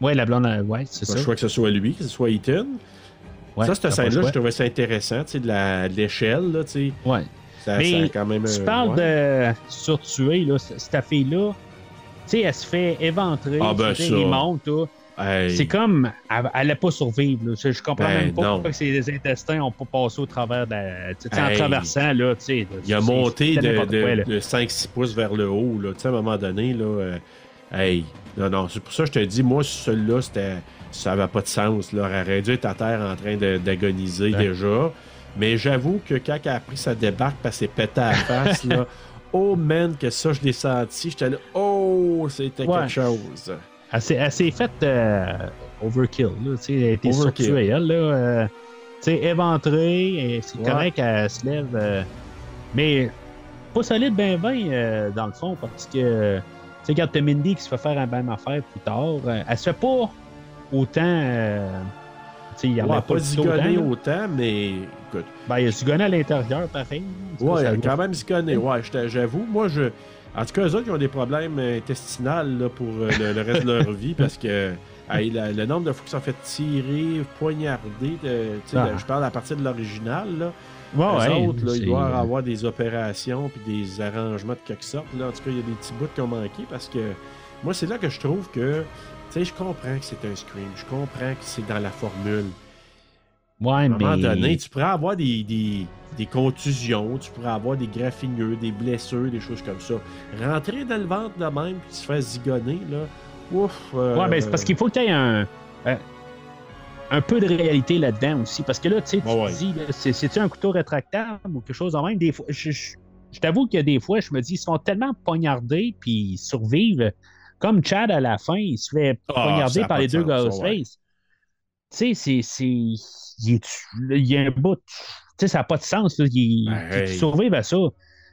Ouais, la blonde, euh, ouais, c'est ça. le choix que ce soit lui, que ce soit Ethan. Ouais, ça, cette scène-là, je trouvais ça intéressant, tu sais, de l'échelle, là, tu sais. Ouais. Ça, Mais ça quand même. Tu euh, parles ouais. de surtuer, là, cette fille-là. Tu sais, elle se fait éventrer. Ah, ben, tu ça. il monte, là. Hey. C'est comme. Elle n'allait pas survivre. là. Je, je comprends Ben, même pas non. pourquoi ses intestins n'ont pas passé au travers de la. En traversant, là, tu sais. Il a monté de, quoi, de, 5-6 pouces vers le haut, là. Tu sais, à un moment donné, là. euh, hey. Non, non, c'est pour ça que je te dis, moi, celui-là. Ça n'avait pas de sens, là. Elle aurait dû être à terre en train d'agoniser Ouais. déjà. Mais j'avoue que quand elle a pris sa débarque, parce qu'elle s'est pété à la face, là. Oh man, que ça, je l'ai senti. J'étais là, oh, c'était Ouais. quelque chose. Elle s'est, faite euh, overkill. Là, tu sais, elle a été Overkill. surtuée, elle. Là, euh, éventrée. C'est Ouais. correct qu'elle se lève. euh, mais pas solide, ben, ben, euh, dans le fond, parce que. Tu sais, regarde, t'as Mindy qui se fait faire la même affaire plus tard. elle se fait pas autant. euh, tu sais, il y en Ouais, a pas zigonné autant, mais écoute. Ben, il a gun à l'intérieur, pareil. Ouais, elle a quand même zigonné. Ouais, j'avoue. Moi, je. En tout cas, eux autres, ils ont des problèmes intestinaux là, pour euh, le, le reste de leur vie parce que hey, la- le nombre de fois qu'ils sont fait tirer, poignarder, de- Ah. de- je parle à partir de l'original. Ouais, ouais, autres, là, ils doivent avoir des opérations puis des arrangements de quelque sorte. Là. En tout cas, il y a des petits bouts qui ont manqué parce que moi, c'est là que je trouve que. Tu sais, je comprends que c'est un scream. Je comprends que c'est dans la formule. Ouais, À un moment donné, tu pourrais avoir des, des, des contusions, tu pourrais avoir des graffineux, des blessures, des choses comme ça. Rentrer dans le ventre de même puis se faire zigonner, là, ouf. euh, Ouais, ben c'est parce qu'il faut que tu aies un, un, un peu de réalité là-dedans aussi. Parce que là, tu sais, tu Ouais, ouais. te dis, c'est-tu un couteau rétractable ou quelque chose en même? Des fois, je, je- je t'avoue que des fois, je me dis, ils sont tellement pognardés puis ils survivent. Comme Chad à la fin, il se fait Ah, poignarder par les de deux Ghostface. ouais. Tu sais, c'est. Il, est- il y a un bout. Tu sais, ça n'a pas de sens. Là. Il, Hey. tu survives à ça.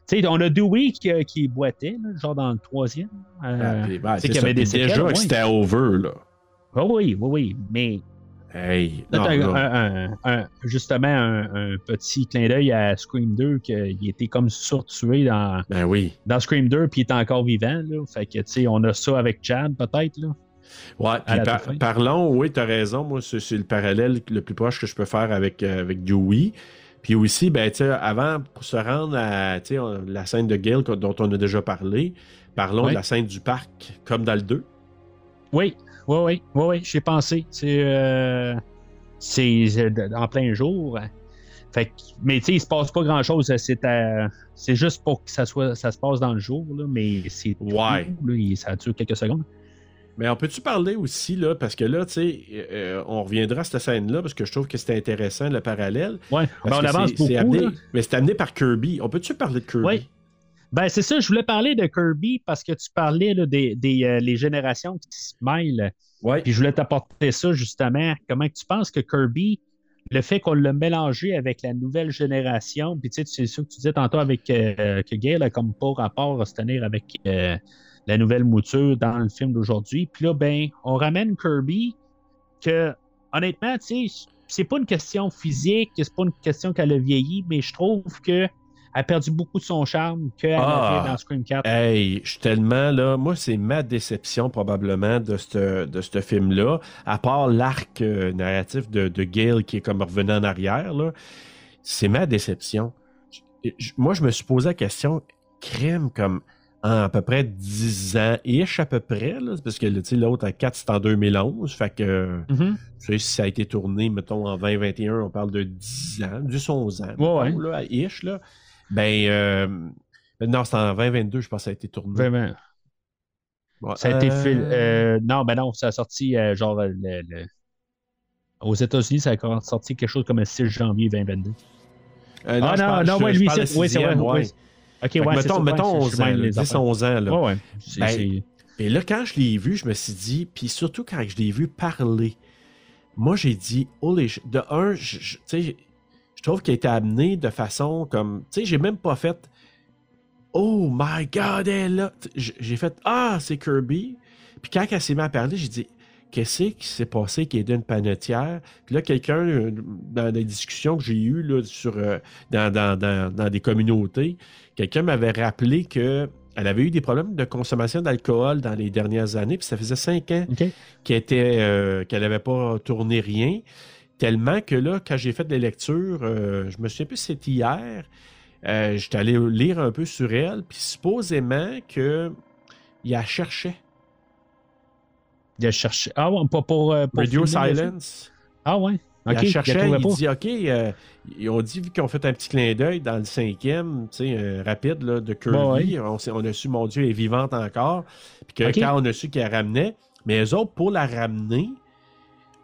Tu sais, on a Dewey qui, qui boitait, là, genre dans le troisième. Euh, Ah, ben, qu'il y avait des séquelles, déjà que c'était over, là. Ah oui, oui, oui. Mais Hey, non, un- non. un- un- justement un, un petit clin d'œil à Scream 2, qu'il était comme surtué dans, Ben oui. dans Scream 2, puis il est encore vivant. Là. Fait que, tu sais, on a ça avec Chad, peut-être. Là. Ouais, par- parlons, oui, tu as raison. Moi, c'est le parallèle le plus proche que je peux faire avec, euh, avec Dewey. Puis aussi, ben, tu sais, avant, pour se rendre à la scène de Gale dont on a déjà parlé, parlons Oui. de la scène du parc, comme dans le 2. Oui, oui, oui, oui, oui, j'ai pensé. C'est euh, euh, en plein jour. Fait que- mais tu sais, il se passe pas grand chose. C'est euh, juste pour que ça soit ça se passe dans le jour, là, mais c'est tout, Ouais. là, ça dure quelques secondes. Mais on peut-tu parler aussi, là, parce que là, tu sais, euh, on reviendra à cette scène-là, parce que je trouve que c'était intéressant, le parallèle. Parce ben, on avance c'est- beaucoup. c'est amené- là. mais c'est amené par Kirby. On peut-tu parler de Kirby? Oui. Ben, c'est ça, je voulais parler de Kirby parce que tu parlais là, des, des, euh, les générations qui se mêlent. Ouais. Puis je voulais t'apporter ça justement. Comment que tu penses que Kirby, le fait qu'on l'a mélangé avec la nouvelle génération, puis tu sais, c'est sûr que tu disais tantôt avec euh, que Gale a comme pas rapport à se tenir avec euh, la nouvelle mouture dans le film d'aujourd'hui. Puis là, ben, on ramène Kirby que, honnêtement, tu sais, c'est pas une question physique, c'est pas une question qu'elle a vieilli, mais je trouve que elle a perdu beaucoup de son charme qu'elle Ah. avait dans Scream 4. Hey, je suis tellement là. Moi, c'est ma déception probablement de ce de ce film-là. À part l'arc euh, narratif de, de Gale qui est comme revenu en arrière, là, c'est ma déception. Moi, je me suis posé la question, crème comme en à peu près 10 ans, ish à peu près, là, parce que l'autre à 4, c'est en 2011. Fait que Mhm. tu sais, si ça a été tourné, mettons, en 2021, on parle de 10 ans, 10-11 ans, Ouais, mettons, là, à ish, là. Ben, euh, non, c'est en 2022, je pense que ça a été tourné. Vraiment. Ouais, Ça a été euh, fil- euh, non, ben non, ça a sorti euh, genre euh, le- le- aux États-Unis, ça a sorti quelque chose comme le 6 janvier 2022. euh, ah non, non, je- ouais, lui, c'est oui, c'est vrai. Ok, ouais, c'est mettons, ça, mettons ouais, je- 11 je ans, mêle là, les 10, affaires. 11 ans, là. Ouais, Ben, c'est- Et là, quand je l'ai vu, je me suis dit, puis surtout quand je l'ai vu parler, moi, j'ai dit, holy de un, je, je- tu sais, je trouve qu'il a été amené de façon comme, tu sais, j'ai même pas fait, oh my god, elle là. J'ai fait, ah, c'est Kirby. Puis quand elle s'est mise à parler, j'ai dit, qu'est-ce qui s'est passé qui est d'une panetière? Puis là, quelqu'un, euh, dans des discussions que j'ai eues là, sur, euh, dans, dans, dans, dans des communautés, quelqu'un m'avait rappelé que elle avait eu des problèmes de consommation d'alcool dans les dernières années, puis ça faisait cinq ans qu'elle était, euh, n'avait pas tourné rien. Tellement que là, quand j'ai fait les lectures, euh, je me souviens plus c'était hier, j'étais allé lire un peu sur elle, puis supposément que il la cherchait. Il a cherché. Ah ouais, pas pour. euh, pour Radio filmer? Silence? Ah ouais. Il Ok. la il cherchait, il dit OK, euh, ils ont dit, vu qu'ils ont fait un petit clin d'œil dans le cinquième, tu sais, euh, rapide là, de Bon, ouais. on, a su, mon Dieu, elle est vivante encore. Puis que quand on a su qu'elle ramenait, mais eux autres, pour la ramener,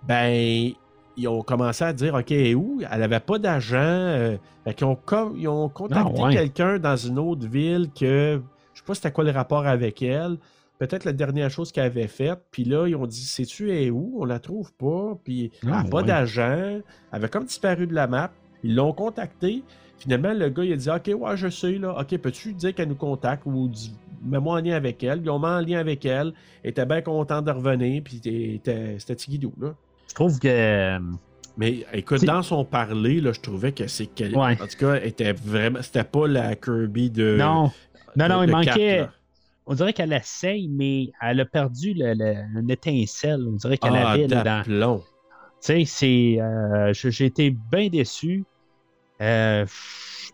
ben, ils ont commencé à dire OK, elle est où? Elle n'avait pas d'agent. euh, qu'ils ont, ils ont contacté Ah, ouais. quelqu'un dans une autre ville que je sais pas c'était quoi le rapport avec elle. Peut-être la dernière chose qu'elle avait faite. Puis là, ils ont dit Sais-tu, elle est où? On la trouve pas. Puis elle n'a Ah, pas ouais. d'agent. Elle avait comme disparu de la map. Ils l'ont contacté. Finalement, le gars, il a dit OK, ouais, je sais, là. OK, peux-tu dire qu'elle nous contacte ou dis- mets-moi en lien avec elle? Ils ont mis en lien avec elle. Elle était bien contente de revenir. Puis c'était Tigidou, là. Je trouve que. Mais écoute, dans son parler, là, je trouvais que c'est. Ouais. En tout cas, elle était vraiment. C'était pas la Kirby de. non. Non, non, il manquait. On dirait qu'elle essaye, mais elle a perdu le, le- une étincelle. On dirait qu'elle Ah, avait là, dans. Tu sais, c'est. euh, je- j'ai été bien déçu. Euh,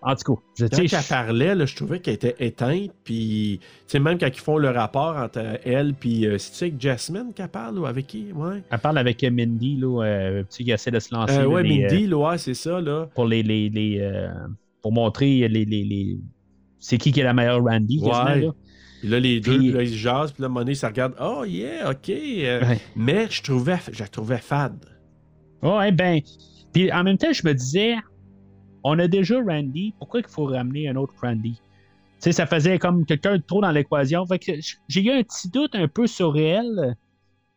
en tout cas, je, Quand sais, elle je- parlait, là, je trouvais qu'elle était éteinte. Puis, tu sais, même quand ils font le rapport entre elle puis euh, avec Jasmine qu'elle parle ou avec qui? Ouais. elle parle avec Mindy, là, euh, qui essaie de se lancer. Euh, là, ouais, euh, Mindy, là, ouais, c'est ça, là. pour les. les, les, euh, pour montrer les. les, les- c'est qui qui est la meilleure Randy, Ouais. là. Puis là, les deux, Puis- puis là, ils se jasent, puis là, Monet, ça regarde. Oh, yeah, OK. euh, Ouais. Mais je trouvais, je la trouvais fade. Ouais, ben. Puis en même temps, je me disais, on a déjà Randy, pourquoi il faut ramener un autre Randy? Tu sais, ça faisait comme quelqu'un de trop dans l'équation. Fait que j'ai eu un petit doute un peu sur elle.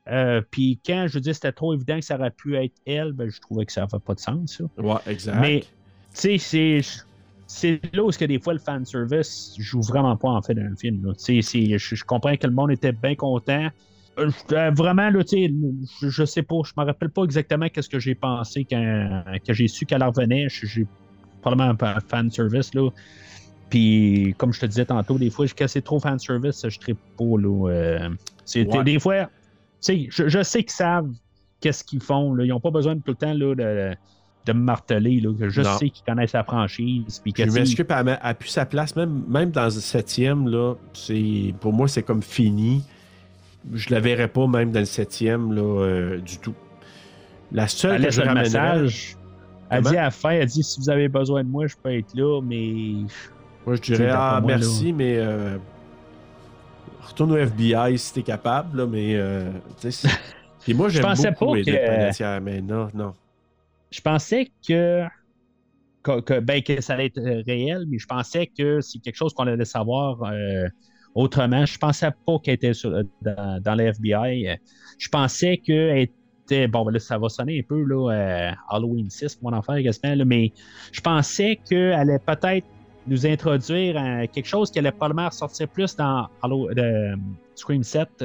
Euh, puis quand je veux dire c'était trop évident que ça aurait pu être elle, ben, je trouvais que ça n'avait pas de sens. Ça. Ouais, exact. Mais, tu sais, c'est. Là où que des fois le fanservice joue vraiment pas en fait dans le film. là. C'est- Je, je comprends que le monde était bien content Euh, euh, vraiment, là, tu sais, je, je sais pas, je me rappelle pas exactement qu'est-ce que j'ai pensé quand, quand j'ai su qu'elle revenait. Je- J'ai probablement un fan service, là. Puis, comme je te disais tantôt, des fois, quand c'est trop fan service, je tripe pas, là. euh, c'est, Ouais. Des fois, tu sais, je, je sais qu'ils savent qu'est-ce qu'ils font, là. Ils ont pas besoin de tout le temps, là, de, de me marteler, là. Je Non. sais qu'ils connaissent la franchise. Puis que, Je m'excuse, elle a pu sa place, même, même dans le septième, là, pour moi, c'est comme fini. Je la verrais pas même dans le septième, là, euh, du tout. La seule elle que je ramènerais... message. Elle Comment? dit à la fin, elle dit si vous avez besoin de moi, je peux être là, mais Moi, je dirais, ah, moi, merci, mais euh, retourne au FBI si t'es capable, là, mais euh, Puis moi, j'aime beaucoup pas que- mais non, non. Je pensais que, ben, que ça allait être euh, réel, mais je pensais que c'est quelque chose qu'on allait savoir euh, autrement. Je pensais pas qu'elle était dans, dans FBI. Je pensais qu'elle était. Bon, ben là, ça va sonner un peu là, euh, Halloween 6, mon là, mais je pensais qu'elle allait peut-être nous introduire à quelque chose qui allait probablement ressortir plus dans de, Scream 7.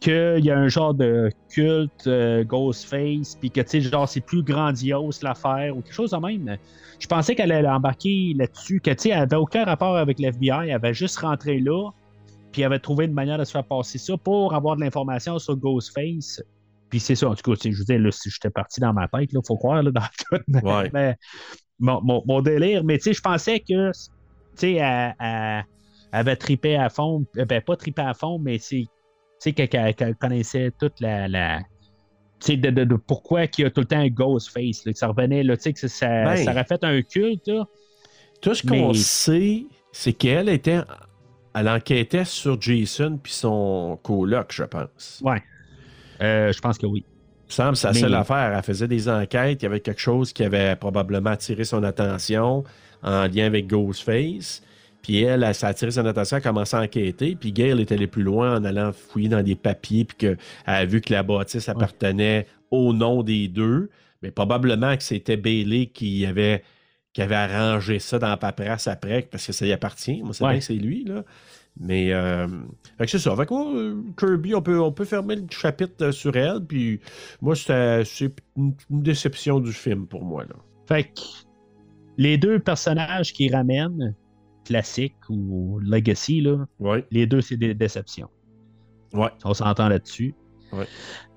Qu'il y a un genre de culte euh, Ghostface, puis que, tu sais, genre, c'est plus grandiose l'affaire, ou quelque chose de même. Je pensais qu'elle allait embarquer là-dessus, que, tu sais, elle avait aucun rapport avec l'FBI, elle avait juste rentré là, puis elle avait trouvé une manière de se faire passer ça pour avoir de l'information sur Ghostface. Puis c'est ça, en tout cas, je veux dire, là, si j'étais parti dans ma tête, là, faut croire, là, dans tout, mais, Ouais. mais mon, mon- mon délire, mais tu sais, je pensais que, tu sais, elle, elle- elle avait tripé à fond, euh, ben, pas tripé à fond, mais c'est tu sais, qu'elle- connaissait toute la. la tu sais, de, de- de pourquoi qu'il y a tout le temps un Ghostface, là, que ça revenait, là, tu sais, que ça, Ben. ça aurait fait un culte, là. Tout ce qu'on Mais- sait, c'est qu'elle était. Elle enquêtait sur Jason puis son coloc, je pense. Ouais. Euh, je pense que oui. Il me semble que sa Mais- seule affaire. Elle faisait des enquêtes. Il y avait quelque chose qui avait probablement attiré son attention en lien avec Ghostface. Puis elle, elle, ça a attiré son attention, elle a commencé à enquêter. Puis Gail est allé plus loin en allant fouiller dans des papiers, puis qu'elle a vu que la bâtisse appartenait au nom des deux. Mais probablement que c'était Bailey qui avait, qui avait arrangé ça dans la paperasse après, parce que ça y appartient. Moi, c'est Ouais. bien que c'est lui, là. Mais euh, c'est ça. Fait que euh, Kirby, on peut, on peut fermer le chapitre euh, sur elle. Puis moi, c'est une, une déception du film pour moi. Là. Fait que les deux personnages qui ramènent, classique ou Legacy, là, Ouais. les deux, c'est des déceptions. Ouais. On s'entend là-dessus. Ouais.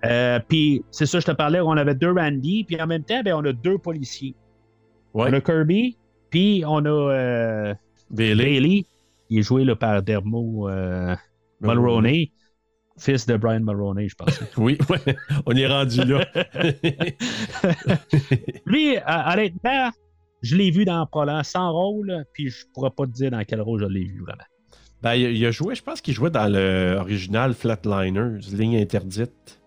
Euh, puis, c'est ça, je te parlais, on avait deux Randy, puis en même temps, ben, on a deux policiers. Ouais. On a Kirby, puis on a euh, Bailey. Bailey, qui est joué là, par Dermo euh, Mulroney, fils de Brian Mulroney, je pense. Oui, ouais. on est rendu là. Lui, honnêtement, je l'ai vu dans Prolan sans rôle, puis je pourrais pas te dire dans quel rôle je l'ai vu vraiment. ben, il, a joué, je pense qu'il jouait dans l'original Flatliners, ligne interdite.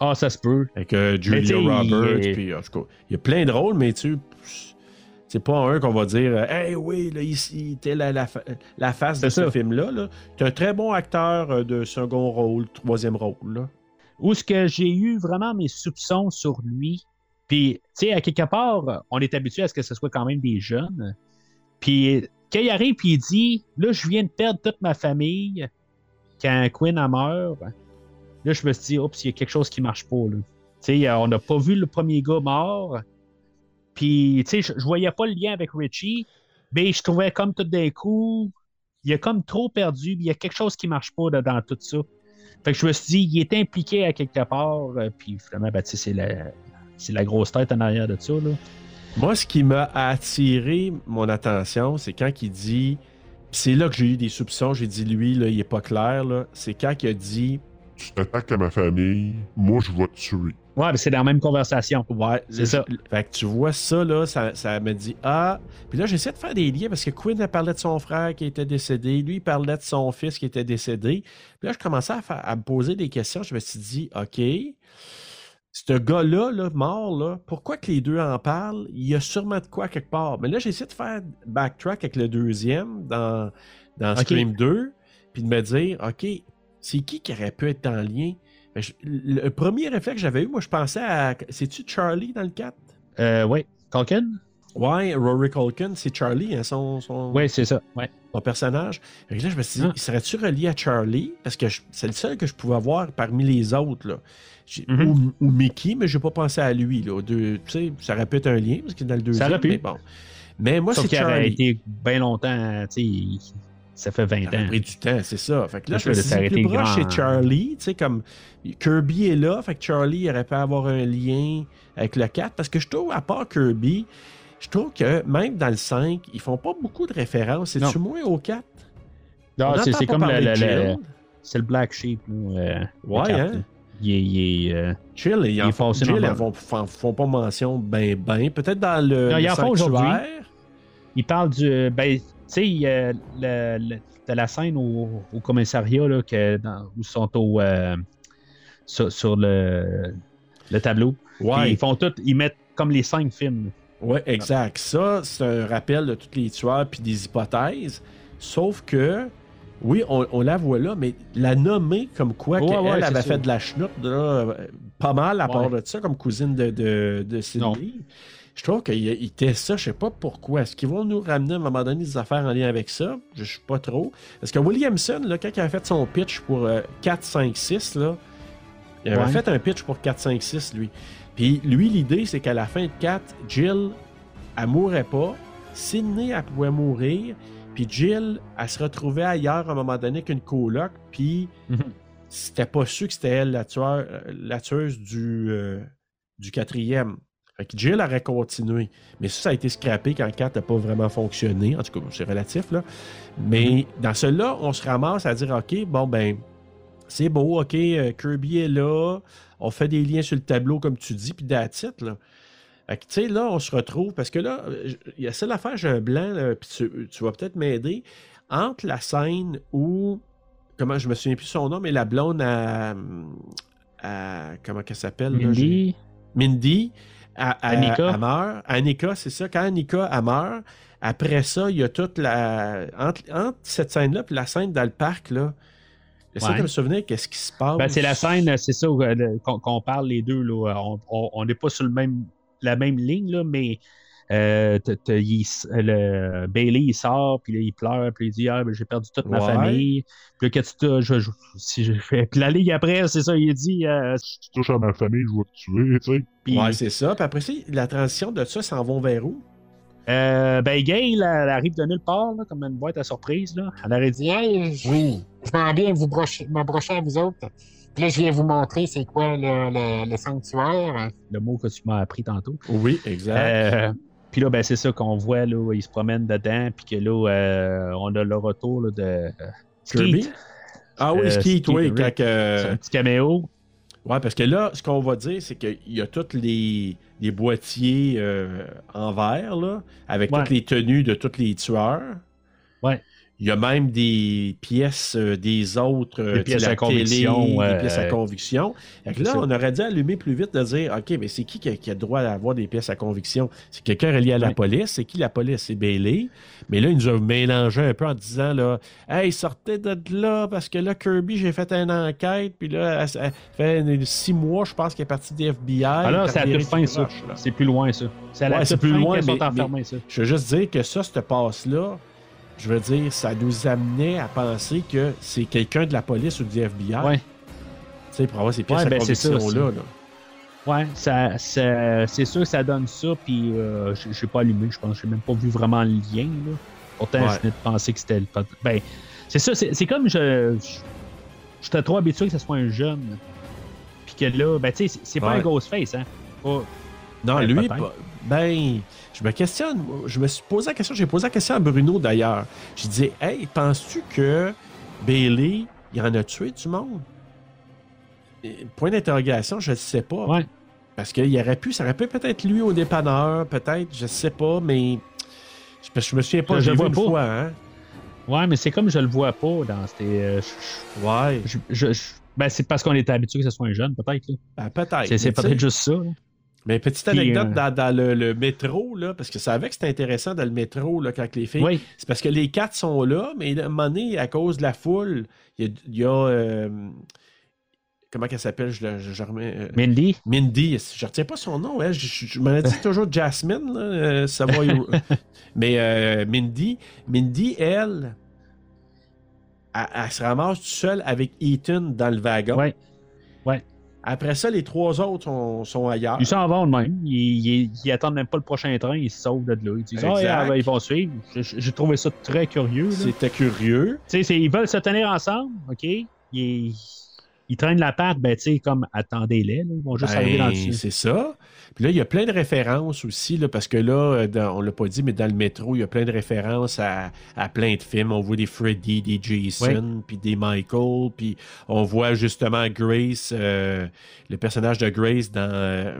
Ah, ça se peut. Avec euh, Julia Roberts. il Puis, en tout cas, il y a plein de rôles, mais tu c'est pas un qu'on va dire euh, Hey, oui, là, ici, était la, la, fa- la face de ce film-là. Là. Tu un très bon acteur euh, de second rôle, troisième rôle. Là. Où ce que j'ai eu vraiment mes soupçons sur lui. Puis, tu sais, à quelque part, on est habitué à ce que ce soit quand même des jeunes. Puis, quand il arrive, puis il dit Là, je viens de perdre toute ma famille quand Quinn a meurt. Là, je me suis dit Oups, il y a quelque chose qui marche pas. Là. Tu sais, on n'a pas vu le premier gars mort. Puis, tu sais, je, voyais pas le lien avec Richie. Mais je trouvais comme tout d'un coup, il a comme trop perdu. Il y a quelque chose qui marche pas là, dans tout ça. Fait que je me suis dit, il est impliqué à quelque part, puis finalement, ben, tu sais, c'est la, c'est la grosse tête en arrière de ça. Là. Moi, ce qui m'a attiré mon attention, c'est quand il dit. C'est là que j'ai eu des soupçons. J'ai dit, lui, là, il est pas clair. là. C'est quand il a dit. Tu t'attaques à ma famille, moi je vais te tuer. Ouais, mais c'est dans la même conversation. Ouais, C'est le- ça. Fait que tu vois ça, là, ça, ça me dit Ah. Puis là, j'essaie de faire des liens parce que Quinn elle parlait de son frère qui était décédé. Lui, il parlait de son fils qui était décédé. Puis là, je commençais à, faire- à me poser des questions. Je me suis dit OK, ce gars-là, là, mort, là, pourquoi que les deux en parlent? Il y a sûrement de quoi quelque part. Mais là, j'essaie de faire backtrack avec le deuxième dans, dans. Scream 2. Puis de me dire OK, c'est qui qui aurait pu être en lien? Ben, je- le premier réflexe que j'avais eu, moi, je pensais à. C'est-tu Charlie dans le 4 Euh, ouais. Culkin? Ouais, Rory Culkin, c'est Charlie, hein, son, son, Oui, c'est ça. Ouais. son personnage. Que là, je me suis dit, Ah. serais-tu relié à Charlie? Parce que c'est le seul que je pouvais voir parmi les autres. Là. Mhm. ou, ou Mickey, mais je n'ai pas pensé à lui. Là. Deux, ça aurait pu être un lien, parce qu'il est dans le deuxième. aurait pu. Mais bon. Mais moi, c'est Charlie. été bien longtemps, ça fait 20 Ça ans. pris du temps, c'est ça. Fait que là, Ça je me suis ça aurait plus proche, c'est Charlie. Tu sais, comme Kirby est là, fait que Charlie aurait pu avoir un lien avec le 4. Parce que je trouve, à part Kirby, je trouve que même dans le 5, ils font pas beaucoup de références. C'est-tu moins au 4? Non, On c'est comme le, le- le- le Black Sheep. là, euh, Ouais, hein? là. Il est, il euh, Jill, ils en est font, dans ils font, font- font pas mention ben ben. Peut-être dans le, Non, le ils en font aujourd'hui. sanctuaire. il parle du. Ben, tu sais, il de la scène au, au commissariat là, que dans- où ils sont au, euh, sur, sur le, le tableau. Ouais. Ils font tout, ils mettent comme les cinq films. Oui, exact. Ça, c'est un rappel de tous les tueurs puis des hypothèses. Sauf que, oui, on, on la voit là, mais la nommer comme quoi Ouais, qu'elle ouais, avait ça. fait de la chenoute, là, euh, pas mal à part de ça, comme cousine de, de, de Sydney. Je trouve qu'il il était ça, je sais pas pourquoi. Est-ce qu'ils vont nous ramener à un moment donné des affaires en lien avec ça? Je sais pas trop. Parce que Williamson, là, quand il a fait son pitch pour euh, 4, 5, 6, là, il avait fait un pitch pour 4, 5, 6, lui. Puis lui, l'idée, c'est qu'à la fin de 4, Jill, elle mourrait pas. Sydney, elle pouvait mourir. Puis Jill, elle se retrouvait ailleurs à un moment donné qu'une coloc. Puis Mhm. c'était pas sûr que c'était elle la, tueur- euh, la tueuse du, euh, du quatrième. Fait que Jill aurait continué. Mais ça, ça a été scrappé quand 4 n'a pas vraiment fonctionné. En tout cas, c'est relatif, là. Mais dans celui-là, on se ramasse à dire, OK, bon, ben, c'est beau, OK, euh, Kirby est là. On fait des liens sur le tableau, comme tu dis, puis that's it, là. Tu sais, là, on se retrouve, parce que là, euh, il y a seule affaire, j'ai un blanc, là, puis tu, tu vas peut-être m'aider, entre la scène où, comment, je me souviens plus son nom, mais la blonde à, à- comment qu'elle s'appelle? là, j'ai- Mindy, Mindy, à, à- Annika. elle meurt. Annika, c'est ça. Quand Annika, elle meurt, après ça, il y a toute la. Entre, entre cette scène-là et la scène dans le parc, là, j'essaie Ouais. de me souvenir qu'est-ce qui se passe. ben, c'est la scène, c'est ça, euh, qu'on parle les deux. Là. On- On on n'est pas sur le même, la même ligne, là, mais euh, il le, Bailey, il sort, puis là, il pleure, puis il dit Ah, ben, j'ai perdu toute ma Ouais. famille. Puis là, que tu je, je- si je fais. Puis la ligne après, c'est ça, il dit euh, Si tu touches à ma famille, je vais te tuer, tu sais. puis, Ouais, c'est ça. Puis après ça, la transition de ça s'en vont vers où? euh, ben, Gail, elle, elle arrive de nulle part, là, comme une boîte à surprise. Là. Elle aurait dit hey, je, Oui. je m'en viens vous brocher à vous autres. Puis là, je viens vous montrer c'est quoi le, le, le sanctuaire. le mot que tu m'as appris tantôt. Oui, exact. Euh, puis là, ben, c'est ça qu'on voit, là, il se promène dedans, puis que là, euh, on a le retour là, de euh, Kirby? Ah oui, Euh, Skeet, Skeet, oui. C'est un petit caméo. Ouais, parce que là, ce qu'on va dire, c'est qu'il y a tous les, les boîtiers euh, en verre, là, avec Ouais. toutes les tenues de tous les tueurs. Ouais. Il y a même des pièces euh, des autres, euh, Des pièces la à conviction, télé, des pièces à conviction. Là, on aurait dû allumer plus vite de dire, OK, mais c'est qui qui a, qui a le droit d'avoir des pièces à conviction? C'est quelqu'un relié à la police. C'est qui la police? C'est Bailey. Mais là, il nous a mélangé un peu en disant, là, Hey, sortez de là, parce que là, Kirby, j'ai fait une enquête, puis là, elle, elle fait six mois, je pense qu'elle est partie des FBI. Ah là, c'est à toute fin, ça. C'est plus loin, ça. C'est à la Ouais, c'est toute plus fin loin, qu'elles sont mais- enfermées, ça. Je veux juste dire que ça, cette passe-là, je veux dire, ça nous amenait à penser que c'est quelqu'un de la police ou du FBI. Ouais. Tu sais, pour avoir ces pièces Ouais, à ben, c'est ça, conviction-là. là. Ouais, ça, ça- c'est sûr que ça donne ça, puis euh, j'ai j'ai pas allumé, je pense. J'ai même pas vu vraiment le lien, là. Pourtant, Ouais. je venais de penser que c'était le. Ben, c'est ça, c'est comme je. je- J'étais trop habitué que ce soit un jeune. Puis que là, ben, tu sais, c'est- pas Ouais. un Ghostface, hein. Pas- Non, lui, pas- ben, je me questionne. Je me suis posé la question. J'ai posé la question à Bruno d'ailleurs. J'ai dit, hey, penses-tu que Bailey, il en a tué du monde? Et Point d'interrogation, je ne sais pas. Ouais. Parce qu'il aurait pu, ça aurait pu peut-être lui au dépanneur, peut-être, je sais pas, mais. Que je me souviens pas, Je le vois pas. fois, hein. Ouais, mais c'est comme je le vois pas dans ces. euh, je- Ouais, je- je- je- ben, c'est parce qu'on est habitué que ce soit un jeune, peut-être. ben, peut-être. C'est peut-être juste ça. là. Mais petite Puis, anecdote euh, dans, dans le, le métro, là, parce que c'est avec que c'était intéressant dans le métro, là, quand les filles. Oui. C'est parce que les quatre sont là, mais à un moment donné, à cause de la foule, il y a. il y a, euh, comment qu'elle s'appelle? Je, la- je, je remets. euh, Mindy? Mindy, je retiens pas son nom, hein, je, je, m'en ai dit toujours Jasmine, là, euh, Savoy- mais euh, Mindy, Mindy, elle, elle, elle se ramasse toute seule avec Ethan dans le wagon. Ouais. Après ça, les trois autres sont, sont ailleurs. Ils s'en vont de même. Ils, ils, ils attendent même pas le prochain train, ils se sauvent de là. Ils disent Ah, ils vont suivre. J'ai- trouvé ça très curieux. C'était curieux. sais, c'est- ils veulent se tenir ensemble, OK? Ils, ils traînent la patte, ben, tu sais, comme attendez-les, ils vont juste Ben, arriver dans le dessus. c'est ça. Puis là, il y a plein de références aussi, là, parce que là, euh, dans- on l'a pas dit, mais dans le métro, il y a plein de références à, à plein de films. On voit des Freddy, des Jason, puis des Michael, puis on voit justement Grace, euh, le personnage de Grace dans, euh,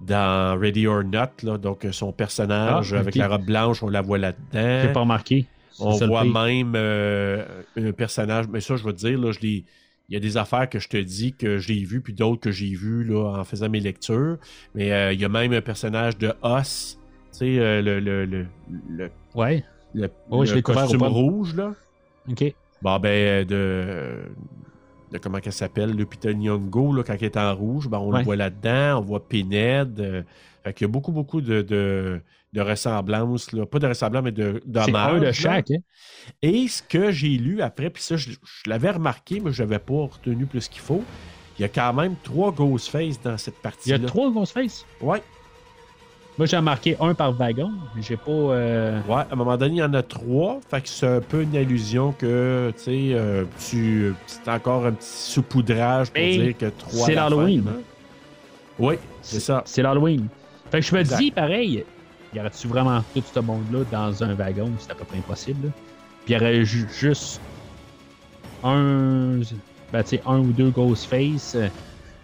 dans Ready or Not, là, donc son personnage Ah, avec la robe blanche, on la voit J'ai là-dedans. pas remarqué. On voit même euh, un personnage, mais ça, je veux te dire, là, je l'ai- il y a des affaires que je te dis que j'ai vues, puis d'autres que j'ai vues là, en faisant mes lectures. Mais euh, il y a même un personnage de Us, tu sais, euh, le, le, le, le, Ouais, le- je le costume rouge, là. OK. Bon, ben, de, de comment qu'elle s'appelle, Lupita Nyong'o, là, quand elle est en rouge, ben, on Ouais. le voit là-dedans, on voit Pinhead. Euh, fait qu'il y a beaucoup, beaucoup de, de, de ressemblances, là. Pas de ressemblances, mais de C'est un de chaque. Hein? Et ce que j'ai lu après, puis ça, je, je l'avais remarqué, mais je n'avais pas retenu plus qu'il faut. Il y a quand même trois Ghostface dans cette Il y partie-là. a trois Ghostface? Ouais, Moi, j'ai remarqué un par wagon. J'ai pas. euh, ouais. À un moment donné, il y en a trois. Fait que c'est un peu une allusion que, tu sais, euh, c'est encore un petit saupoudrage pour Mais dire que trois. c'est l'Halloween. hein. Oui, c'est ça. C'est l'Halloween. Fait que je me dis, pareil, y aurait-tu vraiment tout ce monde-là dans un wagon? C'est à peu près impossible. là. Puis il y aurait ju- juste un, ben, un ou deux Ghostface. Euh,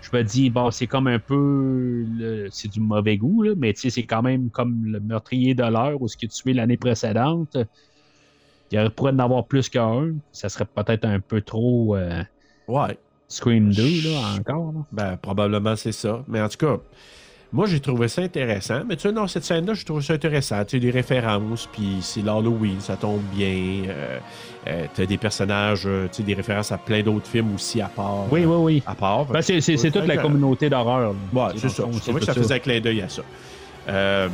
Je me dis, bon, c'est comme un peu. C'est du mauvais goût, là, mais c'est quand même comme le meurtrier de l'heure ou ce qui a tué l'année précédente. Il y aurait pourrait en avoir plus qu'un. Ça serait peut-être un peu trop euh, Ouais. Scream 2, là, encore. là. Ben, probablement c'est ça. Mais en tout cas, moi, j'ai trouvé ça intéressant. Mais tu sais, non, cette scène-là, j'ai trouvé ça intéressant. Tu sais, des références, puis c'est l'Halloween, ça tombe bien. Euh, euh, t'as des personnages, euh, tu sais, des références à plein d'autres films aussi à part. Oui, oui, oui. À part. Ben, c'est c'est- c'est toute la communauté d'horreur. Ouais, Tu c'est ça. Je trouvais que ça faisait un clin d'œil à ça. Euh,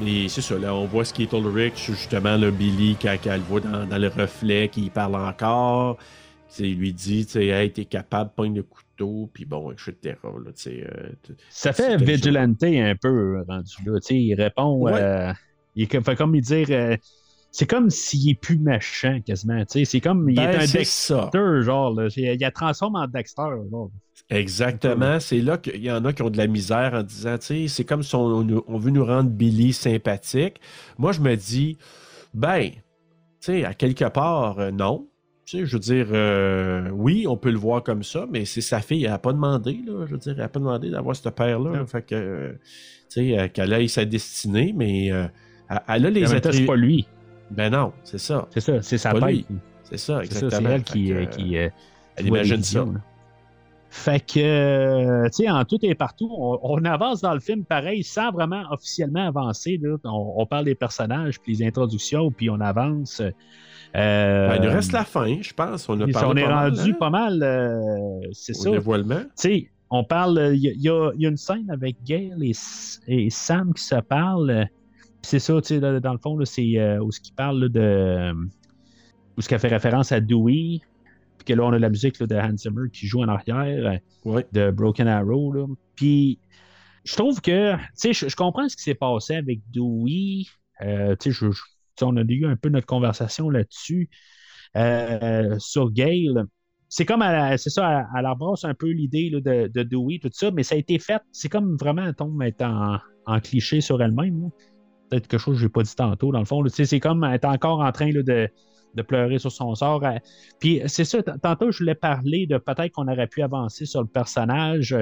mais c'est ça, là, on voit Skittle Rich, justement, le Billy, quand, quand elle le voit dans, dans le reflet, qui parle encore. Tu sais, il lui dit, tu sais, hey, t'es capable de pogner le couteau, puis bon, etc. Là, euh, Ça fait vigilante un peu rendu là. Tu sais, il répond. Ouais. euh, il fait comme il dire. euh, c'est comme s'il est plus méchant quasiment. C'est comme il Ben, est un c'est Dexter, ça. genre. Là. Il, il a transformé en Dexter. Genre. Exactement. C'est là qu'il y en a qui ont de la misère en disant, c'est comme si on, veut nous rendre Billy sympathique. Moi, je me dis, ben, tu sais, à quelque part, euh, non. Tu sais, je veux dire, euh, oui, on peut le voir comme ça, mais c'est sa fille, elle n'a pas demandé, là. Je veux dire, elle n'a pas demandé d'avoir ce père-là. Fait que, euh, tu sais, euh, qu'elle aille sa destinée, mais euh, elle, a les temps, c'est attributs. pas lui. Ben non, c'est ça. C'est ça. C'est sa tête. C'est ça, exactement. C'est elle qui. Que, qui elle imagine ça. là. Fait que, tu sais, en tout et partout, on, on avance dans le film pareil, sans vraiment officiellement avancer. Là. On, on parle des personnages, puis les introductions, puis on avance. Euh, Ben, il nous reste la fin, je pense. On a on parlé est pas mal, rendu hein, pas mal. euh, c'est ça. Dévoilement. on parle. Il y, a- il y a il y a une scène avec Gail et, Sam qui se parlent. euh, c'est ça, tu sais, dans le fond, c'est euh, où ce qui parle là, de. Où ce qui fait référence à Dewey. Puis que là, on a la musique là, de Hans Zimmer qui joue en arrière euh, Ouais. de Broken Arrow. Là. Puis je trouve que, tu sais, je, je comprends ce qui s'est passé avec Dewey. Euh, tu sais, je- on a eu un peu notre conversation là-dessus. Euh, sur Gale. C'est comme, à la- c'est ça, elle, elle embrasse un peu l'idée de, de Dewey, tout ça, mais ça a été fait, c'est comme vraiment, tombe être en, cliché sur elle-même. Peut-être quelque chose que je n'ai pas dit tantôt, dans le fond. C'est comme être encore en train de, pleurer sur son sort. Elle- Puis c'est ça, tantôt je voulais parler de peut-être qu'on aurait pu avancer sur le personnage.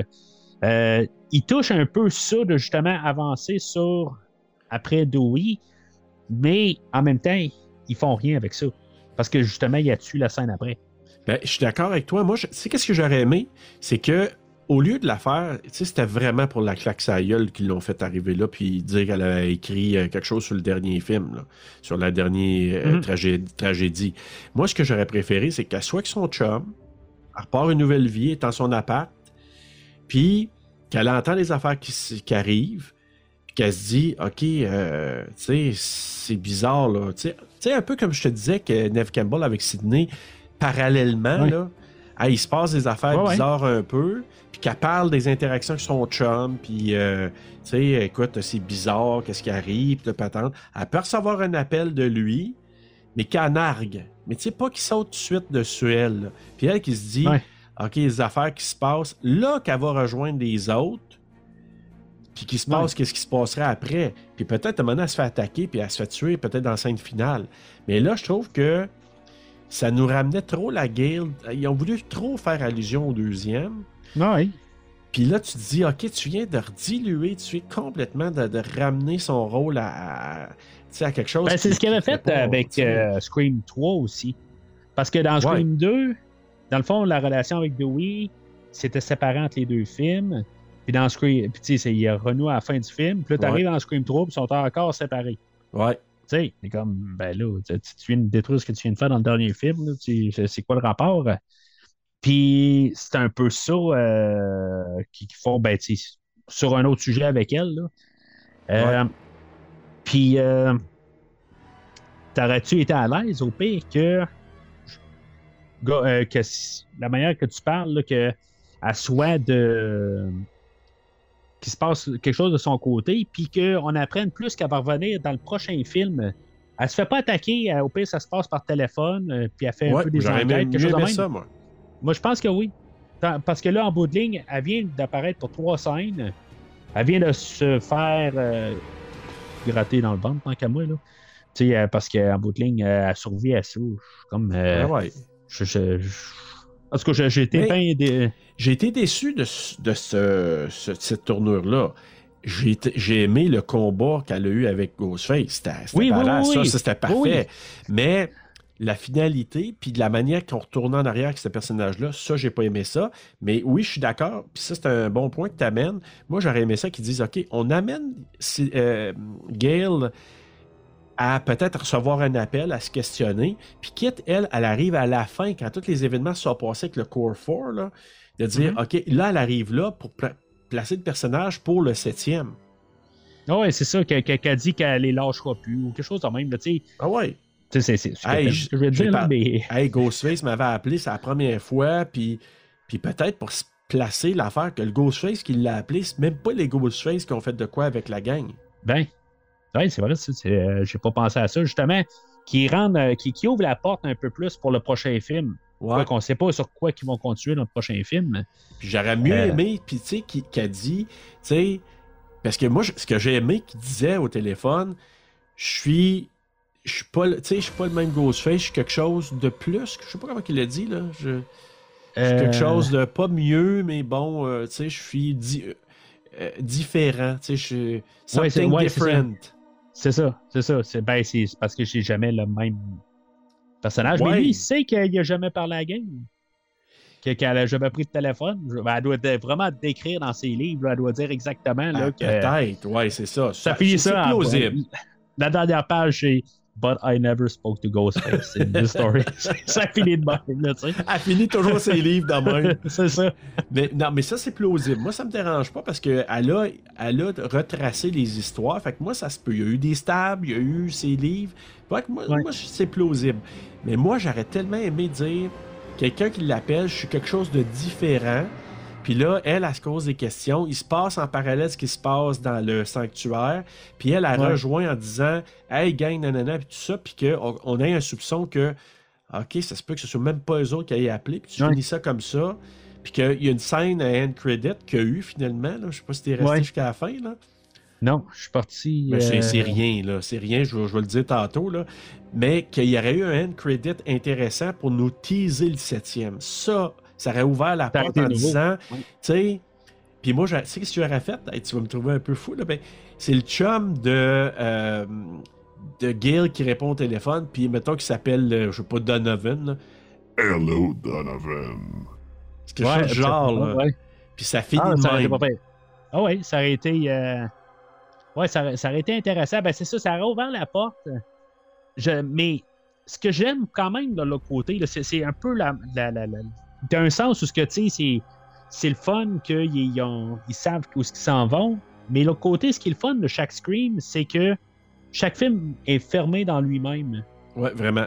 Euh, il touche un peu ça de justement avancer sur après Dewey, mais en même temps, ils font rien avec ça. Parce que justement, il a tué la scène après. Ben, je suis d'accord avec toi. Moi, je- tu sais, qu'est-ce que j'aurais aimé? C'est que, au lieu de la faire, tu sais, c'était vraiment pour la claque sa gueule qu'ils l'ont fait arriver là, puis dire qu'elle a écrit euh, quelque chose sur le dernier film, là, sur la dernière euh, Mhm. tragédie, tragédie. Moi, ce que j'aurais préféré, c'est qu'elle soit avec son chum, elle repart une nouvelle vie, est dans son appart, puis qu'elle entend les affaires qui, arrivent, qu'elle se dit, OK, euh, tu sais, c'est bizarre, là. Tu sais- un peu comme je te disais que Neve Campbell avec Sydney, parallèlement, là, il se passe des affaires Ouais, ouais. bizarres un peu, puis qu'elle parle des interactions avec son chum, puis, euh, tu sais, écoute, c'est bizarre, qu'est-ce qui arrive, puis de patente. Elle peut recevoir un appel de lui, mais qu'elle nargue. Mais tu sais, pas qu'il saute tout de suite dessus elle. Puis elle qui se dit, Ouais. OK, les affaires qui se passent, là qu'elle va rejoindre les autres, puis qu'il se passe qu'est-ce qui se passerait après? Puis peut-être à un moment donné, elle se fait attaquer, puis elle se fait tuer, peut-être dans la scène finale. Mais là, je trouve que ça nous ramenait trop la guilde. Ils ont voulu trop faire allusion au deuxième. Ouais. Puis là, tu te dis, OK, tu viens de rediluer, tu viens complètement de, de ramener son rôle à, à, tu sais, à quelque chose. Ben, c'est ce qu'il avait fait avec euh, Scream 3 aussi. Parce que dans Scream 2, dans le fond, la relation avec Dewey, c'était séparé entre les deux films. Puis dans Scream, puis tu sais, il Renault à la fin du film. Puis là, t'arrives dans Scream 3, puis ils sont encore séparés. Ouais. Tu sais, c'est comme, ben là, tu, tu viens de détruire ce que tu viens de faire dans le dernier film. c'est c'est quoi le rapport? Puis c'est un peu ça euh, qui, qui font, ben, tu sais, sur un autre sujet avec elle. Là. Euh, Puis, euh, t'aurais-tu été à l'aise au pire que, euh, que la manière que tu parles, là, que elle soit de. Qu'il se passe quelque chose de son côté, puis qu'on apprenne plus qu'elle va revenir dans le prochain film. Elle se fait pas attaquer, euh, au pire, ça se passe par téléphone, euh, puis elle fait un peu des enquêtes, quelque chose de même. ça, moi. Moi, je pense que oui. Parce que là, en bout de ligne, elle vient d'apparaître pour trois scènes. Elle vient de se faire euh, gratter dans le ventre, tant qu'à moi. Là. Tu sais, euh, parce qu'en bout de ligne, elle survit à ça. Comme, euh, Ouais, ouais. je- je- je- En tout cas, j'ai- été bien. dé- J'ai été déçu de, de ce, ce- cette tournure-là. J'ai aimé le combat qu'elle a eu avec Ghostface. C'était Oui, oui, ça, c'était parfait. Mais la finalité, puis de la manière qu'on retournait en arrière avec ce personnage-là, ça, j'ai pas aimé ça. Mais oui, je suis d'accord. Puis ça, c'est un bon point que tu amènes. Moi, j'aurais aimé ça qu'ils disent, OK, on amène si- euh, Gail à peut-être recevoir un appel, à se questionner. Puis quitte, elle, elle arrive à la fin, quand tous les événements se sont passés avec le Core 4, là, de dire, Mm-hmm. OK, là, elle arrive là pour pla- placer le personnage pour le septième. Ah ouais, c'est ça, que- que- qu'elle dit qu'elle les lâchera plus ou quelque chose de même. sais, Ah ouais. Tu sais, c'est Hey, je veux j'ai dire, là, mais. Hey, Ghostface m'avait appelé, c'est la première fois, puis, puis peut-être pour se placer l'affaire que le Ghostface qui l'a appelé, c'est même pas les Ghostface qui ont fait de quoi avec la gang. Ben, ouais, c'est vrai, euh, j'ai pas pensé à ça, justement. Qui, rende, euh, qui, qui ouvre la porte un peu plus pour le prochain film. Ouais. Qu'on sait pas sur quoi ils vont continuer dans le prochain film. J'aurais mieux Euh. aimé, puis tu sais, qui- qu'elle dit, tu sais, parce que moi, ce que j'ai aimé qu'il disait au téléphone, je suis, je suis pas, le- tu sais, je suis pas le même Ghostface, je suis quelque chose de plus, je sais pas comment il l'a dit, là, je, je suis quelque Euh, chose de pas mieux, mais bon, tu sais, je suis di- différent, tu sais, je suis something ouais, different. C'est ça, c'est ça. C'est, ben, c'est parce que j'ai jamais le même personnage. Ouais. Mais lui, il sait qu'il a jamais parlé à la game. Que- Qu'elle a jamais pris de téléphone. Ben, elle doit vraiment décrire dans ses livres. là, Elle doit dire exactement là, Ah, que. Peut-être, ouais, c'est ça. Ça ça. en- plausible. La dernière page, c'est But I never spoke to Ghostface in this story. ça finit de même, là, tu sais. Elle finit toujours ses livres de même. c'est ça. Mais, non, mais ça, c'est plausible. Moi, ça me dérange pas parce qu'elle a, elle a retracé les histoires. Fait que moi, ça se peut. Il y a eu des stabs, il y a eu ses livres. Fait que moi, Ouais. moi, c'est plausible. Mais moi, j'aurais tellement aimé dire quelqu'un qui l'appelle, je suis quelque chose de différent. Puis là, elle, elle se cause des questions. Il se passe en parallèle ce qui se passe dans le sanctuaire. Puis elle, elle Ouais. rejoint en disant Hey, gang, nanana, puis tout ça. Puis qu'on on ait un soupçon que, OK, ça se peut que ce soit même pas eux autres qui aient appelé. Puis tu Ouais. finis ça comme ça. Puis qu'il y a une scène à end credit qu'il y a eu finalement. Là. Je sais pas si t'es resté Ouais. jusqu'à la fin. Là. Non, je suis parti. Euh, c'est rien, là. C'est rien, je, je vais le dire tantôt, là. Mais qu'il y aurait eu un end credit intéressant pour nous teaser le septième. Ça, ça aurait ouvert la Ça porte en nouveau. disant, tu sais, puis moi, je- tu sais, qu'est-ce que tu aurais fait? Hey, tu vas me trouver un peu fou, là. Ben, c'est le chum de, euh, de Gail qui répond au téléphone, puis mettons qu'il s'appelle, euh, je sais pas, Donovan, là. Hello, Donovan. C'est quelque ouais, chose de genre, ça- là. ouais. Puis ça finit Ah, de ça aurait été même. pas pire. Ah ouais, ça aurait été. euh, Ouais, ça, ça aurait été intéressant. Ben, c'est ça, ça aurait ouvert la porte. Je... Mais ce que j'aime quand même de l'autre côté, c'est, c'est un peu la, la, la, la- T'as un sens où ce que tu sais, c'est, c'est le fun qu'ils ils savent où ils s'en vont. Mais l'autre côté, ce qui est le fun de chaque Scream, c'est que chaque film est fermé dans lui-même. Ouais, vraiment.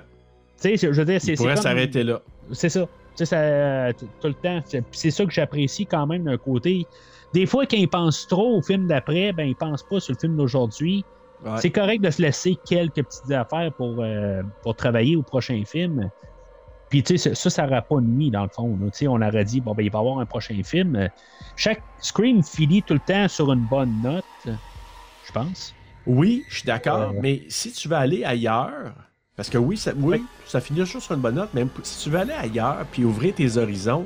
Tu sais, je veux dire, c'est. Il c'est pourrait s'arrêter là. C'est ça. Tu sais, ça, tout le temps. C'est- ça que j'apprécie quand même d'un côté. Des fois, quand ils pensent trop au film d'après, ben ils pensent pas sur le film d'aujourd'hui. Ouais. C'est correct de se laisser quelques petites affaires pour, euh, pour travailler au prochain film. Puis, tu sais, ça, ça n'aurait pas nuit, dans le fond. Tu sais, on aurait dit, bon, ben, il va y avoir un prochain film. Chaque Scream finit tout le temps sur une bonne note, je pense. Oui, je suis d'accord, Euh. mais si tu veux aller ailleurs, parce que oui, ça, oui, ça finit toujours sur une bonne note, mais si tu veux aller ailleurs puis ouvrir tes horizons,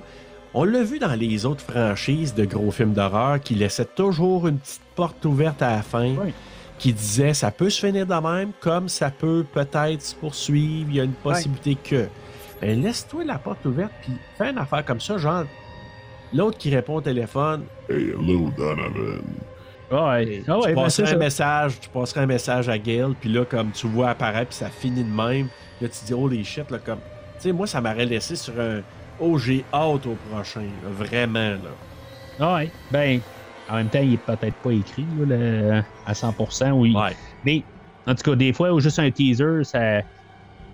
on l'a vu dans les autres franchises de gros films d'horreur qui laissaient toujours une petite porte ouverte à la fin, Oui. qui disait ça peut se finir de même, comme ça peut peut-être se poursuivre, il y a une possibilité que. Ben, laisse-toi la porte ouverte puis fais une affaire comme ça, genre l'autre qui répond au téléphone, Hey, hello, Donovan. Ah ouais, ah tu ben, passerais un ça. message, tu passerais un message à Gail, puis là, comme tu vois apparaître, puis ça finit de même. Là, tu dis, oh les shit, là, comme. Tu sais, moi, ça m'aurait laissé sur un. Oh, j'ai hâte au prochain, là, vraiment, là. Ah ouais. Ben, en même temps, il est peut-être pas écrit là, le- à 100%. Oui. Ouais. Mais, en tout cas, des fois, ou juste un teaser, ça,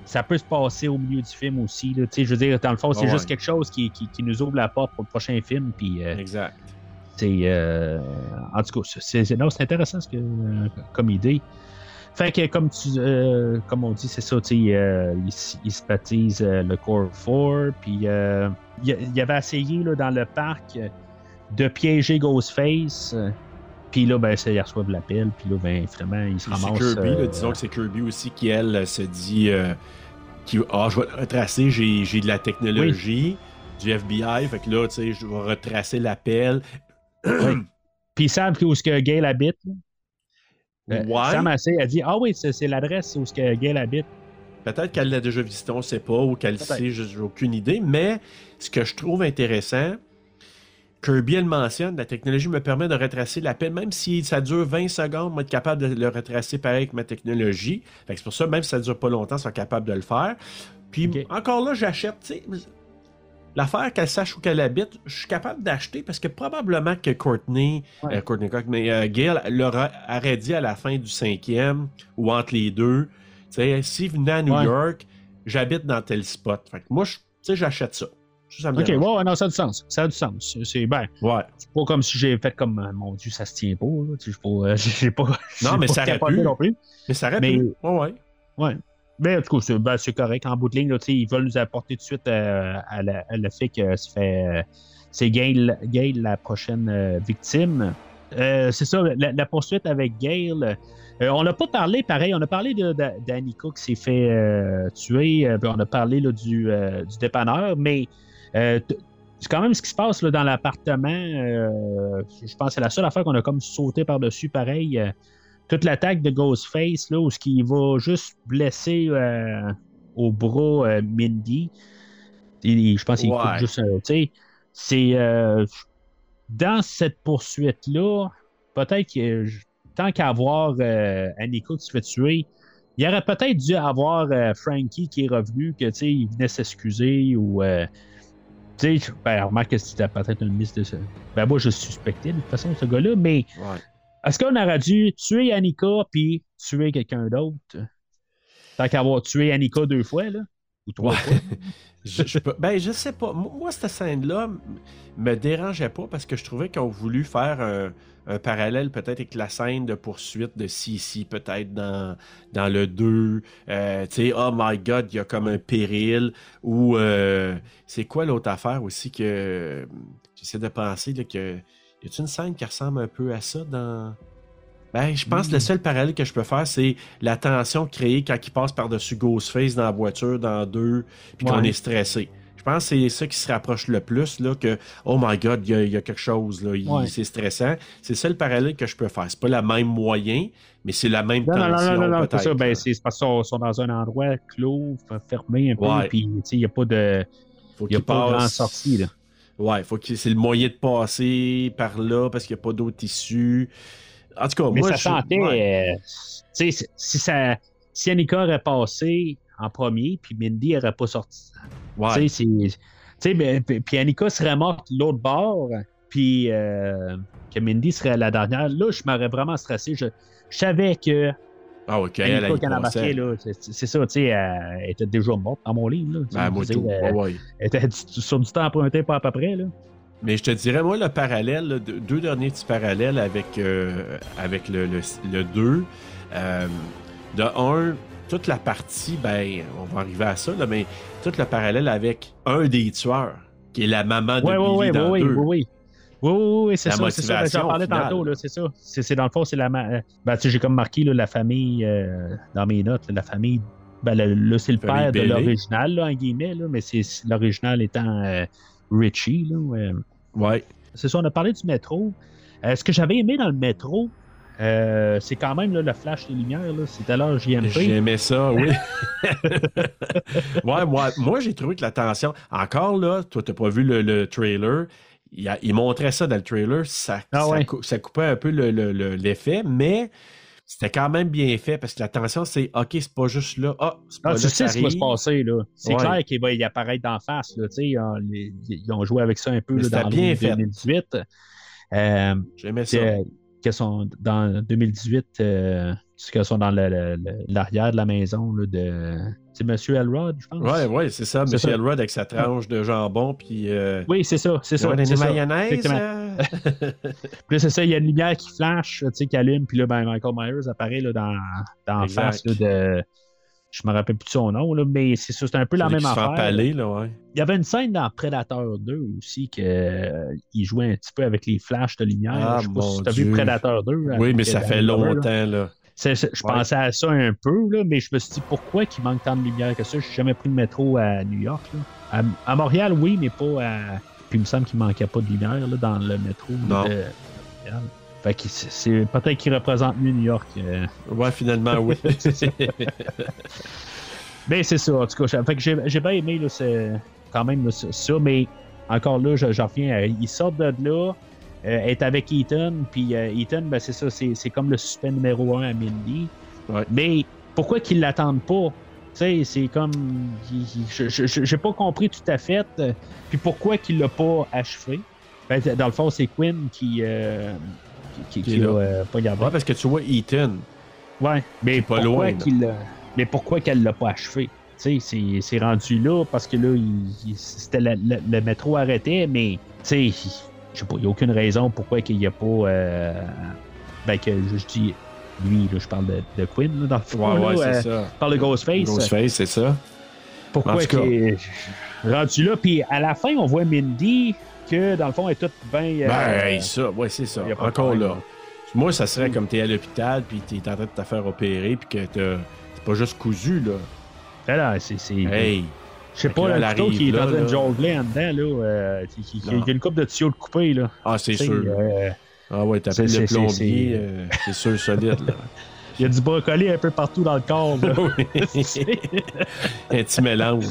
ça peut se passer au milieu du film aussi. Là. Je veux dire, dans le fond, c'est Ouais. juste quelque chose qui, qui, qui nous ouvre la porte pour le prochain film. Puis, euh, Exact. euh, en tout cas, c'est, c'est- non, c'est intéressant ce que, euh, comme idée. Fait que, comme, tu, euh, comme on dit, c'est ça, euh, il, s- il se baptise euh, le Core 4, puis il, il avait essayé là, dans le parc de piéger Ghostface, puis là, ben, ça, il reçoit de l'appel, puis là, ben, vraiment, il se. C'est Kirby, là, euh, disons que c'est Kirby aussi qui, elle, se dit. euh, qui, ah, je vais le retracer, j'ai, de la technologie, du FBI, fait que là, tu sais, je vais retracer l'appel. Puis ils savent où est-ce que Gail habite. Euh. Sam a dit Ah oui, c'est, l'adresse où est-ce que Gail habite. Peut-être qu'elle l'a déjà visité, on ne sait pas, ou qu'elle sait, j'ai aucune idée. Mais ce que je trouve intéressant, Kirby, elle mentionne, la technologie me permet de retracer l'appel, même si ça dure 20 secondes, moi, être capable de le retracer pareil avec ma technologie. C'est pour ça, même si ça dure pas longtemps, ils sont capables de le faire. Puis encore là, j'achète, l'affaire qu'elle sache où qu'elle habite, je suis capable d'acheter parce que probablement que Courtney, Ouais. euh, Courtney Cox, mais euh, Gail leur a- aurait dit à la fin du cinquième ou entre les deux, tu sais, si venait à New Ouais. York, j'habite dans tel spot. Fait que moi, je- tu sais, j'achète ça. Ça, Ok, ouais, non, ça a du sens. Ça a du sens. C'est ben, Ouais. c'est pas comme si j'ai fait comme euh, mon Dieu, ça se tient pas. Là. J'ai pas, euh, j'ai pas, j'ai mais pas ça pu. non plus. Mais ça aurait Mais- pu. Ouais, ouais. Ouais. Mais en tout cas, c'est ben, c'est correct. En bout de ligne, là, ils veulent nous apporter tout de suite euh, à, la- à le fait que ça fait, c'est Gail, Gail la prochaine victime. Euh, c'est ça, la, la poursuite avec Gail. euh, on n'a pas parlé, pareil, on a parlé de- de- d'Annika qui s'est fait euh, tuer, on a parlé là, du, du dépanneur, mais c'est quand même ce qui se passe là, dans l'appartement. euh, je pense que c'est la seule affaire qu'on a comme sauté par-dessus, pareil. euh, toute l'attaque de Ghostface, là, où ce qui va juste blesser euh, au bras euh, Mindy. Et je pense qu'il Ouais. coupe juste c'est. euh, dans cette poursuite-là, peut-être que tant qu'à avoir euh, Annika qui se fait tuer, il aurait peut-être dû avoir euh, Frankie qui est revenu, que il venait s'excuser ou. Tu sais, ben, remarque que c'était peut-être une liste de. Ben, moi, je suspectais de toute façon ce gars-là, mais Ouais. est-ce qu'on aurait dû tuer Annika puis tuer quelqu'un d'autre? Tant qu'avoir tué Annika deux fois, là? Ou trois Ouais. fois? je, je peux- ben, je sais pas. Moi, cette scène-là me dérangeait pas parce que je trouvais qu'ils ont voulu faire un, un parallèle peut-être avec la scène de poursuite de Sissi, peut-être dans, dans le 2. Euh, tu sais, oh my god, il y a comme un péril. Ou euh, c'est quoi l'autre affaire aussi que j'essaie de penser là, que. Y a une scène qui ressemble un peu à ça dans. Ben, je pense que le seul parallèle que je peux faire, c'est la tension créée quand il passe par-dessus Ghostface dans la voiture, dans deux, puis qu'on Ouais. est stressé. Je pense que c'est ça qui se rapproche le plus, là, que Oh my god, il y a, il y a quelque chose, là, Ouais. c'est stressant. C'est ça le parallèle que je peux faire. C'est pas la même moyen, mais c'est la même Non, non, tension. non, non, non, non, c'est ça. Ben, c'est parce qu'ils sont, dans un endroit clos, fermé un peu, Ouais. puis il n'y a pas de. faut Il n'y a qu'il pas de grande sortie, là. Ouais, faut que c'est le moyen de passer par là parce qu'il n'y a pas d'autre issue. En tout cas, Mais moi, ça je- sentait. ouais. euh, si, ça, si Annika aurait passé en premier, puis Mindy n'aurait pas sorti. Ouais. Tu sais, sais, ben, puis Annika serait morte l'autre bord, puis euh, que Mindy serait la dernière. Là, je m'aurais vraiment stressé. Je, je savais que Ah, ok, elle, elle là, c'est ça, tu sais, elle, était déjà morte dans mon livre. Là, Ben, moi, tout. Ouais, elle- ouais. elle était sur du temps emprunté, pas à peu près. Là. Mais je te dirais, moi, le parallèle, deux, deux derniers petits parallèles avec, euh, avec le, le, le 2. Euh, de un, toute la partie, ben, on va arriver à ça, là, mais tout le parallèle avec un des tueurs, qui est la maman de Oui, Billy oui, oui, dans oui, le oui, 2. oui, oui. Oui, c'est ça, c'est ça. J'en parlais tantôt, là, c'est ça. C'est c'est dans le fond, c'est la. euh, Ben, tu sais, j'ai comme marqué là, la famille euh, dans mes notes, là, la famille. Ben, le- là, c'est le père de l'original, là, en guillemets, là, mais c'est l'original étant euh, Richie. Là, ouais. Ouais. C'est ça, on a parlé du métro. Euh, ce que j'avais aimé dans le métro, euh, c'est quand même là, le flash de lumière. là. C'était l'heure JMP. J'aimais ça, oui. ouais, moi, moi j'ai trouvé que la tension. Encore là, toi, t'as pas vu le, le trailer. Il, a- il montrait ça dans le trailer. Ça, Ah ça, ouais. cou- ça coupait un peu le- le- le- l'effet, mais c'était quand même bien fait parce que la tension, c'est OK, c'est pas juste là. Ah, c'est pas Ah, là tu sais ce qui va se passer, là. C'est Ouais. clair qu'il va y apparaître d'en face, là. On- les- ils ont joué avec ça un peu là, dans bien le fait. 2018. Euh, J'aimais ça. Que sont dans 2018, euh, ce que sont dans l'arrière de la maison là, de. C'est Monsieur Elrod, je pense. Ouais, ouais, c'est ça. Monsieur. Elrod avec sa tranche de jambon, puis. Euh, Oui, c'est ça, c'est ça. des mayonnaise. Euh? Puis là, c'est ça, il y a une lumière qui flash, tu sais, qui allume, puis là, ben, Michael Myers apparaît là, dans, dans face là, de. Je me rappelle plus de son nom, là, mais c'est ça, c'est un peu la même fait affaire. empaler, là, ouais. Il y avait une scène dans Predator 2 aussi que euh, il jouait un petit peu avec les flashs de lumière. Ah, je sais pas si tu as vu. Predator 2. Oui, mais euh, ça fait Glover, là. longtemps, là. Je Ouais. pensais à ça un peu, là, mais je me suis dit pourquoi qu'il manque tant de lumière que ça? Je n'ai jamais pris le métro à New York. là. À, à Montréal, oui, mais pas à. Puis il me semble qu'il manquait pas de lumière là, dans le métro Non. de Montréal. Fait que c'est peut-être qu'il représente mieux New York. euh. Ouais, finalement, oui. Mais c'est ça, en tout cas. Fait que j'ai bien aimé là, quand même là, ça, mais encore là, je- j'en reviens. à- ils sortent de là, euh, est avec Ethan, puis euh, Ethan, ben, c'est ça, c'est comme le suspect numéro un à Mindy. Ouais. Mais pourquoi qu'ils l'attendent pas? Tu sais, c'est comme. il- il- J'ai pas compris tout à fait. euh, Puis pourquoi qu'il l'a pas achevé? Ben, dans le fond, c'est Quinn qui. euh, qui, euh, pas gardé. Ouais, parce que tu vois, Ethan, Ouais, mais pas pourquoi loin, mais pourquoi qu'elle l'a pas achevé? Tu sais, c'est- c'est rendu là parce que là, il- c'était le, le- le métro arrêtait, mais tu sais, je sais pas, il n'y a aucune raison pourquoi qu'il n'y a pas. euh, ben, que je, dis lui, là, je parle de, de Quinn, là, dans le fond. ouais, ouais, euh, ça. je parle de Ghostface. Ghostface, c'est ça. Pourquoi qu'il est rendu là? Puis à la fin, on voit Mindy que dans le fond, elle est toute bien. Ben, hey, ça, ouais, c'est ça. y a pas Encore là. Moi, ça serait comme t'es à l'hôpital, puis t'es en train de te faire opérer, puis que c'est pas juste cousu, là. Ben là, c'est. c'est- Hey! Je sais pas, là, le qui est en train de jongler en dedans, là, euh, qui, a une coupe de tuyaux de coupé, là. Ah, c'est sûr. euh, Ah ouais, t'appelles le plombier, c'est- euh, c'est sûr, solide, là. Il y a du brocoli un peu partout dans le corps. là. Un petit mélange.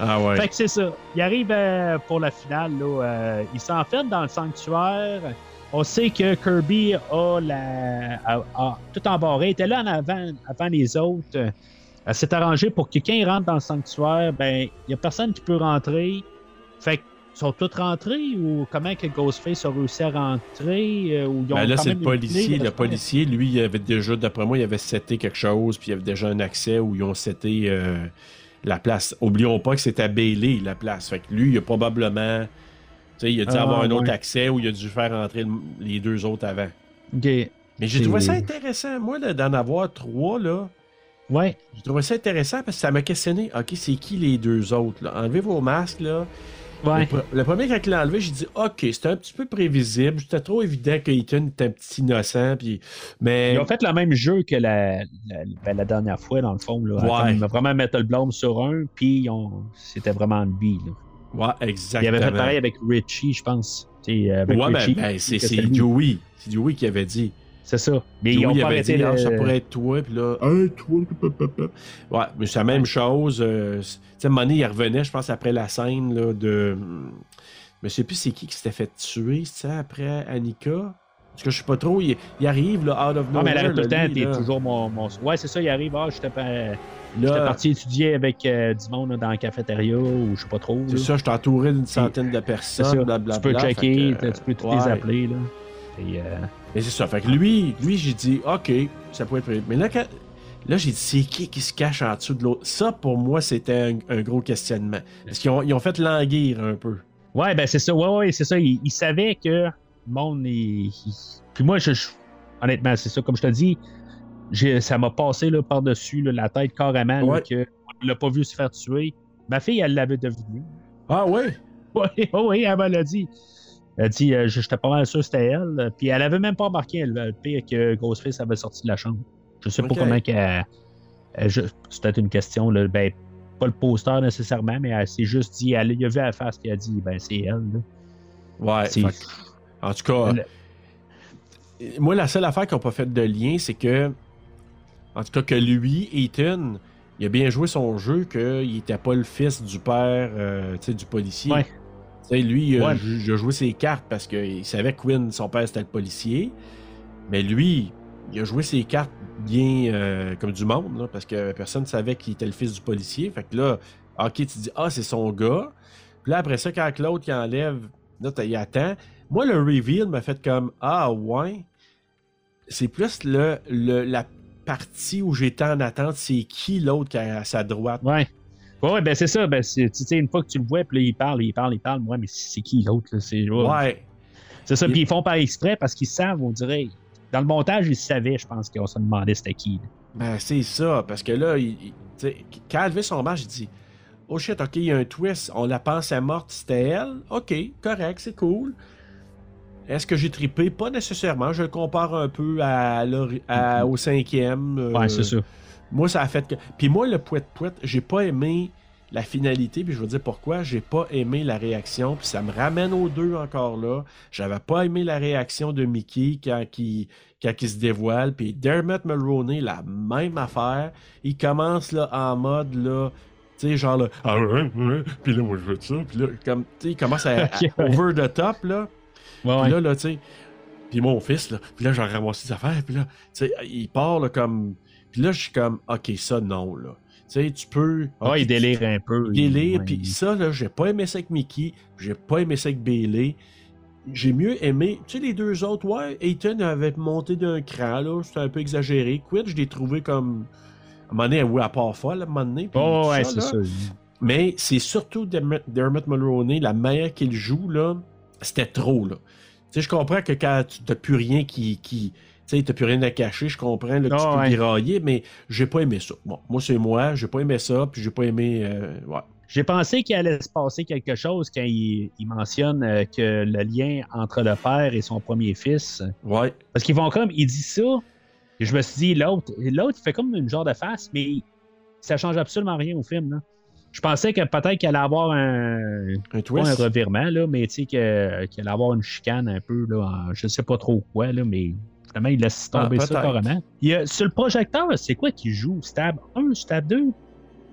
Ah ouais. fait que c'est ça. Il arrive euh, pour la finale. Là, euh, il s'enferme dans le sanctuaire. On sait que Kirby a, la, a- a tout embarré. Il était là en avant, avant les autres. Elle s'est arrangée pour que quand il rentre dans le sanctuaire, ben, il n'y a personne qui peut rentrer. Fait que sont tous rentrés ou comment que Ghostface a réussi à rentrer? euh, ou ils ont Ben là, c'est le policier. Le policier, lui, il avait déjà, d'après moi, il avait seté quelque chose, puis il y avait déjà un accès où ils ont seté euh, la place. Oublions pas que c'était à Bailey, la place. Fait que lui, il a probablement. Tu sais, il a dû Ah, avoir un autre accès où il a dû faire rentrer le- les deux autres avant. Ok. Mais j'ai trouvé ça intéressant, moi, d'en avoir trois, là. Ouais. J'ai trouvé ça intéressant parce que ça m'a questionné. OK, c'est qui les deux autres, là? Enlevez vos masques, là. Ouais. Le, pre- le premier, quand il l'a enlevé, j'ai dit OK, c'était un petit peu prévisible. C'était trop évident que Ethan était un petit innocent. Puis... Mais. Ils ont fait le même jeu que la, la, ben, la dernière fois, dans le fond. Là, Ouais. Comme vraiment mettre le blâme sur un, puis ils ont- c'était vraiment lui. Là. Ouais, Il exactement. avait fait pareil avec Richie, je pense. Avec Ouais, ben, Richie, ben, c'est. Dewey. C'est Dewey qui avait dit. C'est ça. Mais ils ont il pas arrêté dit, ah, ça pourrait être toi. Puis là, toi, ouais, mais c'est la même chose. euh, tu sais, Money, il revenait, je pense, après la scène là, de. Je sais plus c'est qui qui s'était fait tuer, c'est ça, après Annika? Parce que je sais pas trop, il, il arrive, là, out of Non, nowhere. mais elle tout le temps, t'es toujours mon, mon. Ouais, c'est ça, il arrive. Ah, j'étais pas- j'étais parti étudier avec euh, du monde là, dans la cafétéria ou je sais pas trop. C'est ça, je entouré d'une centaine de personnes, blablabla. tu peux checker, que, tu peux tous ouais. les appeler. Là. Et, euh, Mais c'est ça. Fait que lui, lui j'ai dit, OK, ça peut être. Mais là, quand- là j'ai dit, c'est qui qui se cache en dessous de l'autre? Ça, pour moi, c'était un, un gros questionnement. Parce qu'ils ont, ils ont fait languir un peu. Ouais, ben c'est ça. Ouais, ouais, c'est ça. Il, il savait que le monde. Il, il- Puis moi, je, je- honnêtement, c'est ça. Comme je te dis, ça m'a passé là, par-dessus là, la tête carrément. là, Ouais. que on l'a pas vu se faire tuer. Ma fille, elle l'avait deviné. Ah ouais? Oui, oui, elle me l'a dit. Elle a dit, euh, j'étais pas mal sûr que c'était elle. Puis elle avait même pas remarqué, elle, le pire que Ghostface avait sorti de la chambre. Je sais pas comment qu'elle. peut-être une question, là, ben, pas le poster nécessairement, mais elle s'est juste dit, elle, il a vu à la face, puis elle a dit, ben, c'est elle. là. Ouais. Fait en tout cas, Le- moi, la seule affaire qu'ils n'ont pas fait de lien, c'est que, en tout cas, que lui, Ethan, il a bien joué son jeu qu'il n'était pas le fils du père euh, du policier. Ouais. Lui, il a, il a joué ses cartes parce qu'il savait que Quinn, son père, c'était le policier. Mais lui, il a joué ses cartes bien euh, comme du monde, là, parce que personne ne savait qu'il était le fils du policier. Fait que là, ok, tu dis, ah, c'est son gars. Puis là, après ça, quand l'autre il enlève, là, il attend. Moi, le reveal m'a fait comme, ah, ouais. C'est plus le, le- la partie où j'étais en attente, c'est qui l'autre qui est à sa droite? Ouais. Ouais, ouais, ben c'est ça. Ben, c'est- tu sais, une fois que tu le vois, puis là, il parle, il parle, il parle. Moi, mais c'est qui l'autre? là? C'est ouais. Ouais. C'est ça. Il- Puis ils font par exprès parce qu'ils savent, on dirait. Dans le montage, ils savaient, je pense, qu'on se demandait c'était qui. là. Ben, c'est ça, parce que là, il, il- quand elle levé son match, il dit Oh shit, ok, il y a un twist, on la pensait morte, c'était elle? Ok, correct, c'est cool. Est-ce que j'ai trippé? Pas nécessairement. Je le compare un peu à, à- au cinquième. euh, Ouais, c'est ça. Moi, ça a fait que. Puis moi, le pouet-pouet, j'ai pas aimé la finalité, puis je vais dire pourquoi. J'ai pas aimé la réaction, puis ça me ramène aux deux encore là. J'avais pas aimé la réaction de Mickey quand il, quand il se dévoile, puis Dermot Mulroney, la même affaire. Il commence là en mode là. Tu sais, genre là, ah ouais, ouais, puis là, moi, je veux ça. Puis là, comme, tu sais, il commence à, ouais. over the top, là. Ouais, Puis là, là, tu sais. Puis mon fils, là, puis là, j'ai ramassé des affaires, puis là, tu sais, il part, là, comme. Puis là, je suis comme, OK, ça, non, là. Tu sais, tu peux. Ok, il délire un peu. il délire, puis ça, là, j'ai pas aimé ça avec Mickey, j'ai pas aimé ça avec Bailey. J'ai mieux aimé. Tu sais, les deux autres, ouais, Ethan avait monté d'un cran, là, c'était un peu exagéré. Quid, je l'ai trouvé comme. À un moment donné, oui, à part folle, à un moment donné. Oh, ouais, c'est ça. Mais c'est surtout Dermot, Dermot Mulroney, la manière qu'il joue, là, c'était trop, là. Tu sais, je comprends que quand tu n'as plus rien qui. qui tu sais, t'as plus rien à cacher, je comprends là, que tu Ah, peux ouais. dérailler, mais j'ai pas aimé ça. Bon, moi, c'est moi, j'ai pas aimé ça, puis j'ai pas aimé. euh, ouais. J'ai pensé qu'il allait se passer quelque chose quand il, il mentionne euh, que le lien entre le père et son premier fils. Ouais. Parce qu'ils vont comme, il dit ça, et je me suis dit, l'autre, l'autre il fait comme une genre de face, mais ça change absolument rien au film. Là. Je pensais que peut-être qu'il allait avoir un, Un pas twist. un revirement, là, mais tu sais, qu'il allait avoir une chicane un peu, là, en- je sais pas trop quoi, là, mais finalement, il laisse tomber Ah, ça carrément. Il y a, sur le projecteur, c'est quoi qui joue? Stab 1, Stab 2,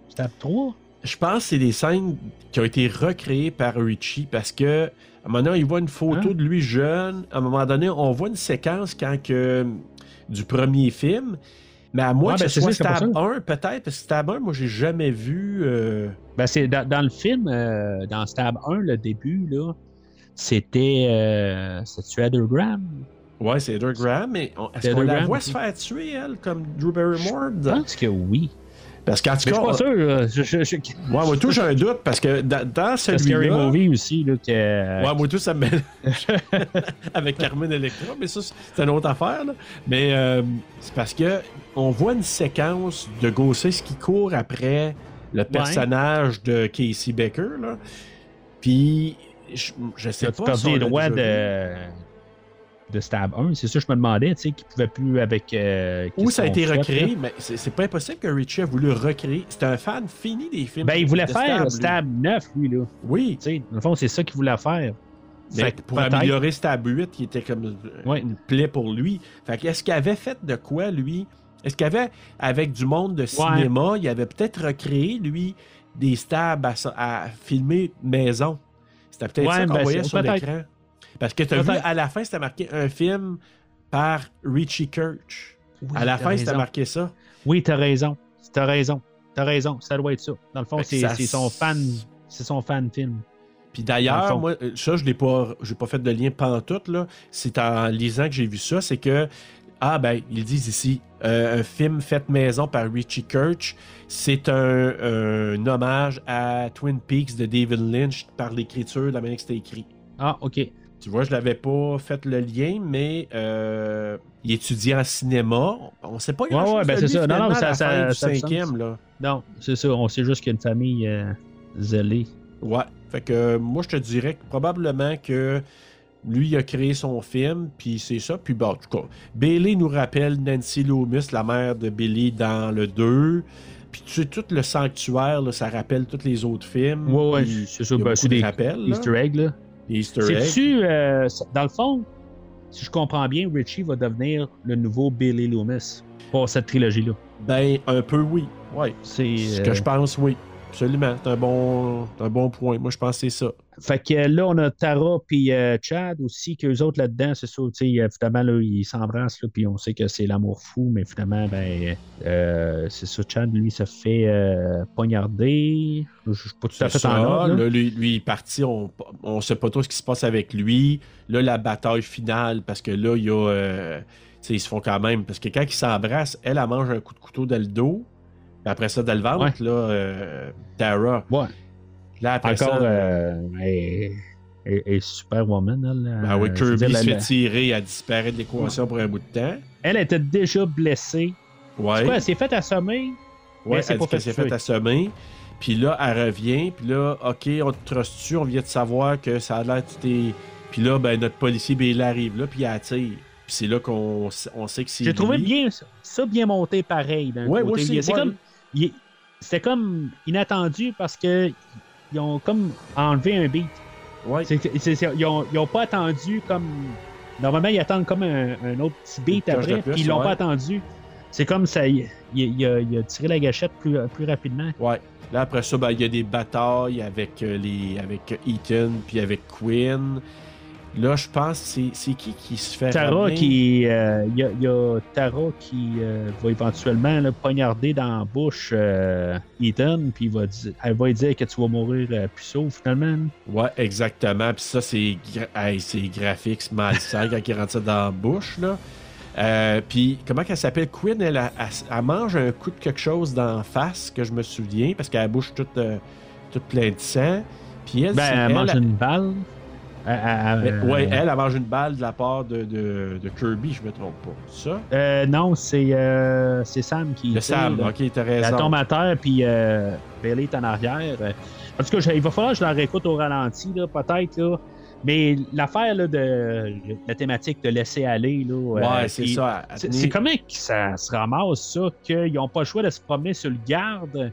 Stab 3 Je pense que c'est des scènes qui ont été recréées par Richie parce que à un moment donné, il voit une photo Hein? de lui jeune. À un moment donné, on voit une séquence quand que du premier film. Mais à moins Ouais, que ben, ce c'est soit ça, c'est Stab pour 1, peut-être, parce que Stab 1, moi, j'ai jamais vu. euh, Ben, c'est dans, dans le film, euh, dans Stab 1, le début, là, c'était. Euh, C'est-tu Graham? Ouais, c'est Heather Graham, mais est-ce qu'on la voit se faire tuer, elle, comme Drew Barrymore? Je pense que oui. Parce qu'en tout Mais je cas, suis pas sûr. euh, Je, je, je- ouais, moi, tout, j'ai un doute, parce que dans, dans c'est Scary celui-là... Movie aussi, là, que. Ouais, moi, tout, ça me. Avec Carmen Electra, mais ça, c'est une autre affaire. là. Mais euh, c'est parce que on voit une séquence de Ghostface qui court après le personnage de Casey Becker. Là. Puis, je, sais pas. perdu si on les droits vu. De, Stab 1? C'est ça que je me demandais, tu sais, qu'il pouvait plus avec. euh, Où ça a été fait, recréé, là. mais c'est c'est pas impossible que Richie a voulu recréer. C'est un fan fini des films. Ben, il voulait faire lui. Stab 9, lui, là. Oui, Tu sais, dans le fond, c'est ça qu'il voulait faire. Fait que pour améliorer Stab 8, qui était comme euh, Ouais. une plaie pour lui. Fait que est-ce qu'il avait fait de quoi, lui? Est-ce qu'il avait, avec du monde de cinéma, il avait peut-être recréé, lui, des stabs à, filmer maison? C'était peut-être Ouais, ça qu'on ben, voyait sur l'écran. Parce que tu as vu, Peut-être. à la fin, c'était marqué un film par Richie Kirch. Oui, à la fin, c'était marqué ça. Oui, t'as raison. T'as raison. T'as raison. Ça doit être ça. Dans le fond, que c'est ça son fan. C'est son fan film. Puis d'ailleurs, moi, euh, ça, je n'ai pas, pas fait de lien pantoute, là. C'est en lisant que j'ai vu ça. C'est que, ah, ben, ils disent ici, euh, un film fait maison par Richie Kirch. C'est un, un hommage à Twin Peaks de David Lynch par l'écriture de la manière que c'était écrit. Ah, OK. Tu vois, je l'avais pas fait le lien, mais euh, il étudiait en cinéma. On sait pas Ouais, ouais, ben c'est ça. Non, non, ça- ça- ça cinquième, là. Non, c'est ça. On sait juste qu'il y a une famille euh, zélée. Ouais. Fait que moi, je te dirais que probablement que lui, il a créé son film, puis c'est ça. Puis bon, en tout cas, Bailey nous rappelle Nancy Loomis, la mère de Billy dans le 2. Puis tu sais, tout le sanctuaire, là, ça rappelle tous les autres films. Ouais, ouais, c'est ça. Ben, c'est de des rappels, là. Easter eggs, là. C'est-tu, euh, dans le fond, si je comprends bien, Richie va devenir le nouveau Billy Loomis pour cette trilogie-là. Ben, un peu oui. Ouais. C'est. Ce euh, que je pense, oui. Absolument. C'est un bon, c'est un bon point. Moi, je pense que c'est ça. Fait que là, on a Tara puis euh, Chad aussi, qu'eux autres là-dedans, c'est ça, euh, finalement, là, ils s'embrassent, puis on sait que c'est l'amour fou, mais finalement, ben, euh, c'est ça, Chad, lui, se fait euh, poignarder. Je suis pas tout à fait en ça. ordre. là. Là, lui, lui, il est parti. On ne sait pas trop ce qui se passe avec lui. Là, la bataille finale, parce que là, il y a. tu sais, ils se font quand même. Parce que quand ils s'embrassent, elle, elle mange un coup de couteau dans le dos. Puis après ça, dans le ventre, Ouais. là, Tara. Ouais. Là, après Encore, ça. euh, elle, elle- elle est Superwoman, elle. ben oui, Kirby dire, se fait tirer, elle disparaît de l'équation pour un bout de temps. Elle était déjà blessée. Ouais. Quoi, elle s'est faite assommer? Ouais, c'est elle fait s'est tuer. fait assommer. Puis là, elle revient. Puis là, OK, on te truste-tu? On vient de savoir que ça a l'air que tu t'es... Puis là, ben, notre policier, ben, il arrive là, puis il attire. Puis c'est là qu'on on sait que c'est J'ai trouvé bien ça, ça bien monté pareil. d'un Ouais, côté. C'est ouais. comme. il- C'était comme inattendu parce que ils ont comme enlevé un beat. Ouais. Ils, ont, ils ont pas attendu comme. Normalement, ils attendent comme un, un autre petit beat après, puis ils l'ont ouais. pas attendu. C'est comme ça. Il, a, il a tiré la gâchette plus, plus rapidement. Ouais. Là, après ça, ben, il y a des batailles avec, euh, les, avec Ethan, puis avec Quinn. Là, je pense, c'est c'est qui qui se fait Tara ramener? qui. euh, Il y, a, il y a Tara qui euh, va éventuellement là, poignarder dans la bouche euh, Ethan, puis va elle va lui dire que tu vas mourir euh, puceau finalement. Ouais, exactement. Puis ça, c'est gra- hey, c'est graphique, c'est malsain quand il rentre ça dans la bouche, là. Euh, puis, comment qu'elle s'appelle? Quinn, elle, elle, elle- elle mange un coup de quelque chose d'en face, que je me souviens, parce qu'elle a la bouche toute, euh, toute pleine de sang. Puis elle, Ben, elle elle, mange une balle. Elle- elle- mais- elle- ouais, elle, elle mange une balle de la part de, de, de Kirby, je me trompe pas. Ça? Euh, non, c'est euh, Sam qui. Le Sam, là. ok, t'as Elle tombe à terre, puis euh, Bailey est en arrière. Euh, En tout cas, il va falloir que je la réécoute au ralenti, peut-être. Là. Mais l'affaire de la thématique de laisser aller. Là, Ouais, euh, c'est ça. C'est comment que ça se ramasse, ça, qu'ils n'ont pas le choix de se promener sur le garde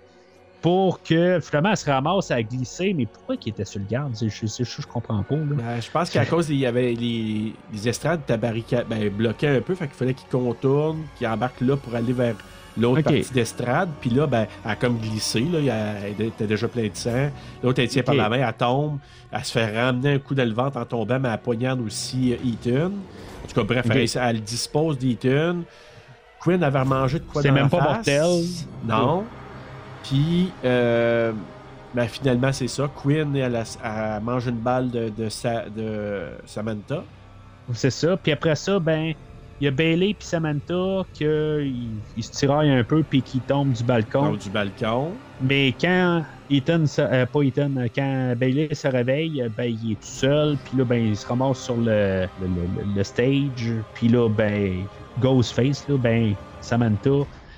pour que finalement elle se ramasse à glisser. Mais pourquoi qu'il était sur le garde? Je, je, je, je comprends pas. Ben, je pense qu'à cause, il y avait les, les estrades ben, bloquées un peu, fait qu'il fallait qu'il contourne, qu'il embarque là pour aller vers l'autre partie d'estrade. Puis là, ben, elle a comme glissé, là, elle était déjà plein de sang. L'autre, elle tient par la main, elle tombe, elle se fait ramener un coup dans le ventre en tombant, mais elle poignarde aussi euh, Ethan. En tout cas, bref, elle, elle dispose d'Ethan. Quinn avait remangé de quoi C'est dans même la pas face. mortel. Non. Puis, euh, ben, finalement, c'est ça. Quinn, elle, mange une balle de, de, Sa- de Samantha. C'est ça. Puis après ça, ben, il y a Bailey puis Samantha qui ils se tiraillent un peu puis qui tombent du balcon. Du balcon. Mais quand Ethan, se- euh, pas Ethan, euh, quand Bailey se réveille, euh, ben, il est tout seul. Puis là, ben, il se ramasse sur le, le, le- le stage. Puis là, ben, Ghostface, là, ben, Samantha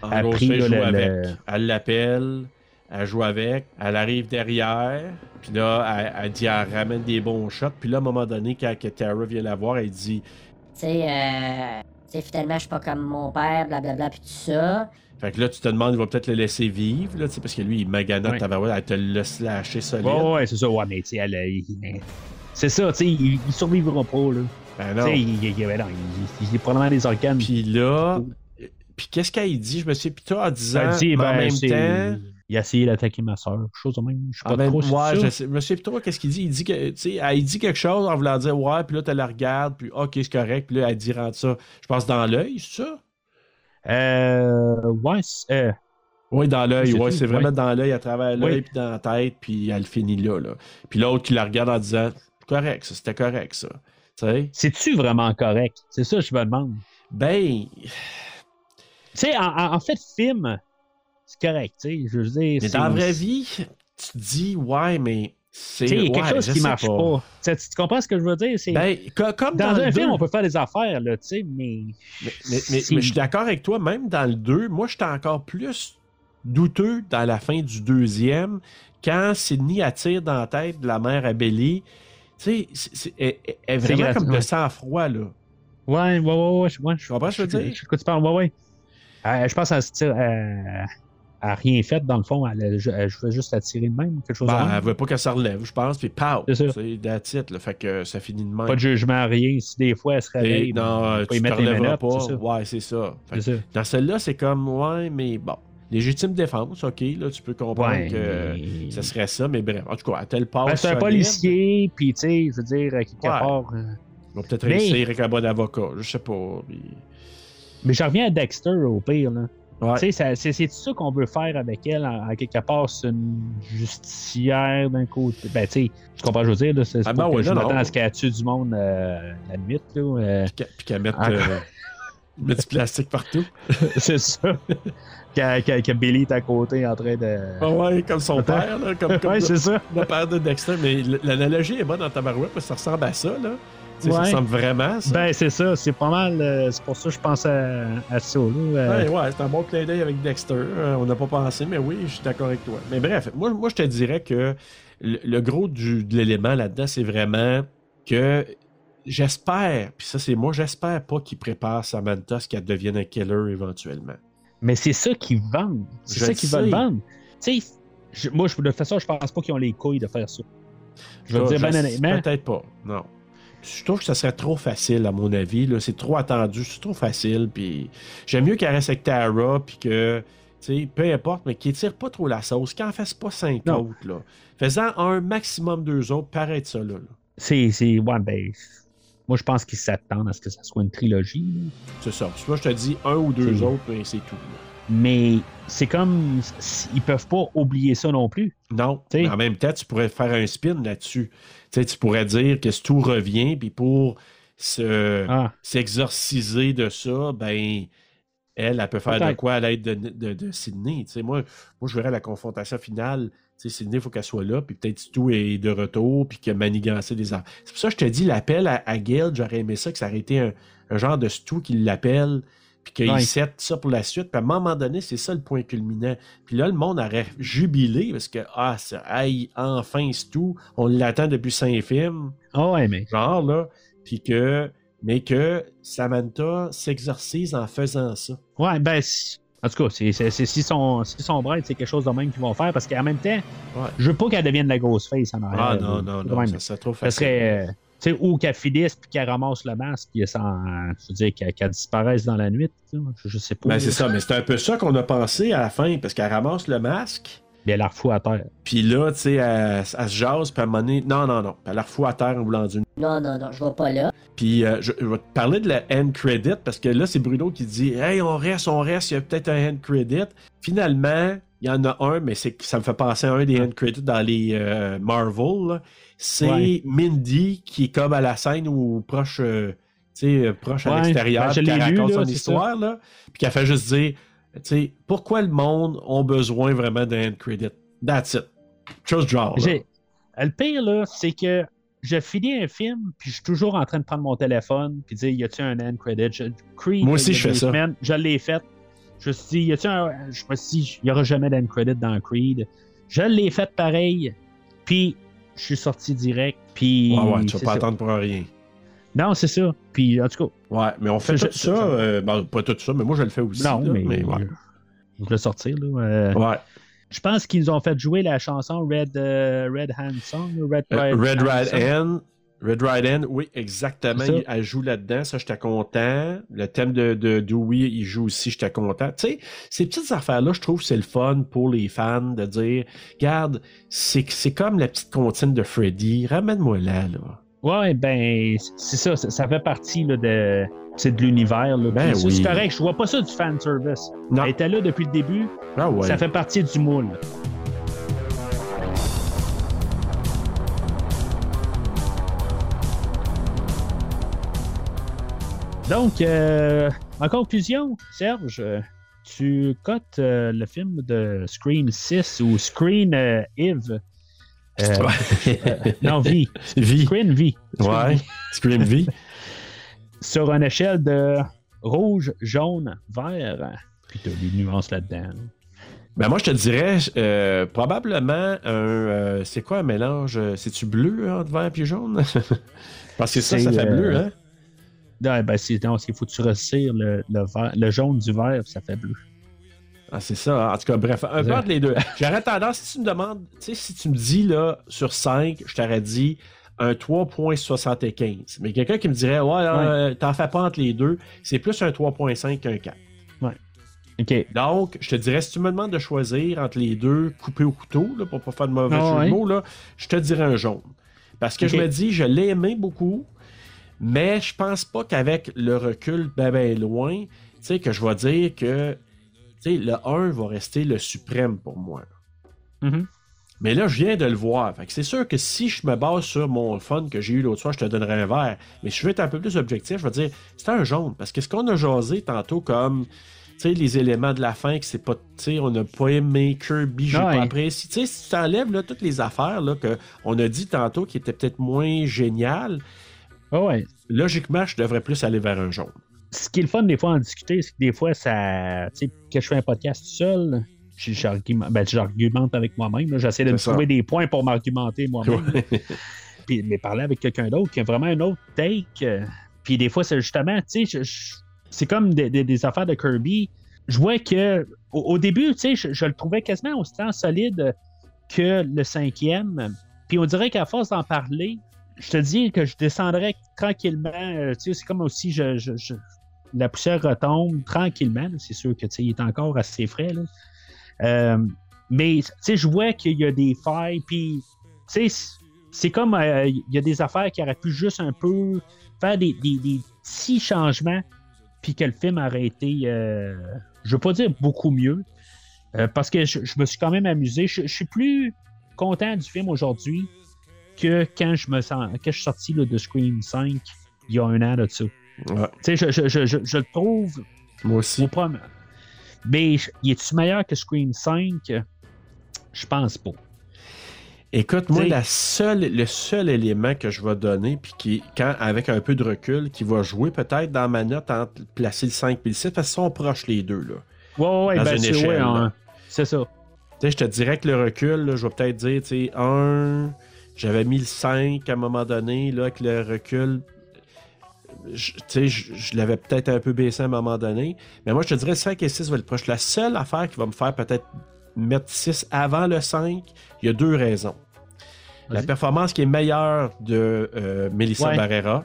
a gros, pris fait là, le- avec. le- Elle l'appelle. Elle joue avec. Elle arrive derrière. Puis là, elle, elle dit, elle ramène des bons shots. Puis là, à un moment donné, quand que Tara vient la voir, elle dit, Tu sais, euh, tu sais, finalement, je suis pas comme mon père, blablabla, puis tout ça. fait que là, tu te demandes, il va peut-être le laisser vivre, là, tu sais, parce que lui, il maganote Ouais. tabarouette, elle te laisse lâcher solide. Ouais, ouais, c'est ça. Ouais, mais tu sais, elle, euh, c'est ça, tu sais, il, il survivra pas, là. Ben Tu non. sais, il, il, ben non, il, il, il a probablement des organes. Puis là, puis qu'est-ce qu'elle dit? Je me suis toi, en disant, Elle dit, mais en ben, même temps, il a essayé d'attaquer ma soeur, chose de même. Je sais pas Ah ben, trop ouais, je sais, je plus trop qu'est-ce qu'il dit? Il dit que, tu sais, elle dit quelque chose en voulant dire ouais, puis là, tu la regardes, puis ok, c'est correct, puis là, elle dit rentre ça, je pense, dans l'œil, c'est ça? Euh, ouais, c'est- euh, Oui, dans l'œil, ça, c'est vraiment ouais. dans l'œil, à travers l'œil, Oui. puis dans la tête, puis elle finit là, là. Puis l'autre qui la regarde en disant correct, ça, c'était correct, ça. C'est-tu vraiment correct? C'est ça que je me demande. Ben, Tu sais, en, en- fait, film, c'est correct, tu sais. Je veux dire. mais dans la vraie vie, tu te dis ouais, mais c'est. Tu sais, il y a quelque ouais, chose je qui marche pas. Tu comprends ce que je veux dire? Ben, co- comme dans, dans, un le film, on peut faire des affaires, là, tu sais, mais. Mais, mais- mais- je suis d'accord avec toi, même dans le 2, moi, j'étais encore plus douteux dans la fin du deuxième, quand Sidney attire dans la tête de la mère à Belly. Tu sais, c'est- elle est C'est vraiment gratuit, comme de ouais. sang-froid, là. Ouais, ouais, ouais, ouais. je- je comprends ce que je veux dire? Je de quoi tu parles, ouais, ouais. Euh, je pense qu'elle se tire. euh, elle a rien fait, dans le fond. Elle, elle, elle- je veux juste attirer de même, quelque chose de Ben, même. elle veut pas qu'elle se relève, je pense, puis pow! C'est ça. C'est that's it, là. Fait que ça finit de même. Pas de jugement, rien. Si des fois, elle se réveille, non, tu te relèveras pas. ça. Ouais, c'est ça. Ça. dans celle-là, c'est comme, ouais, mais bon. Légitime défense, ok, là, tu peux comprendre Ouais, que mais- ça serait ça, mais bref, en tout cas, à telle part. Ben, c'est un policier, puis tu sais, je veux dire, à quelque Ouais. part. euh, On va peut-être Mais- réussir avec un bon avocat, je sais pas. puis- Mais je reviens à Dexter au pire, là. Ouais. Tu sais, ça- c'est ça qu'on veut faire avec elle, en, en quelque part, c'est une justicière d'un côté. Ben, tu comprends, je veux dire, là, c'est Ah, pas ben ouais, je m'attends à ce qu'elle tue du monde euh, la nuit, là. euh, Puis qu'elle mette, Ah. euh, mette du plastique partout. c'est ça. que, que, que Billy est à côté en train de. Ah ouais, comme son père, là, comme, comme ouais, c'est ça. le père de Dexter. Mais l'analogie est bonne dans Tabarouette parce que ça ressemble à ça, là. Ça ressemble vraiment ça? Ben, c'est ça, c'est pas mal. euh, c'est pour ça que je pense à, à ça, euh, Ouais, ouais, c'est un bon clin d'œil avec Dexter. Euh, on n'a pas pensé, mais oui, je suis d'accord avec toi. Mais bref, moi, moi je te dirais que le, le gros du, de l'élément là-dedans, c'est vraiment que j'espère, puis ça c'est moi, j'espère pas qu'il prépare Samantha ce qu'elle devienne un killer éventuellement. Mais c'est ça qu'ils vendent. C'est ça qu'ils veulent vendre. Tu sais, je- moi, je, de toute façon, je pense pas qu'ils ont les couilles de faire ça. Je veux Ça, dire, ben honnêtement. Peut-être pas, non. Je trouve que ça serait trop facile, à mon avis. C'est trop attendu, c'est trop facile. Puis j'aime mieux qu'elle reste avec Tara, puis que, tu sais, peu importe, mais qu'il tire pas trop la sauce, qu'elle en fasse pas cinq Non. autres. Là. Faisant un maximum deux autres, paraît ça là. là. C'est. c'est- Ouais, ben. Moi, je pense qu'ils s'attendent à ce que ça soit une trilogie. C'est ça. Moi, je te dis un ou deux autres, mais c'est tout. là. Mais c'est comme. Ils peuvent pas oublier ça non plus. Non. T'sais. en même temps, tu pourrais faire un spin là-dessus. Tu pourrais dire que si tout revient, puis pour se, Ah, s'exorciser de ça, ben, elle, elle peut faire de quoi à l'aide de, de, de Sydney. Tu sais, moi, moi, je verrais la confrontation finale. Tu sais, Sydney, il faut qu'elle soit là, puis peut-être tout est de retour, puis que manigancé des armes. C'est pour ça que je te dis, l'appel à, à Guild, j'aurais aimé ça, que ça aurait été un, un genre de Stu qui l'appelle, puis qu'il Ouais. set ça pour la suite. Puis à un moment donné, c'est ça le point culminant. Puis là, le monde aurait jubilé, parce que, ah, ça, aïe, enfin, Stu, on l'attend depuis cinq films Ah ouais, mais. genre là, puis que mais que Samantha s'exorcise en faisant ça. Ouais, ben. si- En tout cas, c'est, c'est, c'est- sont, s'ils sont bright, c'est quelque chose de même qu'ils vont faire parce qu'en même temps, Ouais. je veux pas qu'elle devienne la grosse face en arrière. Ah non non C'est non, ça trop Ça facile. serait. Tu sais, ou qu'elle finisse puis qu'elle ramasse le masque, puis sans, je veux dire, qu'elle, qu'elle disparaisse dans la nuit. Je, je sais pas. Ben c'est ça, mais c'est un peu ça qu'on a pensé à la fin parce qu'elle ramasse le masque. Puis elle la refout à terre. Puis là, tu sais, elle, elle se jase, puis à un moment donné, non, non, non. Puis elle la refout à terre en voulant dire. Non, non, non, je vais pas là. Puis euh, je, je vais te parler de la end credit, parce que là, c'est Bruno qui dit Hey, on reste, on reste, il y a peut-être un end credit. Finalement, il y en a un, mais c'est que ça me fait penser à un des end credits dans les euh, Marvel. là. C'est Ouais. Mindy qui est comme à la scène ou proche, euh, euh, proche à l'extérieur, ben, qui lu, raconte là, son histoire, là, puis qui a fait juste dire tu sais, pourquoi le monde a besoin vraiment d'un end credit? That's it. Chose genre. Le pire, là, c'est que je finis un film, puis je suis toujours en train de prendre mon téléphone, puis dire, y a-tu un end credit? Je- Creed, Moi aussi, je fais ça. semaines, je l'ai fait. Je me suis dit, y a-tu un. Je me suis dit, il y aura jamais d'end credit dans Creed. Je l'ai fait pareil, puis je suis sorti direct, puis. Ouais, ouais, tu vas pas ça. attendre pour rien. Non, c'est ça. Puis, en tout cas, Ouais, mais on fait tout je- ça. euh, ben, pas tout ça, mais moi, je le fais aussi. non, là, mais. ouais. Je vais le sortir, là. euh, Ouais. Je pense qu'ils nous ont fait jouer la chanson Red, euh, Red Hand Song, ou Red Euh, Ride Red Hand Red. Hand, Red Hand, oui, exactement. Il- Elle joue là-dedans, ça, j'étais content. Le thème de, de Dewey, il joue aussi, j'étais content. Tu sais, ces petites affaires-là, je trouve que c'est le fun pour les fans de dire, regarde, c'est c'est comme la petite comptine de Freddy, ramène-moi là, là. Ouais, ben, c'est ça, ça, ça fait partie là, de, c'est de l'univers. Ben oui. C'est correct, je vois pas ça du fan service. Non. Elle était là depuis le début, Ah ouais. ça fait partie du moule. Donc, euh, en conclusion, Serge, tu cotes euh, le film de Scream 6 ou Screen euh, Eve. Euh, non, vie. Vie. Screen vie. Ouais. Scream V. Sur une échelle de rouge, jaune, vert. Puis t'as des nuances là-dedans. Ben moi, je te dirais euh, probablement un. euh, c'est quoi un mélange? C'est-tu bleu entre vert et jaune? Parce que ça, ça fait bleu, hein? Ouais, ben c'est, non, faut que tu resserres le, le, vert- le jaune du vert, ça fait bleu. Ah, c'est ça. En tout cas, bref, un peu Ouais. entre les deux. J'aurais tendance, si tu me demandes, tu sais, si tu me dis là, sur 5, je t'aurais dit un 3.75. Mais quelqu'un qui me dirait, ouais, euh, t'en fais pas entre les deux, c'est plus un 3.5 qu'un 4. OK. Donc, je te dirais, si tu me demandes de choisir entre les deux, coupé au couteau, là, pour pas faire de mauvais jeu de ouais. mots, là, je te dirais un jaune. Parce que je me dis, je l'ai aimé beaucoup, mais je pense pas qu'avec le recul ben, ben loin, tu sais, que je vais dire que le 1 va rester le suprême pour moi. Mhm. Mais là, je viens de le voir. C'est sûr que si je me base sur mon fun que j'ai eu l'autre soir, je te donnerais un vert. Mais si je veux être un peu plus objectif, je vais dire c'est un jaune. Parce que ce qu'on a jasé tantôt comme tu sais, les éléments de la fin, que c'est pas, tu sais, on n'a pas aimé Kirby, j'ai Ouais. pas apprécié. Si tu enlèves là, toutes les affaires là, qu'on a dit tantôt qui étaient peut-être moins géniales, Ouais. logiquement, je devrais plus aller vers un jaune. Ce qui est le fun des fois en discuter, c'est que des fois, ça. Tu sais, que je fais un podcast tout seul, j'argumente ben, avec moi-même. J'essaie de me ça. trouver des points pour m'argumenter moi-même. Puis, mais parler avec quelqu'un d'autre qui a vraiment un autre take. euh, Puis des fois, c'est justement, tu sais, c'est comme des, des- des affaires de Kirby. Je vois que au, au début, tu sais, je, je le trouvais quasiment autant solide que le cinquième. Puis on dirait qu'à force d'en parler, je te dis que je descendrais tranquillement. euh, tu sais, c'est comme aussi, je, la poussière retombe tranquillement. C'est sûr que tu il est encore assez frais. Euh, mais tu sais, je vois qu'il y a des failles. Puis, c'est comme euh, il y a des affaires qui auraient pu juste un peu faire des, des- des petits changements, puis que le film aurait été, je veux pas dire beaucoup mieux, parce que je, me suis quand même amusé. Je suis plus content du film aujourd'hui que quand je me sens, quand je suis sorti là, de Scream 5 il y a un an. Ouais. Tu sais, je, je, je, je- le trouve Moi aussi. au premier. Mais il est-tu meilleur que Scream 5? Je pense pas. Écoute, moi, la seule, le seul élément que je vais donner, puis qui, quand, avec un peu de recul, qui va jouer peut-être dans ma note entre placer le 5 et le 6, parce qu'ils sont proches les deux. Là. Ouais, ouais, Dans ben, une c'est échelle, ouais, là. hein, c'est ça. Tu sais, je te dirais que le recul, là, je vais peut-être dire, tu sais, un, j'avais mis le 5 à un moment donné, là, avec le recul, je- je, je l'avais peut-être un peu baissé à un moment donné. Mais moi, je te dirais 5 et 6 va être proche. La seule affaire qui va me faire peut-être mettre 6 avant le 5, il y a deux raisons. La performance qui est meilleure de euh, Melissa Ouais. Barrera,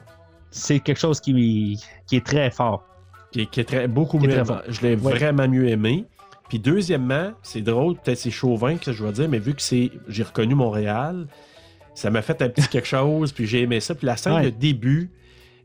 C'est quelque chose qui, qui est très fort. qui est, qui est très, beaucoup Qui est mieux. très fort. Je l'ai Ouais. vraiment mieux aimé. Puis deuxièmement, c'est drôle, peut-être c'est chauvin que je vais dire, mais vu que c'est j'ai reconnu Montréal, ça m'a fait un petit quelque chose, puis j'ai aimé ça. Puis la scène Ouais. de début,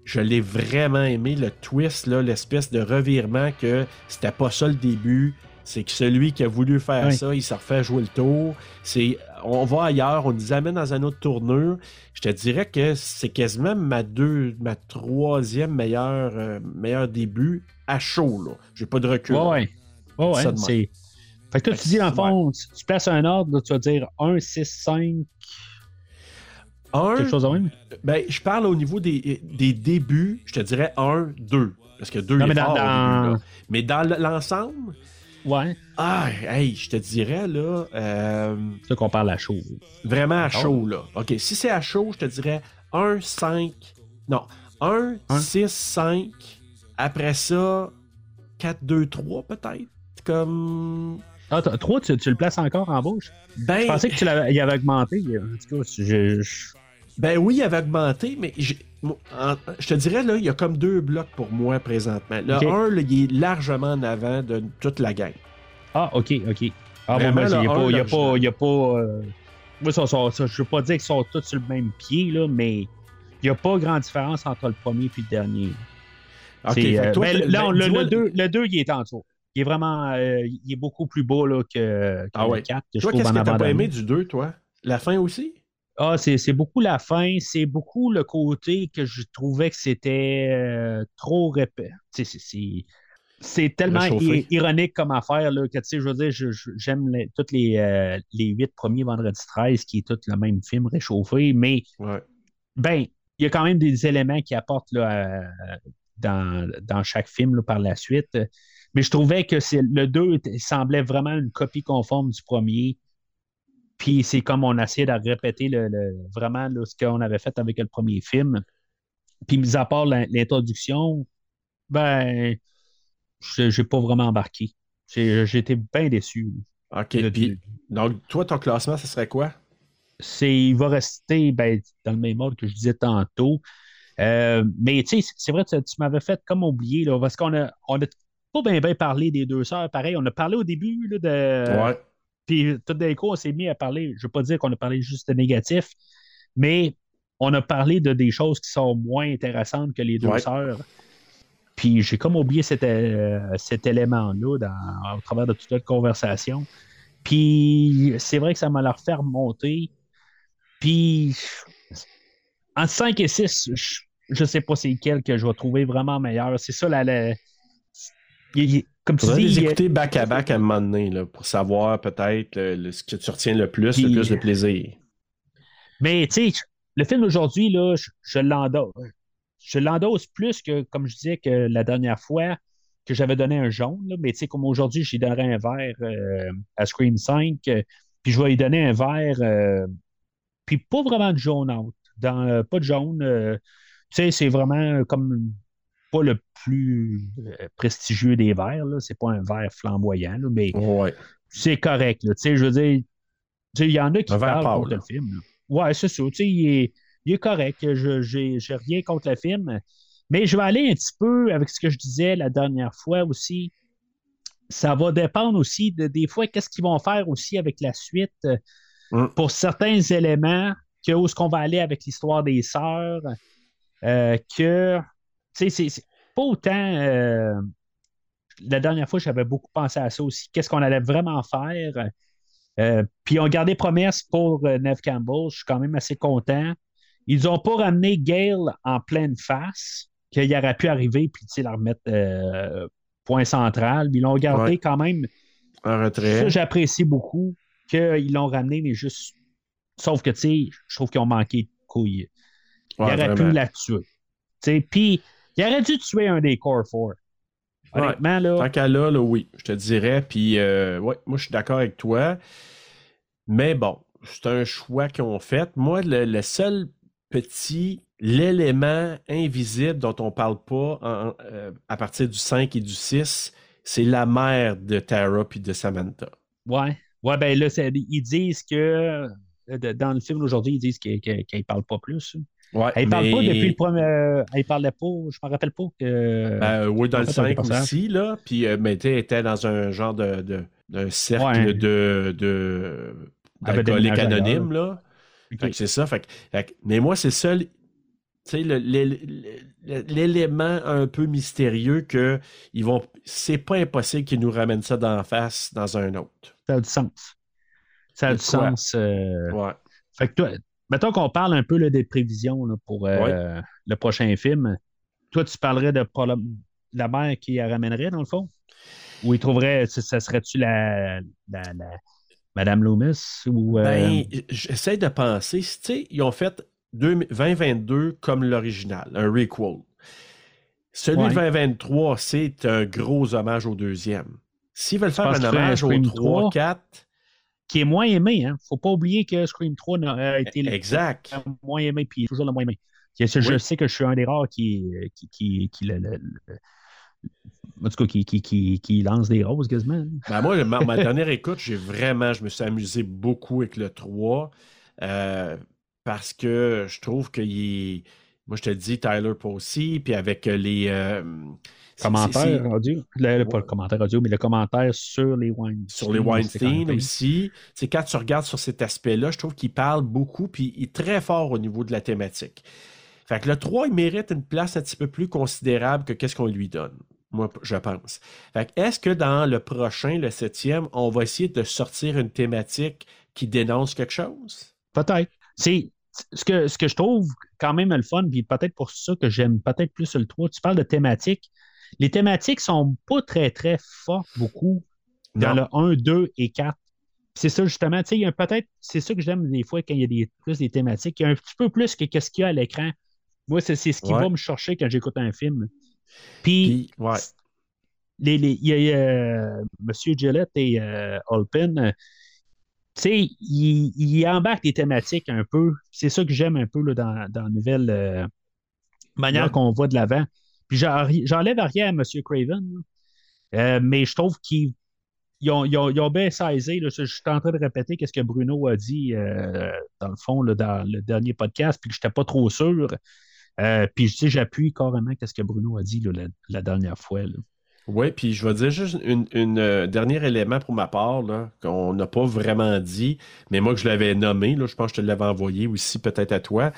je l'ai vraiment aimé, le twist, là, l'espèce de revirement que c'était pas ça le début. C'est que celui qui a voulu faire ça, il s'est refait jouer le tour. C'est, on va ailleurs, on nous amène dans une autre tournure. Je te dirais que c'est quasiment ma deux, ma troisième meilleure, euh, meilleur début à chaud, là. J'ai pas de recul. Ouais, ouais. Ouais. Fait que toi, Fait tu dis, dans le fond, tu, tu places un ordre, là, tu vas dire 1, 6, 5, Un, quelque chose de même? ben, je parle au niveau des, des débuts, je te dirais 1, 2. Parce que 2 Non, est mais dans- fort au dans- début, là. Mais dans l'ensemble, Ouais. ah, hey, je te dirais, là, euh, C'est ça qu'on parle à chaud. vraiment à chaud, là. OK, si c'est à chaud, je te dirais 1, 5, non, 1, Un? 6, 5. Après ça, 4, 2, 3, peut-être. Comme... Ah, 3, tu, tu le places encore en bouche? Ben, Je pensais que tu l'avais il avait augmenté. En tout cas, je, je- Ben oui, il avait augmenté, mais en- je te dirais, là, il y a comme deux blocs pour moi présentement. Le Ok. 1, là, il est largement en avant de toute la gang. Ah, OK, OK. Ah, Vraiment, moi, il n'y a pas. un, il y a pas, euh, Moi, ça, ça- ça- je ne veux pas dire qu'ils sont tous sur le même pied, là, mais il n'y a pas grande différence entre le premier et le dernier. Ok, fait euh, ben, ben, le, dis-moi- le 2, le 2, il est en dessous. Il est vraiment. euh, il est beaucoup plus beau là, que, que Ah le ouais. 4. Que je Toi, qu'est-ce que t'as pas aimé du 2, toi? La fin aussi? Ah, c'est beaucoup la fin, c'est beaucoup le côté que je trouvais que c'était euh, trop répété. C'est tellement ironique comme affaire là, que tu sais, je veux dire, j'aime les- tous les, euh, les huit premiers vendredis 13 qui est tout le même film réchauffé, mais Ouais. ben, il y a quand même des éléments qui apportent là, euh, dans, dans chaque film là, par la suite. Mais je trouvais que le 2 était- semblait vraiment une copie conforme du premier. Puis c'est comme on essayait de répéter le, le- vraiment là, ce qu'on avait fait avec le premier film. Puis mis à part l'in- l'introduction, ben, je j'ai pas vraiment embarqué. Été bien déçu. Ok, puis, donc, toi, ton classement, ce serait quoi? c'est, il va rester ben, dans le même ordre que je disais tantôt. Euh, mais tu sais, c'est vrai, tu, tu m'avais fait comme oublier, là, parce qu'on a, on a pas bien bien parlé des deux sœurs. Pareil, on a parlé au début là, de. ouais. Puis tout d'un coup, on s'est mis à parler. Je ne veux pas dire qu'on a parlé juste de négatif, mais on a parlé de des choses qui sont moins intéressantes que les deux Ouais. sœurs. Puis j'ai comme oublié cet, euh, cet élément-là au travers de toute notre conversation. Puis c'est vrai que ça m'a l'air fait remonter. Puis entre 5 et 6, je ne sais pas c'est lequel que je vais trouver vraiment meilleur. C'est ça, la, la- il- il- comme tu dis, les écouter back à back à un moment donné, là, pour savoir peut-être ce que tu retiens le plus, le plus de plaisir. Mais tu sais, le film d'aujourd'hui, là, je, je l'endosse. Je l'endosse plus que, comme je disais, que la dernière fois que j'avais donné un jaune. là. mais tu sais, comme aujourd'hui, j'ai donné un vert euh, à Scream 5, euh, puis je vais lui donner un vert, euh, puis pas vraiment de jaune out. Dans, pas de jaune. tu sais, c'est vraiment comme pas le plus euh, prestigieux des là. C'est pas un vert flamboyant, là, mais Ouais. c'est correct. là. Tu sais, je veux dire, il y en a qui Un verre parlent contre le film. là. Ouais, c'est ça. Sais, il est, il est correct. Je j'ai rien contre le film. Mais je vais aller un petit peu avec ce que je disais la dernière fois aussi. Ça va dépendre aussi de des fois qu'est-ce qu'ils vont faire aussi avec la suite Mm. pour certains éléments, que où est-ce qu'on va aller avec l'histoire des sœurs, euh, que tu sais, c'est- c'est pas autant. euh, la dernière fois, j'avais beaucoup pensé à ça aussi. Qu'est-ce qu'on allait vraiment faire? Euh, puis ils ont gardé promesse pour euh, Neve Campbell. Je suis quand même assez content. Ils n'ont pas ramené Gale en pleine face, qu'il aurait pu arriver puis la remettre euh, point central. Ils l'ont gardé Ouais. quand même. En retrait. Ça, j'apprécie beaucoup qu'ils l'ont ramené, mais juste. Sauf que, tu sais, je trouve qu'ils ont manqué de couilles. Il Ouais, aurait vraiment. pu la tuer. Puis, il aurait dû tuer un des Core 4. Honnêtement, là. Tant qu'à là, là, oui, je te dirais. Puis, euh, ouais, moi, je suis d'accord avec toi. Mais bon, c'est un choix qu'ils ont fait. Moi, le, le seul petit, l'élément invisible dont on parle pas en- euh, à partir du 5 et du 6, c'est la mère de Tara puis de Samantha. Ouais. Ouais, ben là, ils disent que. euh, Dans le film aujourd'hui, ils disent qu'elle ne parle pas plus. Ouais, Elle ne parle mais- pas depuis le premier. euh, elle parlait pas. Je me rappelle pas que. Ben, oui, dans le fait, 5 un personnage. aussi, là. Puis, euh, mais tu était dans un genre de, de, d'un cercle Ouais. de, de, Elle avait d'alcooliques déménagé anonymes, là. Ok. Fait que c'est ça. Fait mais moi, c'est ça, l'élément un peu mystérieux que ils vont. C'est pas impossible qu'ils nous ramènent ça d'en face dans un autre. Ça a du sens. Ça a De du quoi? sens. euh, Ouais. Fait que toi, mettons qu'on parle un peu là, des prévisions là, pour euh, le prochain film. Toi, tu parlerais de la, mère qui la ramènerait, dans le fond? Ou il trouverait, ça, serait-tu la, la, la- Madame Loomis? Ou, euh, Ben, j'essaie de penser. Tu sais, ils ont fait deux- 2022 comme l'original, un requel. Celui Ouais. de 2023, c'est un gros hommage au deuxième. S'ils veulent faire un hommage au Scream 3, 3? 4, qui est moins aimé, hein? Faut pas oublier que Scream 3 n'a- a été le exact. moins aimé, puis il est toujours le moins aimé. Je Oui. sais que je suis un des rares qui, qui, qui, qui, le- le- le- en tout cas, qui, qui, qui, qui lance des roses quasiment. Ben moi, ma, ma dernière écoute, j'ai vraiment, je me suis amusé beaucoup avec le 3. euh, parce que je trouve qu'il est. Moi, je te le dis, Tyler Posey, puis avec les. euh, Commentaire audio. Le- pas le commentaire audio, mais le commentaire sur les Weinstein. sur les Weinstein aussi. C'est quand tu regardes sur cet aspect-là, je trouve qu'il parle beaucoup, puis il est très fort au niveau de la thématique. Fait que le 3, il mérite une place un petit peu plus considérable que qu'est-ce qu'on lui donne. Moi, je pense. Fait que est-ce que dans le prochain, le septième, on va essayer de sortir une thématique qui dénonce quelque chose? Peut-être. C'est ce que, ce que je trouve quand même le fun, puis peut-être pour ça que j'aime peut-être plus le 3. Tu parles de thématiques. Les thématiques sont pas très, très fortes beaucoup dans Non. le 1, 2 et 4. C'est ça, justement. Tu sais, il y a peut-être, c'est ça que j'aime des fois quand il y a des, plus des thématiques. Il y a un petit peu plus que qu'est-ce qu'il y a à l'écran. Moi, c'est ce qui Ouais. va me chercher quand j'écoute un film. Puis, Puis, ouais. les, les- il y a euh, M. Gillette et euh, Alpin, euh, tu sais, ils il embarquent les thématiques un peu. C'est ça que j'aime un peu là, dans, dans la nouvelle euh, manière Ouais. qu'on voit de l'avant. Puis j'en- j'enlève rien à M. Craven. Euh, mais je trouve qu'ils ils ont, bien saisi. Je, suis en train de répéter ce que Bruno a dit euh, dans le fond dans le dernier podcast, puis que je n'étais pas trop sûr. Euh, puis tu sais, j'appuie carrément ce que Bruno a dit la, dernière fois. Oui, puis je vais dire juste une, une, euh, dernier élément pour ma part, qu'on n'a pas vraiment dit, mais moi que je l'avais nommé, je pense que je te l'avais envoyé aussi peut-être à toi,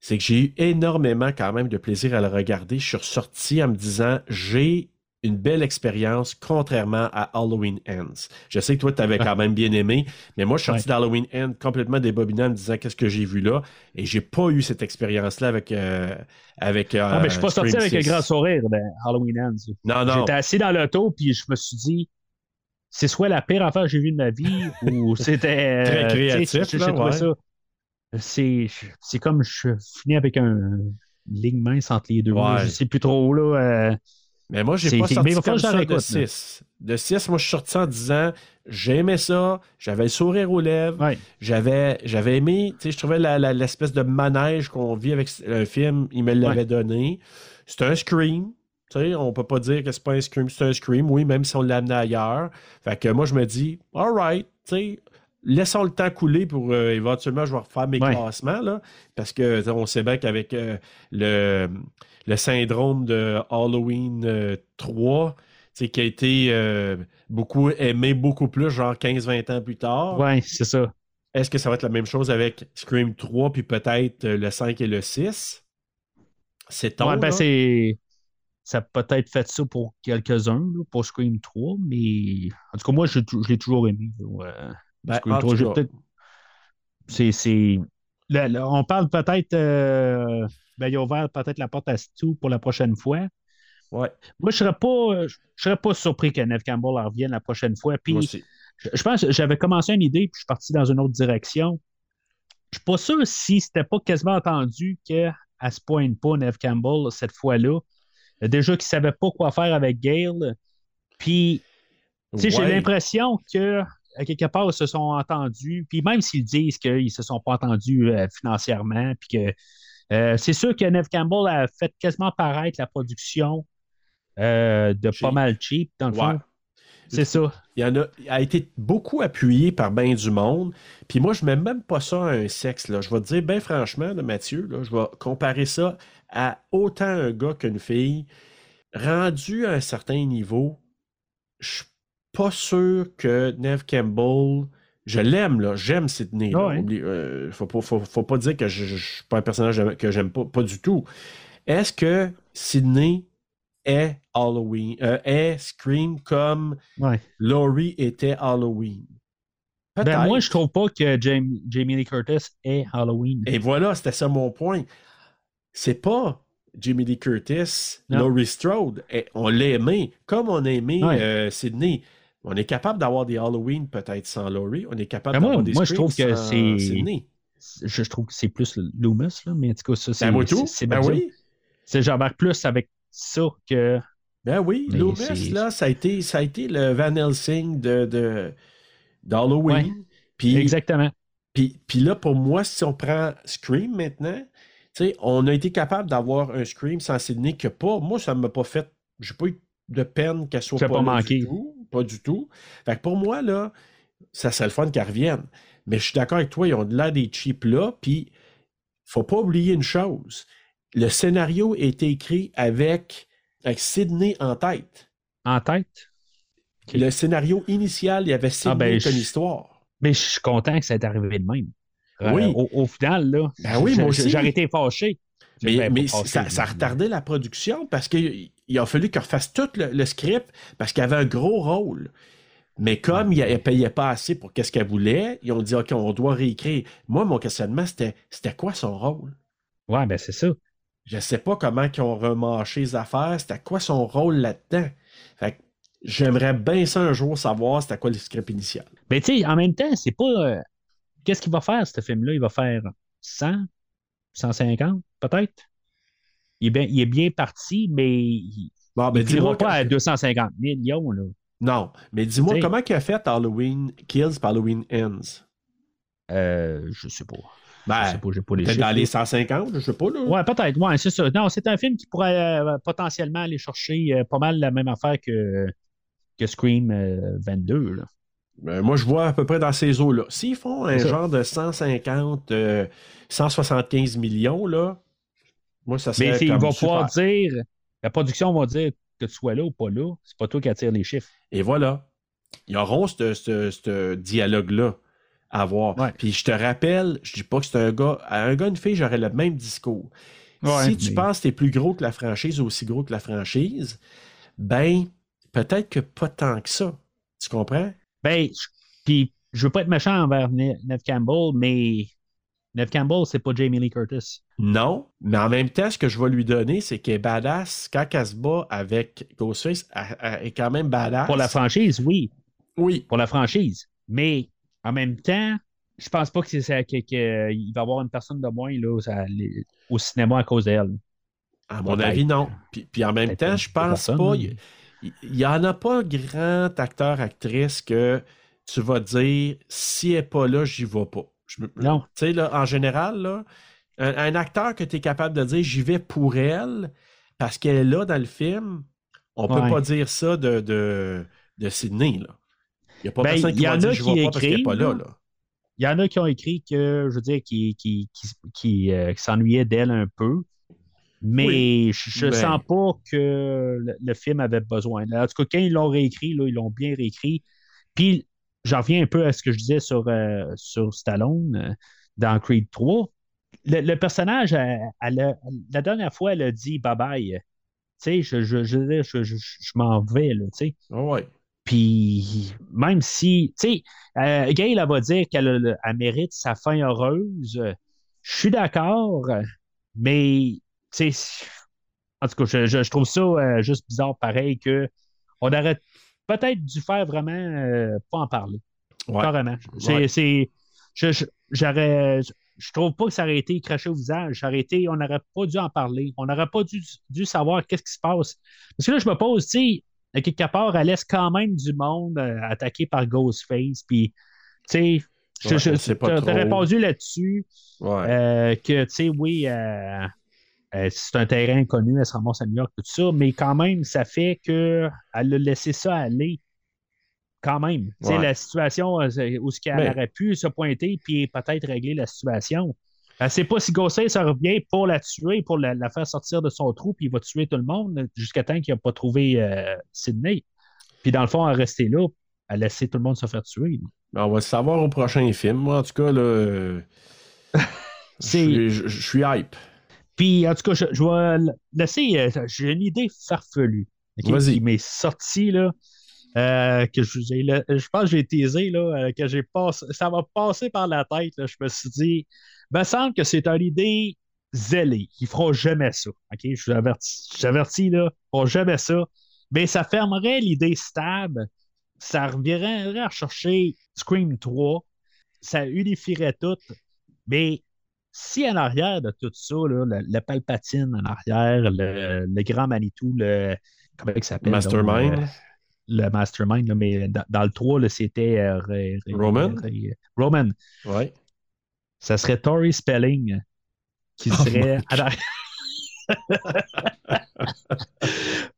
c'est que j'ai eu énormément quand même de plaisir à le regarder. Je suis ressorti en me disant, j'ai une belle expérience, contrairement à Halloween Ends. Je sais que toi, tu avais quand même bien aimé, mais moi, je suis sorti d'Halloween Ends complètement débobiné en me disant qu'est-ce que j'ai vu là, et j'ai pas eu cette expérience-là avec. euh, avec Ah, mais je suis pas sorti avec un 6. grand sourire de Halloween Ends. Non, non. J'étais assis dans l'auto, puis je me suis dit, c'est soit la pire affaire que j'ai vue de ma vie, ou c'était. Très euh, créatif, là, ouais. ça. C'est c'est comme je finis avec un, ligne mince entre les deux. Ouais. Je sais plus trop, là. euh, Mais moi, j'ai C'est- pas c'est- sorti comme ça de la réécoute, 6. De 6, moi, je suis sorti en disant j'aimais ça, j'avais le sourire aux lèvres, ouais. j'avais, j'avais aimé, tu sais, je trouvais l'espèce de manège qu'on vit avec un film, il me l'avait donné. C'était un scream. Tu sais, on peut pas dire que c'est pas un scream, c'est un scream, oui, même si on l'a amené ailleurs. Fait que moi, je me dis, alright, tu sais, laissons le temps couler pour euh, éventuellement, je vais refaire mes Ouais. classements, là, parce que on sait bien qu'avec euh, le, le syndrome de Halloween euh, 3, tu sais, qui a été euh, beaucoup aimé, beaucoup plus, genre 15-20 ans plus tard. Ouais, c'est ça. Est-ce que ça va être la même chose avec Scream 3 puis peut-être le 5 et le 6? C'est ton, Ouais, ben, c'est. Ça a peut-être fait ça pour quelques-uns, pour Scream 3, mais en tout cas, moi, je, je l'ai toujours aimé. ouais. Ben, Scream en 3, tout j'ai cas, peut-être- C'est. c'est- là, là, on parle peut-être. euh, Ben, il a ouvert peut-être la porte à Stu pour la prochaine fois. ouais, Moi, je serais pas, je serais pas surpris que Neve Campbell en revienne la prochaine fois. Puis, moi aussi. je, je pense que j'avais commencé une idée, puis je suis parti dans une autre direction. Je suis pas sûr si c'était pas quasiment entendu qu'elle se pointe pas Neve Campbell cette fois-là. Déjà qu'il savait pas quoi faire avec Gale. Puis, tu sais, j'ai Ouais. l'impression que à quelque part, ils se sont entendus. Puis même s'ils disent qu'ils se sont pas entendus euh, financièrement, puis que euh, c'est sûr que Neve Campbell a fait quasiment paraître la production euh, de Cheap. pas mal cheap, dans le fond. C'est ça. Il, y en a, a été beaucoup appuyé par bien du monde. Puis moi, je mets même pas ça à un sexe. Là. Je vais te dire, bien franchement, là, Mathieu, là, je vais comparer ça à autant un gars qu'une fille. Rendu à un certain niveau, je suis pas sûr que Neve Campbell. Je l'aime, là. J'aime Sydney. là. Ah ouais. Euh, faut, pas, faut, faut pas dire que je, je, je suis pas un personnage que j'aime pas. Pas du tout. Est-ce que Sydney est Halloween, euh, est Scream comme Ouais. Laurie était Halloween? Ben, moi, je trouve pas que Jamie, Jamie Lee Curtis est Halloween. Et voilà, c'était ça mon point. C'est pas Jimmy Lee Curtis, Non. Laurie Strode. Et on l'a aimé, comme on a aimé Ouais. euh, Sydney. On est capable d'avoir des Halloween peut-être sans Laurie. On est capable Ben, d'avoir des moi, je trouve que sans c'est-. Je, je trouve que c'est plus Loomis, là, mais en tout cas, ça, c'est. Ben, c'est- c'est Ben oui. j'embarque plus avec ça que. Ben oui, Mais Loomis, là, ça a, été, ça a été le Van Helsing de, de, d'Halloween. Ouais. Puis, Exactement. Puis, puis là, pour moi, si on prend Scream maintenant, tu sais, on a été capable d'avoir un Scream sans Sydney que pas. Moi, ça ne m'a pas fait. J'ai pas eu de peine qu'elle soit Ça pas, pas manqué. du tout. Pas du tout. Fait que pour moi, là, ça serait le fun qu'elle revienne. Mais je suis d'accord avec toi, ils ont de l'air des cheap là. Puis faut pas oublier une chose. Le scénario a été écrit avec, avec Sydney en tête. En tête? Le scénario initial, il y avait Sydney Ah, ben, comme je- histoire. Mais je suis content que ça ait arrivé de même. Euh, Oui. au, au final, là, Ben oui, j'ai- moi. J'aurais été fâché. Mais, Ben, mais ça, ça a retardé la production parce qu'il il a fallu qu'il refasse tout le, le script parce qu'il avait un gros rôle. Mais comme il ne payait pas assez pour qu'est-ce qu'elle voulait, ils ont dit OK, on doit réécrire. Moi, mon questionnement, c'était c'était quoi son rôle? Ouais, ben c'est ça. Je ne sais pas comment ils ont remarché les affaires. C'était quoi son rôle là-dedans? Fait que j'aimerais bien ça un jour savoir c'était quoi le script initial. Mais tu sais, en même temps, c'est pas. euh, Qu'est-ce qu'il va faire, ce film-là? Il va faire 100, 150, peut-être? Il est bien, il est bien parti, mais il Bon, ben, ne dis-moi pas à quand- 250 millions. Là. Non, mais dis-moi comment il a fait Halloween Kills par Halloween Ends? Euh, je sais pas. je Ben, sais pas, j'ai pas les chiffres. dans les 150, je sais pas. Là. Ouais, peut-être. Ouais, c'est ça. Non, c'est un film qui pourrait euh, potentiellement aller chercher euh, pas mal la même affaire que, que Scream euh, 22. Là. Ben, moi, je vois à peu près dans ces eaux-là. S'ils font un genre de 150, euh, 175 millions, là, moi, ça serait Mais c'est- il comme va super. pouvoir dire, la production va dire que tu sois là ou pas là. C'est pas toi qui attire les chiffres. Et voilà. Ils auront ce, ce- ce dialogue-là à. Ouais. Puis je te rappelle, je dis pas que c'est un gars. À un gars, une fille, j'aurais le même discours. Ouais, si tu penses que tu es plus gros que la franchise ou aussi gros que la franchise, ben, peut-être que pas tant que ça. Tu comprends? Ben, je- puis je veux pas être méchant envers Ne- Neve Campbell, mais Neve Campbell, c'est pas Jamie Lee Curtis. Non, mais en même temps, ce que je vais lui donner, c'est qu'elle est badass. Quand elle se bat avec Ghostface, elle, elle est quand même badass. Pour la franchise, oui. Oui. Pour la franchise. Mais en même temps, je pense pas ça que- que- il va y avoir une personne de moins là, au cinéma à cause d'elle. À mon avis, non. Puis, puis en même temps, pas. je pense pas. Il il y, en a pas grand acteur, actrice que tu vas dire si elle n'est pas là, j'y vais pas. Je me- Non. Tu sais, là, en général, là, un, un acteur que tu es capable de dire j'y vais pour elle parce qu'elle est là dans le film, on peut Ouais. pas dire ça de, de, de Sydney. Là. Il n'y a pas Ben, personne qui y va en dire qui vais pas parce qu'elle n'est pas là. Il y en a qui ont écrit que, je veux dire, qui, qui, qui, qui, euh, qui s'ennuyaient d'elle un peu. Mais Oui, je ne ben- sens pas que le, le film avait besoin. En tout cas, quand ils l'ont réécrit, là, ils l'ont bien réécrit. Puis, j'en reviens un peu à ce que je disais sur, euh, sur Stallone euh, dans Creed 3. Le, le personnage, elle- elle a- la dernière fois, elle a dit bye-bye. Tu sais, je, je, je, je, m'en vais, là, tu sais. Ah ouais. Puis, même si, tu sais, euh, Gail, elle va dire qu'elle mérite sa fin heureuse. Je suis d'accord, mais, tu sais, en tout cas, je, je- je trouve ça euh, juste bizarre, pareil, que on aurait peut-être dû faire vraiment euh, pas en parler. Ouais. Carrément. C'est, Ouais. je, je- j'aurais, je trouve pas que ça aurait été craché au visage. Ça aurait été, on n'aurait pas dû en parler. On n'aurait pas dû, dû savoir qu'est-ce qui se passe. Parce que là, je me pose, tu sais, à quelque part, elle laisse quand même du monde euh, attaqué par Ghostface. Puis, tu sais, je- Ouais, je- trop. t'as répondu là-dessus euh, que, tu sais, oui, euh, c'est un terrain connu, elle se ramasse à New York, tout ça, mais quand même, ça fait qu'elle a laissé ça aller. Quand même. Ouais. la situation euh, où ce qu'elle Mais- aurait pu se pointer puis peut-être régler la situation. Elle ne sait pas si Ghostface revient pour la tuer, pour la, la faire sortir de son trou, puis il va tuer tout le monde jusqu'à temps qu'il n'a pas trouvé euh, Sydney. Puis dans le fond, elle restait là, elle a laissé tout le monde se faire tuer. Ben, On va le savoir au prochain film. Moi, en tout cas, là, je suis hype. Puis, en tout cas, je, je vais laisser. euh, J'ai une idée farfelue. Vas-y. Qui m'est sortie, là. euh, que je, le- je pense que j'ai teasé, là, euh, que j'ai passé, ça m'a passé par la tête. là. Je me suis dit, il me semble que c'est une idée zélée. Ils ne feront jamais ça. ok? Je vous avertis, je vous avertis, là, ils ne feront jamais ça. Mais ça fermerait l'idée stab. Ça reviendrait à chercher Scream 3. Ça unifierait tout. Mais si en arrière de tout ça, là, le, le Palpatine en arrière, le, le grand Manitou, le. Comment il s'appelle? donc, Mastermind. euh, le Mastermind, là, mais dans, dans le 3, là, c'était. euh, Roman? Roman. Ouais. Ça serait Tori Spelling qui Oh serait. à la-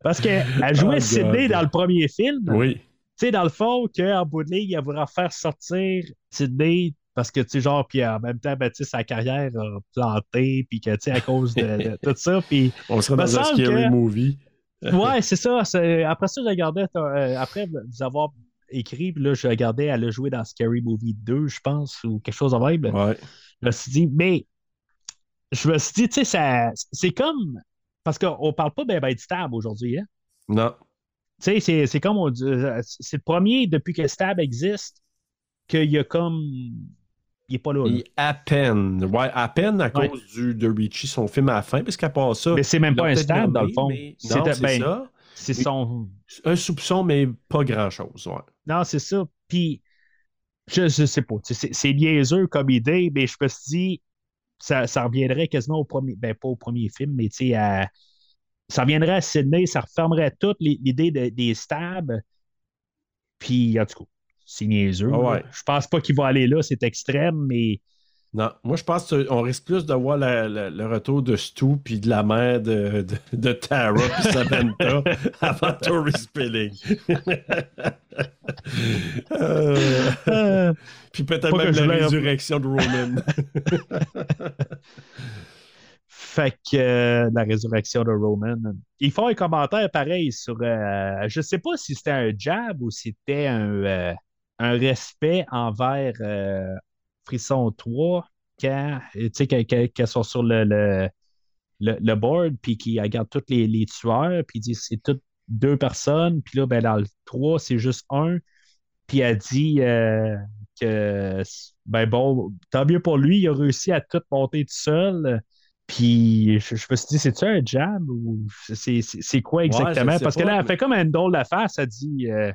Parce qu'elle jouait Oh Sydney God. dans le premier film. Oui. Tu sais, dans le fond, qu'en bout de ligne, elle voudra faire sortir Sydney Parce que, tu sais, genre, puis en même temps, ben, tu sais, sa carrière a planté, puis que, tu sais, à cause de, de tout ça, puis... On sera me dans un scary que- movie. Ouais, c'est ça. Après ça, je regardais, euh, après vous avoir écrit, puis là, je regardais, elle a joué dans Scary Movie 2, je pense, ou quelque chose de même. Ouais. Je me suis dit, mais je me suis dit, tu sais, ça- c'est comme. Parce qu'on parle pas ben, ben de Stab aujourd'hui, hein? Non. Tu sais, c'est- c'est comme on dit. euh, C'est le premier depuis que Stab existe qu'il y a comme. Il est pas là. là. Et à peine. Ouais, à peine à Ouais. cause du, de Richie, son film à la fin, parce qu'à part ça. Mais c'est même pas Stab, dans le fond. C'est Non, c'est ben, ça. C'est son. Un soupçon, mais pas grand-chose. Ouais. Non, c'est ça. Puis, je, je sais pas. C'est niaiseux comme idée, mais je me suis dit, ça, ça reviendrait quasiment au premier. Ben, pas au premier film, mais tu sais, à- ça reviendrait à Sydney, ça refermerait toute l'i- l'idée de- des stabs. Puis, en tout cas, c'est niaiseux. Ah ouais. Je pense pas qu'il va aller là, c'est extrême, mais. Non, moi je pense qu'on risque plus de voir la- la- le retour de Stu puis de la mère de, de, de Tara puis Samantha avant Tori Spilling. Euh, Euh, puis peut-être même la résurrection de Roman. Fait que euh, la résurrection de Roman. Ils font un commentaire pareil sur. euh, je sais pas si c'était un jab ou si c'était un, euh, un respect envers euh, Frisson 3 quand, tu sais, qu'elles qu'elles- qu'elles sont sur le, le, le, le board puis qu'ils regardent tous les, les tueurs puis disent c'est toutes deux personnes. Puis là, ben, dans le 3, c'est juste un. Puis elle dit euh, que, ben bon, tant mieux pour lui, il a réussi à tout monter tout seul. Puis je, je me suis dit, c'est-tu un jab ou c'est quoi exactement? Parce que là, elle fait comme un drôle de face, elle dit, euh,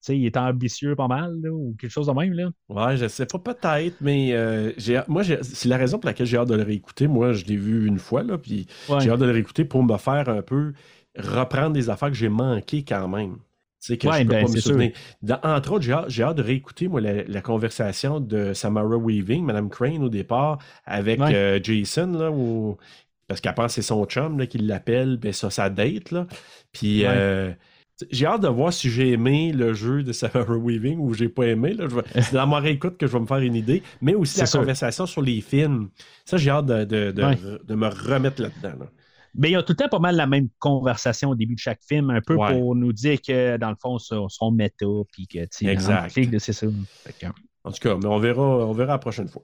sais, il est ambitieux pas mal, là, ou quelque chose de même, là. Ouais, je sais pas, peut-être, mais euh, j'ai- moi, c'est la raison pour laquelle j'ai hâte de le réécouter. Moi, je l'ai vu une fois, là, puis Ouais. j'ai hâte de le réécouter pour me faire un peu reprendre des affaires que j'ai manquées quand même. Tu sais, que Ouais, je peux ben, pas me souvenir. Dans- entre autres, j'ai hâte, de réécouter, moi, la, la conversation de Samara Weaving, Madame Crane, au départ, avec Ouais. euh, Jason, là, où- parce qu'elle pense que c'est son chum là, qui l'appelle, ben ça, sa date, là. Puis... Euh, j'ai hâte de voir si j'ai aimé le jeu de Samara Weaving ou j'ai pas aimé. vais- C'est dans ma réécoute que je vais me faire une idée. Mais aussi la sûr. conversation sur les films. Ça, j'ai hâte de, de- de- Ouais. de me remettre là-dedans. là. Mais il y a tout le temps pas mal la même conversation au début de chaque film, un peu Ouais. pour nous dire que, dans le fond, ils sont méta, puis que, Exact. en c'est ça. En tout cas, mais on verra, on verra la prochaine fois.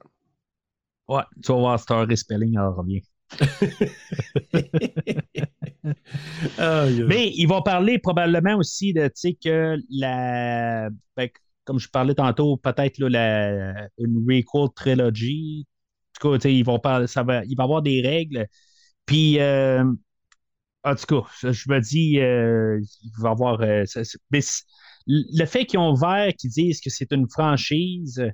ouais, tu vas voir, Star Spelling, elle revient. Mais ils vont parler probablement aussi de, tu sais, que la. ben, comme je parlais tantôt, peut-être la, une requel trilogy. En tout cas, ils vont parler, il va y avoir des règles. Puis, euh, en tout cas, je, me dis, euh, il va y avoir. euh, mais le fait qu'ils ont ouvert, qu'ils disent que c'est une franchise,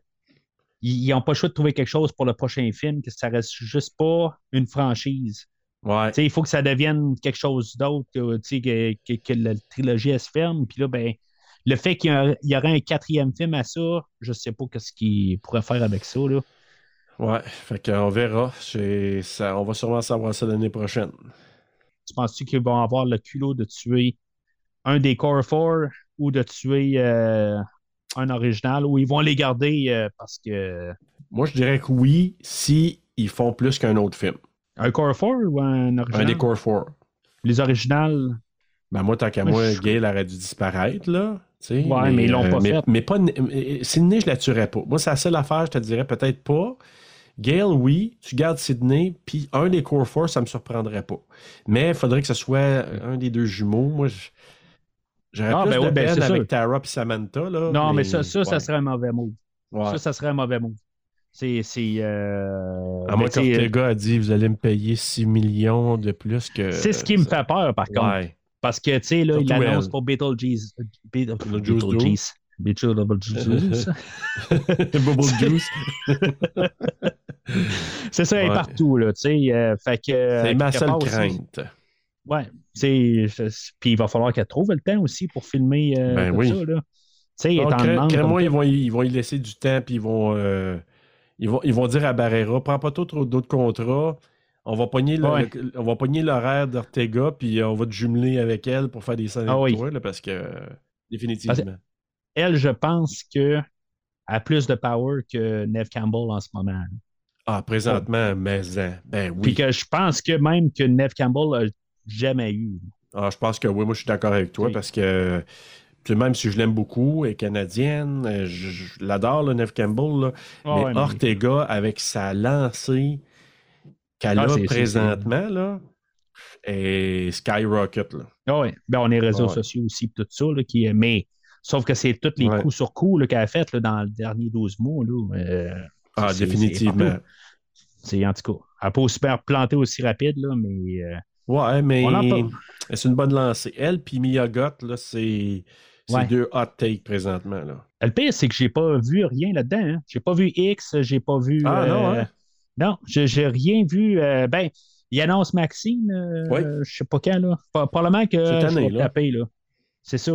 ils n'ont pas le choix de trouver quelque chose pour le prochain film, que ça reste juste pas une franchise. Ouais. Il faut que ça devienne quelque chose d'autre, que, que, que- la trilogie elle se ferme. Puis là, ben, le fait qu'il y, y aurait un quatrième film à ça, je sais pas ce qu'il pourrait faire avec ça. Là. Ouais. Fait qu'on verra. Ça, on va sûrement savoir ça l'année prochaine. Tu penses-tu qu'ils vont avoir le culot de tuer un des Core 4 ou de tuer euh, un original ou ils vont les garder euh, parce que. Moi, je dirais que oui, si ils font plus qu'un autre film. Un Core 4 ou un original? Un des Core 4. Les originales? Ben moi, tant qu'à Moi, je- Gail aurait dû disparaître, là. Ouais, mais ils l'ont pas mais, fait. Mais pas. mais Sydney, je la tuerais pas. Moi, c'est la seule affaire, je te dirais peut-être pas. Gail, oui, tu gardes Sydney, puis un des Core Four, ça me surprendrait pas. Mais il faudrait que ce soit un des deux jumeaux. Moi, je- j'aurais Ah, plus ben de oui, ben, peine avec sûr. Tara et Samantha. Là, Non, mais, ça, ça, ça ouais, serait un mauvais move. ouais. Ça, ça serait un mauvais move. C'est. euh, À moins ben, qu'Ortega a dit vous allez me payer 6 millions de plus que. C'est ce qui me fait peur, par contre. Parce que, tu sais, là, il l'annonce elle. pour Beetlejuice. euh, Beetle- Beetlejuice Beetlejuice. Beetlejuice. C'est ça, elle est partout, là, tu sais. euh, fait que. euh, C'est ma seule part aussi- crainte. Ouais. Puis il va falloir qu'elle trouve le temps aussi pour filmer euh, Ben oui. ça, là. Tu sais, ils vont, y- ils vont y laisser du temps, puis ils vont, euh, ils vont, ils vont dire à Barrera, prends pas trop d'autres contrats. On va pogner le- Ouais. le- on va pogner l'horaire d'Ortega, puis euh, on va te jumeler avec elle pour faire des scènes Ah oui. toi, là, parce que euh, définitivement. Elle, je pense que a plus de power que Nev Campbell en ce moment. Ah, présentement, mais hein, ben Puis oui. que je pense que même que Nev Campbell a jamais eu. Ah, je pense que oui, moi je suis d'accord avec toi Oui. parce que puis même si je l'aime beaucoup, elle est canadienne, euh, je, je l'adore, là, Neve Campbell, là, Ah mais ouais, mais- Ortega, avec sa lancée qu'elle Ah, a présentement, là, est skyrocket. Là. Ah ouais. Ben, on est réseaux Ouais. sociaux aussi, tout ça, là, qui, mais sauf que c'est tous les Ouais. coups sur coups qu'elle a fait là, dans les derniers 12 mois. Là, euh, Ah, définitivement. C'est en tout cas. Elle n'a pas aussi bien planter aussi rapide, là, mais euh, Ouais, mais c'est une bonne lancée. Elle puis Mia Gott, là, c'est c'est Ouais. deux hot takes présentement. Là. le pire, c'est que j'ai pas vu rien là-dedans. Hein. J'ai pas vu X, j'ai pas vu. Ah, non, euh, hein? Non, j'ai rien vu. euh, ben, il annonce Maxime, euh, Oui. je sais pas quand, là. Probablement que Cette je vais là. taper, là. C'est ça.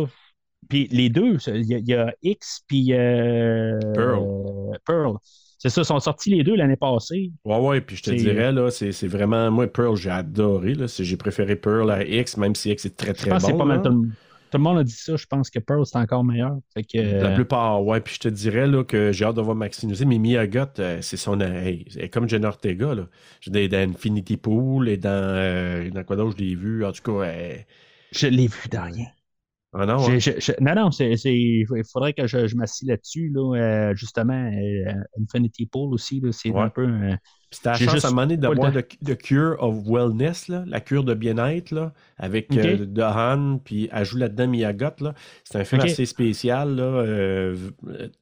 Puis les deux, il y, a- il y a X puis euh, Pearl. Pearl. C'est ça, sont sortis les deux l'année passée. Ouais, ouais, puis je te dirais, là, c'est vraiment. Moi, Pearl, j'ai adoré. J'ai préféré Pearl à X, même si X est très, Je très pense que bon. c'est pas mal là. tout, le- tout le monde a dit ça. Je pense que Pearl, c'est encore meilleur. Fait que, La euh, plupart, ouais. Puis je te dirais là, que j'ai hâte de voir Maxine aussi, mais Mia Gott, euh, c'est son. hey, elle est comme Jen Ortega. Là. Je dans Infinity Pool et dans, euh, dans quoi d'autre je l'ai vu. En tout cas, elle- je l'ai vu dans rien. Ah non, non, non, c'est, c'est- il faudrait que je, je m'assis là-dessus. Là, euh, justement, euh, Infinity Pool aussi, là, c'est Ouais. un peu. euh, C'était la J'ai chance juste à un moment donné d'avoir le, le Cure of Wellness, là, la cure de bien-être, là, avec Ok. euh, Dohan, puis elle joue là-dedans Mia Gott, là. C'est un film assez spécial, là, euh,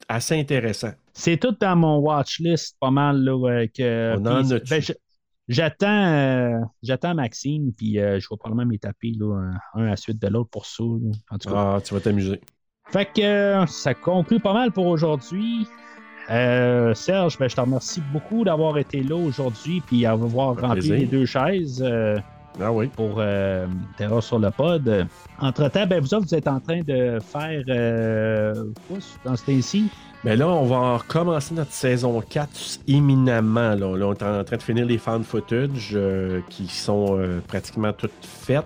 assez intéressant. C'est tout dans mon watch list, pas mal. Là, que, On en a-tu? ben, je- j'attends, euh, j'attends Maxime, puis euh, je vais probablement m'y taper là, un, à la suite de l'autre pour ça. là. En tout cas. Ah, tu vas t'amuser. Fait que euh, ça conclut pas mal pour aujourd'hui. Euh, Serge, ben, je te remercie beaucoup d'avoir été là aujourd'hui puis avoir Ça fait rempli plaisir. les deux chaises. euh, Ah oui. pour euh, sur le pod. Entre-temps, ben, vous autres, vous êtes en train de faire quoi dans ce temps-ci? Mais là, on va recommencer notre saison 4 imminemment. Là, Là, on est en train de finir les fan footage euh, qui sont euh, pratiquement toutes faites.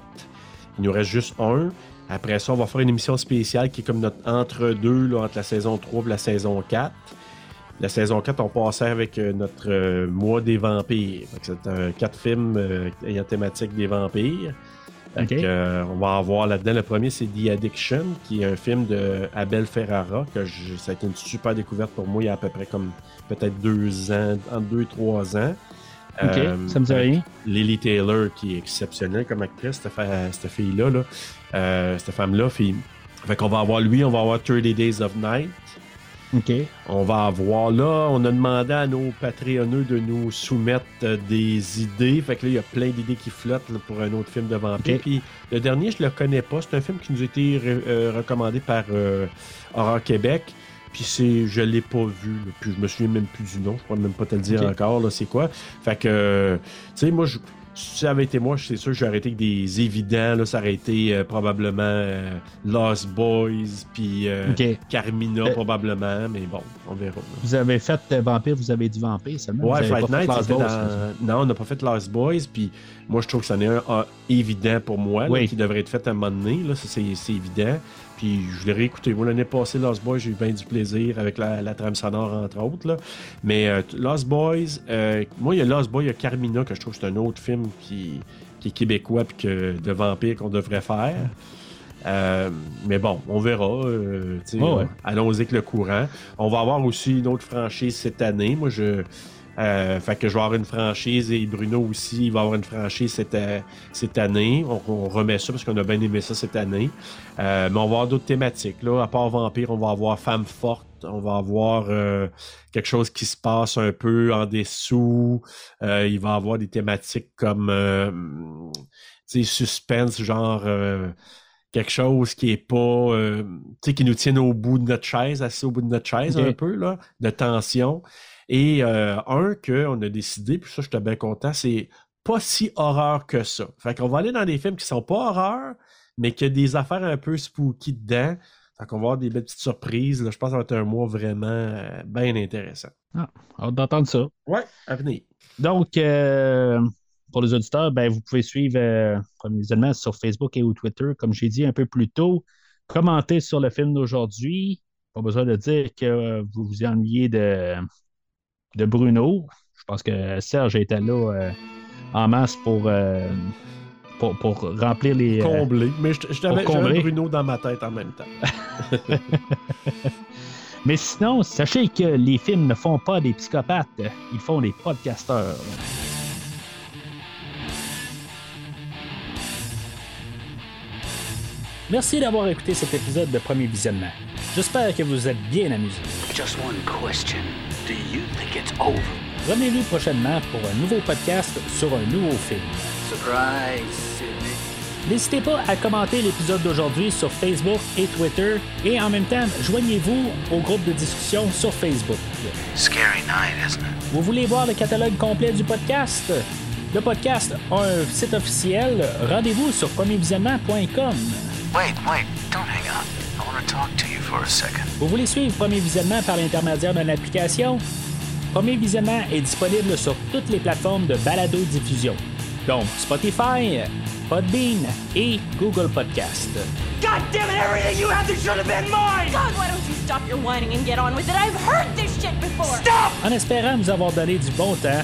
Il nous reste juste un. Après ça, on va faire une émission spéciale qui est comme notre entre-deux entre la saison 3 et la saison 4. La saison 4, on passait avec euh, notre euh, mois des vampires. C'est un quatre films euh, ayant thématique des vampires. Fait Ok. que, euh, on va avoir là-dedans, le premier c'est The Addiction, qui est un film de Abel Ferrara, que je- ça a été une super découverte pour moi il y a à peu près comme peut-être deux ans, entre deux trois ans. OK, Euh, ça me dit rien. Lily Taylor, qui est exceptionnelle comme actrice, cette, fille-là, là, euh, cette femme-là. Fait, fait qu'on va avoir lui, on va avoir 30 Days of Night. OK. On va avoir là, on a demandé à nos Patreonneux de nous soumettre euh, des idées. Fait que là, il y a plein d'idées qui flottent là, pour un autre film de vampire. Puis le dernier, je le connais pas. C'est un film qui nous a été re- euh, recommandé par euh, Horror Québec. Puis c'est, je l'ai pas vu. là. Puis je me souviens même plus du nom. Je pourrais même pas te le dire Ok. encore. Là, c'est quoi Fait que, euh, tu sais, moi, je, si ça avait été moi, c'est sûr que j'aurais été avec des évidents. Là, ça aurait été euh, probablement euh, Lost Boys, puis euh. Carmina probablement. Mais bon, on verra. là. Vous avez fait Vampire, vous avez dit Vampire seulement. Ouais, fait Night, dans... Non, on n'a pas fait Last Boys, puis moi, je trouve que c'en est un, un évident pour moi, là, qui devrait être fait à un moment donné, là, c'est évident. Puis je l'ai réécouté. Moi, l'année passée, Lost Boys, j'ai eu bien du plaisir avec la, la trame sonore, entre autres. Là. Mais euh, Lost Boys, euh, moi, il y a Lost Boys, il y a Carmina, que je trouve que c'est un autre film qui, qui est québécois, puis que, de vampire qu'on devrait faire. Euh, mais bon, on verra. ouais. Allons-y avec le courant. On va avoir aussi une autre franchise cette année. Moi, je. Euh, fait que je vais avoir une franchise et Bruno aussi, il va avoir une franchise cette, euh, cette année. On, on remet ça parce qu'on a bien aimé ça cette année. Euh, mais on va avoir d'autres thématiques. Là. À part Vampire, on va avoir Femme forte. On va avoir euh, quelque chose qui se passe un peu en dessous. Il va avoir des thématiques comme tu sais, suspense, genre quelque chose qui est pas euh, tu sais, qui nous tienne au bout de notre chaise, assis au bout de notre chaise un peu, là, de tension. Et euh, un qu'on a décidé, puis ça, j'étais bien content, c'est pas si horreur que ça. Fait qu'on va aller dans des films qui sont pas horreur, mais qui a des affaires un peu spooky dedans. Fait qu'on va avoir des belles petites surprises. Là. Je pense que ça va être un mois vraiment euh, bien intéressant. Hâte d'entendre ça. Ouais, à venir. Donc, euh, pour les auditeurs, ben, vous pouvez suivre euh, Premier Visionnement sur Facebook et ou Twitter, comme j'ai dit un peu plus tôt. Commentez sur le film d'aujourd'hui. Pas besoin de dire que vous vous ennuyez de, de Bruno. Je pense que Serge était là euh, en masse pour, euh, pour, pour remplir les. euh, Comblé. Mais je- je t'avais combler. Bruno dans ma tête en même temps. Mais sinon, sachez que les films ne font pas des psychopathes, ils font des podcasteurs. Merci d'avoir écouté cet épisode de Premier Visionnement. J'espère que vous êtes bien amusés. Just one question. Do you think it's over? Revenez-nous prochainement pour un nouveau podcast sur un nouveau film. Surprise. N'hésitez pas à commenter l'épisode d'aujourd'hui sur Facebook et Twitter et en même temps, joignez-vous au groupe de discussion sur Facebook. Scary night, isn't it? Vous voulez voir le catalogue complet du podcast? Le podcast a un site officiel. Rendez-vous sur premiervisionnement.com. Wait, wait, don't hang up. I want to talk to you for a second. Vous voulez suivre Premier Visionnement par l'intermédiaire d'une application? Premier Visionnement est disponible sur toutes les plateformes de balado-diffusion, donc Spotify, Podbean et Google Podcast. God damn it, everything you have this should have been mine! God, why don't you stop your whining and get on with it? I've heard this shit before! Stop! En espérant vous avoir donné du bon temps,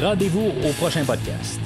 rendez-vous au prochain podcast.